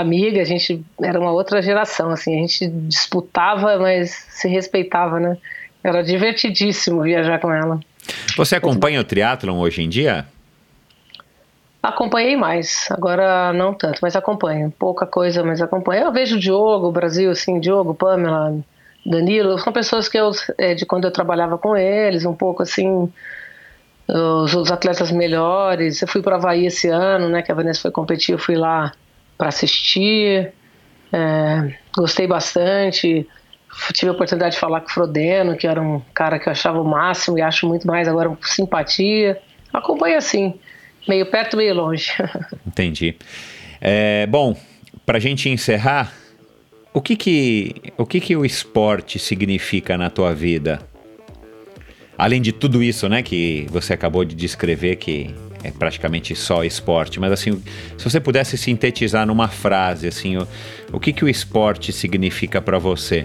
amiga, a gente era uma outra geração, assim, a gente disputava, mas se respeitava, né? Era divertidíssimo viajar com ela. Você acompanha o triatlon hoje em dia? Acompanhei mais, agora não tanto, mas acompanho. Pouca coisa, mas acompanho. Eu vejo o Diogo, o Brasil, assim, Diogo, Pamela, Danilo, são pessoas que eu, é, de quando eu trabalhava com eles, um pouco assim, os, os atletas melhores. Eu fui para Havaí esse ano, né, que a Vanessa foi competir, eu fui lá para assistir, é, gostei bastante tive a oportunidade de falar com o Frodeno, que era um cara que eu achava o máximo e acho muito mais agora com simpatia. Acompanha assim, meio perto, meio longe. Entendi. É, bom, para a gente encerrar, o que que, o que que o esporte significa na tua vida? Além de tudo isso, né, que você acabou de descrever, que é praticamente só esporte, mas assim, se você pudesse sintetizar numa frase, assim, o, o que que o esporte significa para você?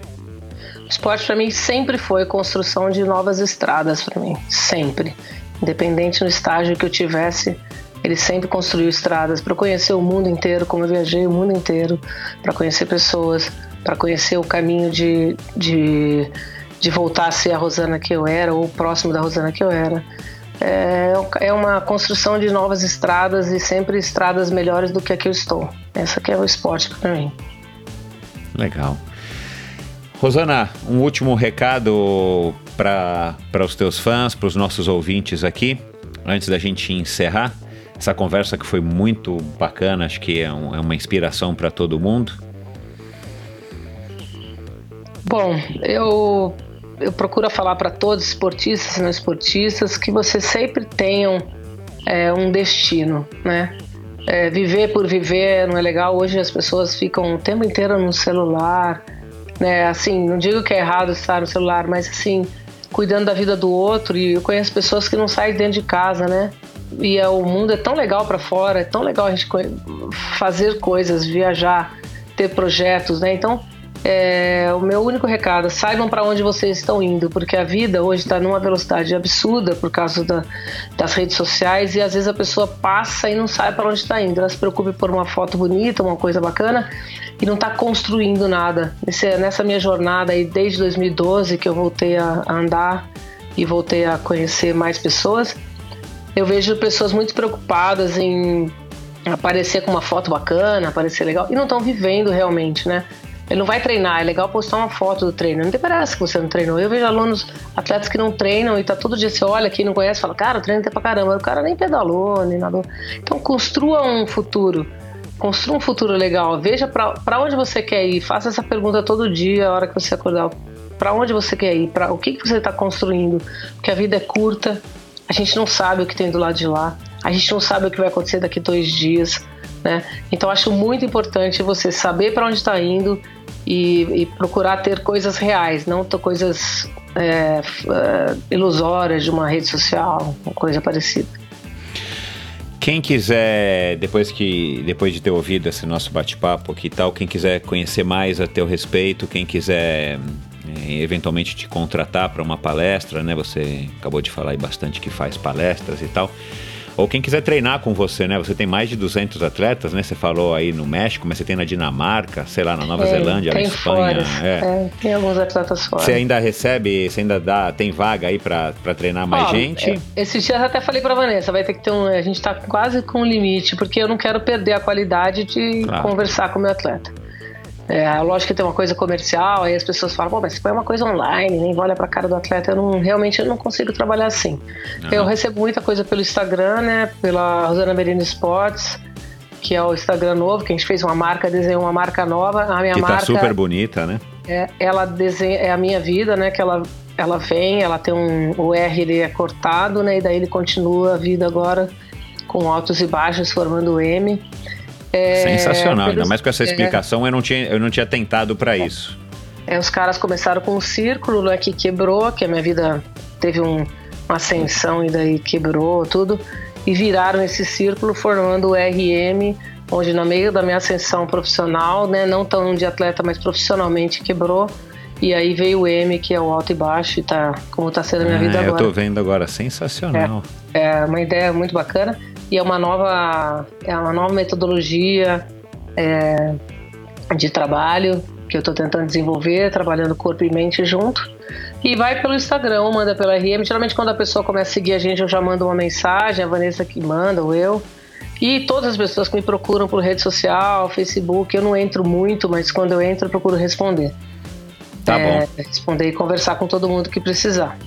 Esporte para mim sempre foi construção de novas estradas para mim, sempre. Independente no estágio que eu tivesse, ele sempre construiu estradas para conhecer o mundo inteiro, como eu viajei o mundo inteiro, para conhecer pessoas, para conhecer o caminho de, de, de voltar a ser a Rosana que eu era ou próximo da Rosana que eu era. É, é uma construção de novas estradas e sempre estradas melhores do que a que eu estou. Essa que é o esporte para mim. Legal. Rosana, um último recado para os teus fãs, para os nossos ouvintes aqui, antes da gente encerrar essa conversa que foi muito bacana, acho que é, um, é uma inspiração para todo mundo. Bom, eu, eu procuro falar para todos, esportistas e não esportistas, que vocês sempre tenham é, um destino, né? É, viver por viver não é legal. Hoje as pessoas ficam o tempo inteiro no celular, né? Assim, não digo que é errado estar no celular, mas assim, cuidando da vida do outro. E eu conheço pessoas que não saem dentro de casa, né? E é, o mundo é tão legal para fora, é tão legal a gente fazer coisas, viajar, ter projetos, né? Então, é, o meu único recado, saibam para onde vocês estão indo, porque a vida hoje está numa velocidade absurda por causa da, das redes sociais e às vezes a pessoa passa e não sabe para onde está indo. Ela se preocupa por uma foto bonita, uma coisa bacana e não está construindo nada. Nesse, nessa minha jornada aí, desde 2012 que eu voltei a, a andar e voltei a conhecer mais pessoas, eu vejo pessoas muito preocupadas em aparecer com uma foto bacana, aparecer legal e não estão vivendo realmente, né? Ele não vai treinar, é legal postar uma foto do treino. Não tem parece que você não treinou. Eu vejo alunos, atletas que não treinam e tá todo dia você olha aqui, não conhece, fala, cara, o treino tem pra caramba. O cara nem pedalou, nem nadou. Então construa um futuro. Construa um futuro legal. Veja para onde você quer ir. Faça essa pergunta todo dia, a hora que você acordar. Para onde você quer ir? Para o que, que você está construindo? Porque a vida é curta. A gente não sabe o que tem do lado de lá. A gente não sabe o que vai acontecer daqui dois dias. Né? Então acho muito importante você saber para onde está indo e, e, procurar ter coisas reais, não coisas é, é, ilusórias de uma rede social, coisa parecida. Quem quiser, depois que depois de ter ouvido esse nosso bate-papo aqui e tal, quem quiser conhecer mais a teu respeito, quem quiser é, eventualmente te contratar para uma palestra, né? Você acabou de falar aí bastante que faz palestras e tal. Ou quem quiser treinar com você, né? Você tem mais de 200 atletas, né? Você falou aí no México, mas você tem na Dinamarca, sei lá, na Nova é, Zelândia, na Espanha. É. é. tem alguns atletas fora. Você ainda recebe, você ainda dá, tem vaga aí para treinar mais Ó, gente? É, esse dia eu até falei para Vanessa, vai ter que ter um, a gente tá quase com um limite, porque eu não quero perder a qualidade de claro. conversar com o meu atleta. É, lógico que tem uma coisa comercial, aí as pessoas falam, Pô, mas você põe uma coisa online, nem olha pra cara do atleta. Eu não, realmente eu não consigo trabalhar assim. Eu recebo muita coisa pelo Instagram, né? Pela Rosana Merino Sports. que é o Instagram novo, que a gente fez uma marca, desenhou uma marca nova. A minha que marca. tá super bonita, né? É, ela desenha, é a minha vida, né? Que ela, ela vem, ela tem um. O R ele é cortado, né? E daí ele continua a vida agora com altos e baixos, formando o M. É, Sensacional, ainda mais com essa é. explicação, é, eu, não tinha, eu não tinha tentado para isso. É, os caras começaram com um círculo né, que quebrou, que a minha vida teve um, uma ascensão e daí quebrou tudo, e viraram esse círculo formando o RM, onde no meio da minha ascensão profissional, né, não tão de atleta, mas profissionalmente quebrou, e aí veio o M, que é o alto e baixo, e tá como tá sendo a minha ah, vida agora. Eu tô vendo agora, sensacional. É, é uma ideia muito bacana e é uma nova, é uma nova metodologia é, de trabalho que eu estou tentando desenvolver, trabalhando corpo e mente junto. E vai pelo Instagram, manda pela RM. Geralmente quando a pessoa começa a seguir a gente, eu já mando uma mensagem, a Vanessa que manda, ou eu. E todas as pessoas que me procuram por rede social, Facebook, eu não entro muito, mas quando eu entro eu procuro responder. Tá é, bom. Responder e conversar com todo mundo que precisar.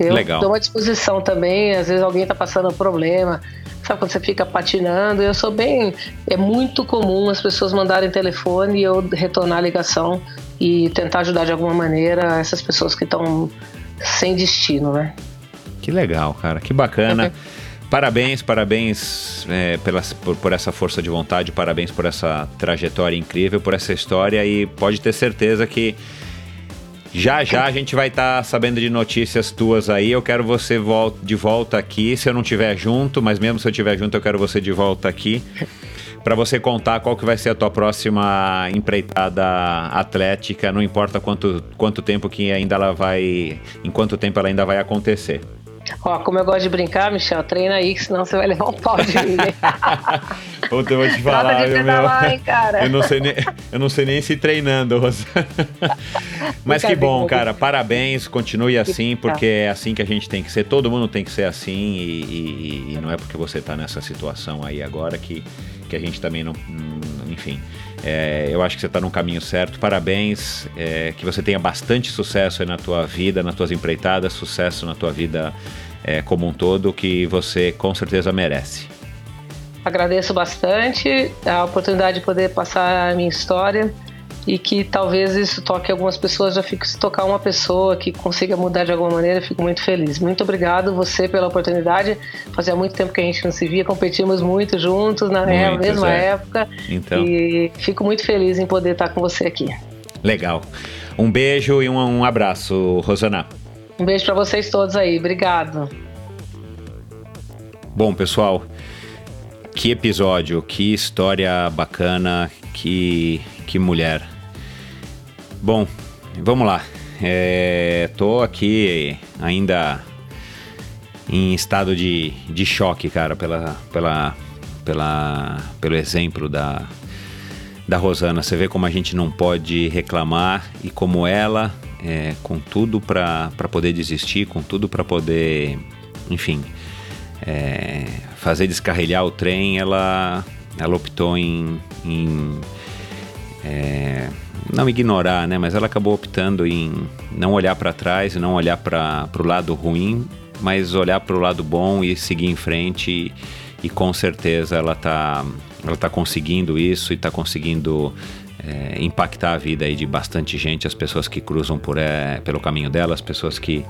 Eu Legal. dou uma disposição também, às vezes alguém está passando um problema, Sabe quando você fica patinando? Eu sou bem. É muito comum as pessoas mandarem telefone e eu retornar a ligação e tentar ajudar de alguma maneira essas pessoas que estão sem destino, né? Que legal, cara. Que bacana. Uhum. Parabéns, parabéns é, pela, por, por, essa força de vontade, parabéns por essa trajetória incrível, por essa história e pode ter certeza que já já a gente vai estar tá sabendo de notícias tuas aí. Eu quero você de volta aqui, se eu não tiver junto, mas mesmo se eu tiver junto, eu quero você de volta aqui para você contar qual que vai ser a tua próxima empreitada atlética, não importa quanto, quanto tempo que ainda ela vai, em quanto tempo ela ainda vai acontecer. Ó, como eu gosto de brincar, Michel, treina aí, que senão você vai levar um pau de mim. Puta, eu vou te falar, Trata de meu, hein, cara. Eu não, sei nem, eu não sei nem se treinando, Rosa. Mas que bom, cara. Parabéns, continue assim, porque é assim que a gente tem que ser. Todo mundo tem que ser assim e, e, e não é porque você tá nessa situação aí agora que, que a gente também não. Enfim. É, eu acho que você está no caminho certo. Parabéns, é, que você tenha bastante sucesso na tua vida, nas tuas empreitadas, sucesso na tua vida é, como um todo, que você com certeza merece. Agradeço bastante a oportunidade de poder passar a minha história e que talvez isso toque algumas pessoas, já fico se tocar uma pessoa que consiga mudar de alguma maneira, eu fico muito feliz. Muito obrigado você pela oportunidade. Fazia muito tempo que a gente não se via, competimos muito juntos na muito, mesma é. época. Então. E fico muito feliz em poder estar com você aqui. Legal. Um beijo e um, um abraço, Rosana. Um beijo para vocês todos aí. Obrigado. Bom, pessoal, que episódio, que história bacana, que que mulher. Bom, vamos lá. É, tô aqui ainda em estado de, de choque, cara, pela, pela, pela, pelo exemplo da, da Rosana. Você vê como a gente não pode reclamar e como ela, é, com tudo para poder desistir, com tudo para poder, enfim, é, fazer descarrilhar o trem, ela, ela optou em, em é, não ignorar, né? Mas ela acabou optando em não olhar para trás não olhar para o lado ruim, mas olhar para o lado bom e seguir em frente. E, e com certeza ela está ela tá conseguindo isso e está conseguindo é, impactar a vida aí de bastante gente, as pessoas que cruzam por, é, pelo caminho dela, as pessoas que,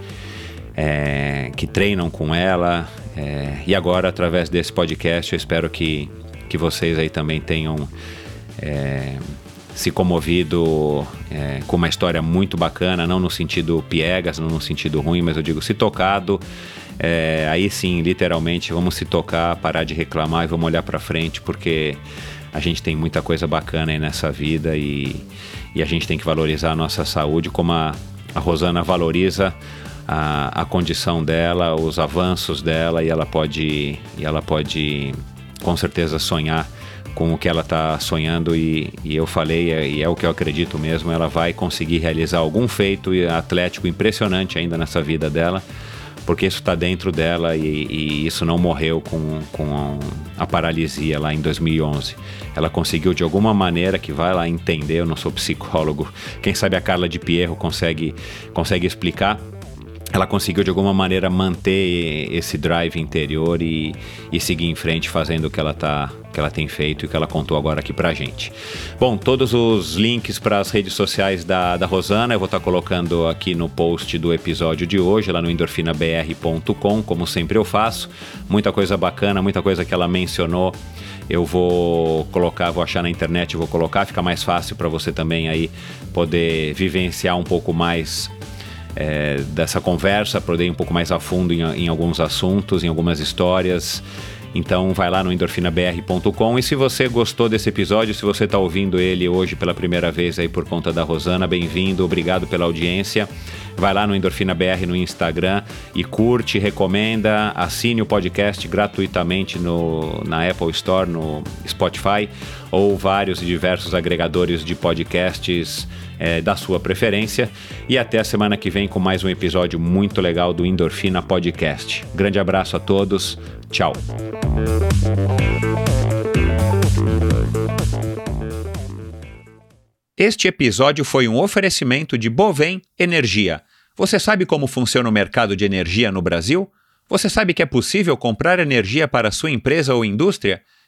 é, que treinam com ela. É, e agora, através desse podcast, eu espero que, que vocês aí também tenham é, se comovido é, com uma história muito bacana, não no sentido piegas, não no sentido ruim, mas eu digo se tocado, é, aí sim, literalmente, vamos se tocar, parar de reclamar e vamos olhar para frente, porque a gente tem muita coisa bacana aí nessa vida e, e a gente tem que valorizar a nossa saúde, como a, a Rosana valoriza a, a condição dela, os avanços dela e ela pode, e ela pode com certeza sonhar com o que ela está sonhando e, e, eu falei, é, e é o que eu acredito mesmo, ela vai conseguir realizar algum feito atlético impressionante ainda nessa vida dela, porque isso está dentro dela e, e, isso não morreu com, com a paralisia lá em 2011. Ela conseguiu de alguma maneira, que vai lá entender, eu não sou psicólogo, quem sabe a Carla de Pierro consegue, consegue explicar, ela conseguiu de alguma maneira manter esse drive interior e, e seguir em frente fazendo o que ela tá que ela tem feito e que ela contou agora aqui pra gente. Bom, todos os links para as redes sociais da, da Rosana eu vou estar tá colocando aqui no post do episódio de hoje, lá no endorfinabr.com, como sempre eu faço. Muita coisa bacana, muita coisa que ela mencionou. Eu vou colocar, vou achar na internet, vou colocar, fica mais fácil para você também aí poder vivenciar um pouco mais é, dessa conversa, poder ir um pouco mais a fundo em, em alguns assuntos, em algumas histórias. Então vai lá no endorfinabr.com e se você gostou desse episódio, se você está ouvindo ele hoje pela primeira vez aí por conta da Rosana, bem-vindo, obrigado pela audiência. Vai lá no Endorfina BR no Instagram e curte, recomenda, assine o podcast gratuitamente no, na Apple Store, no Spotify ou vários e diversos agregadores de podcasts é, da sua preferência. E até a semana que vem com mais um episódio muito legal do Endorfina Podcast. Grande abraço a todos. Tchau. Este episódio foi um oferecimento de Bovem Energia. Você sabe como funciona o mercado de energia no Brasil? Você sabe que é possível comprar energia para sua empresa ou indústria?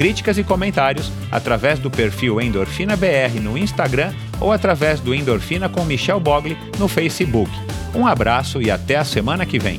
críticas e comentários através do perfil Endorfina BR no Instagram ou através do Endorfina com Michel Bogli no Facebook. Um abraço e até a semana que vem.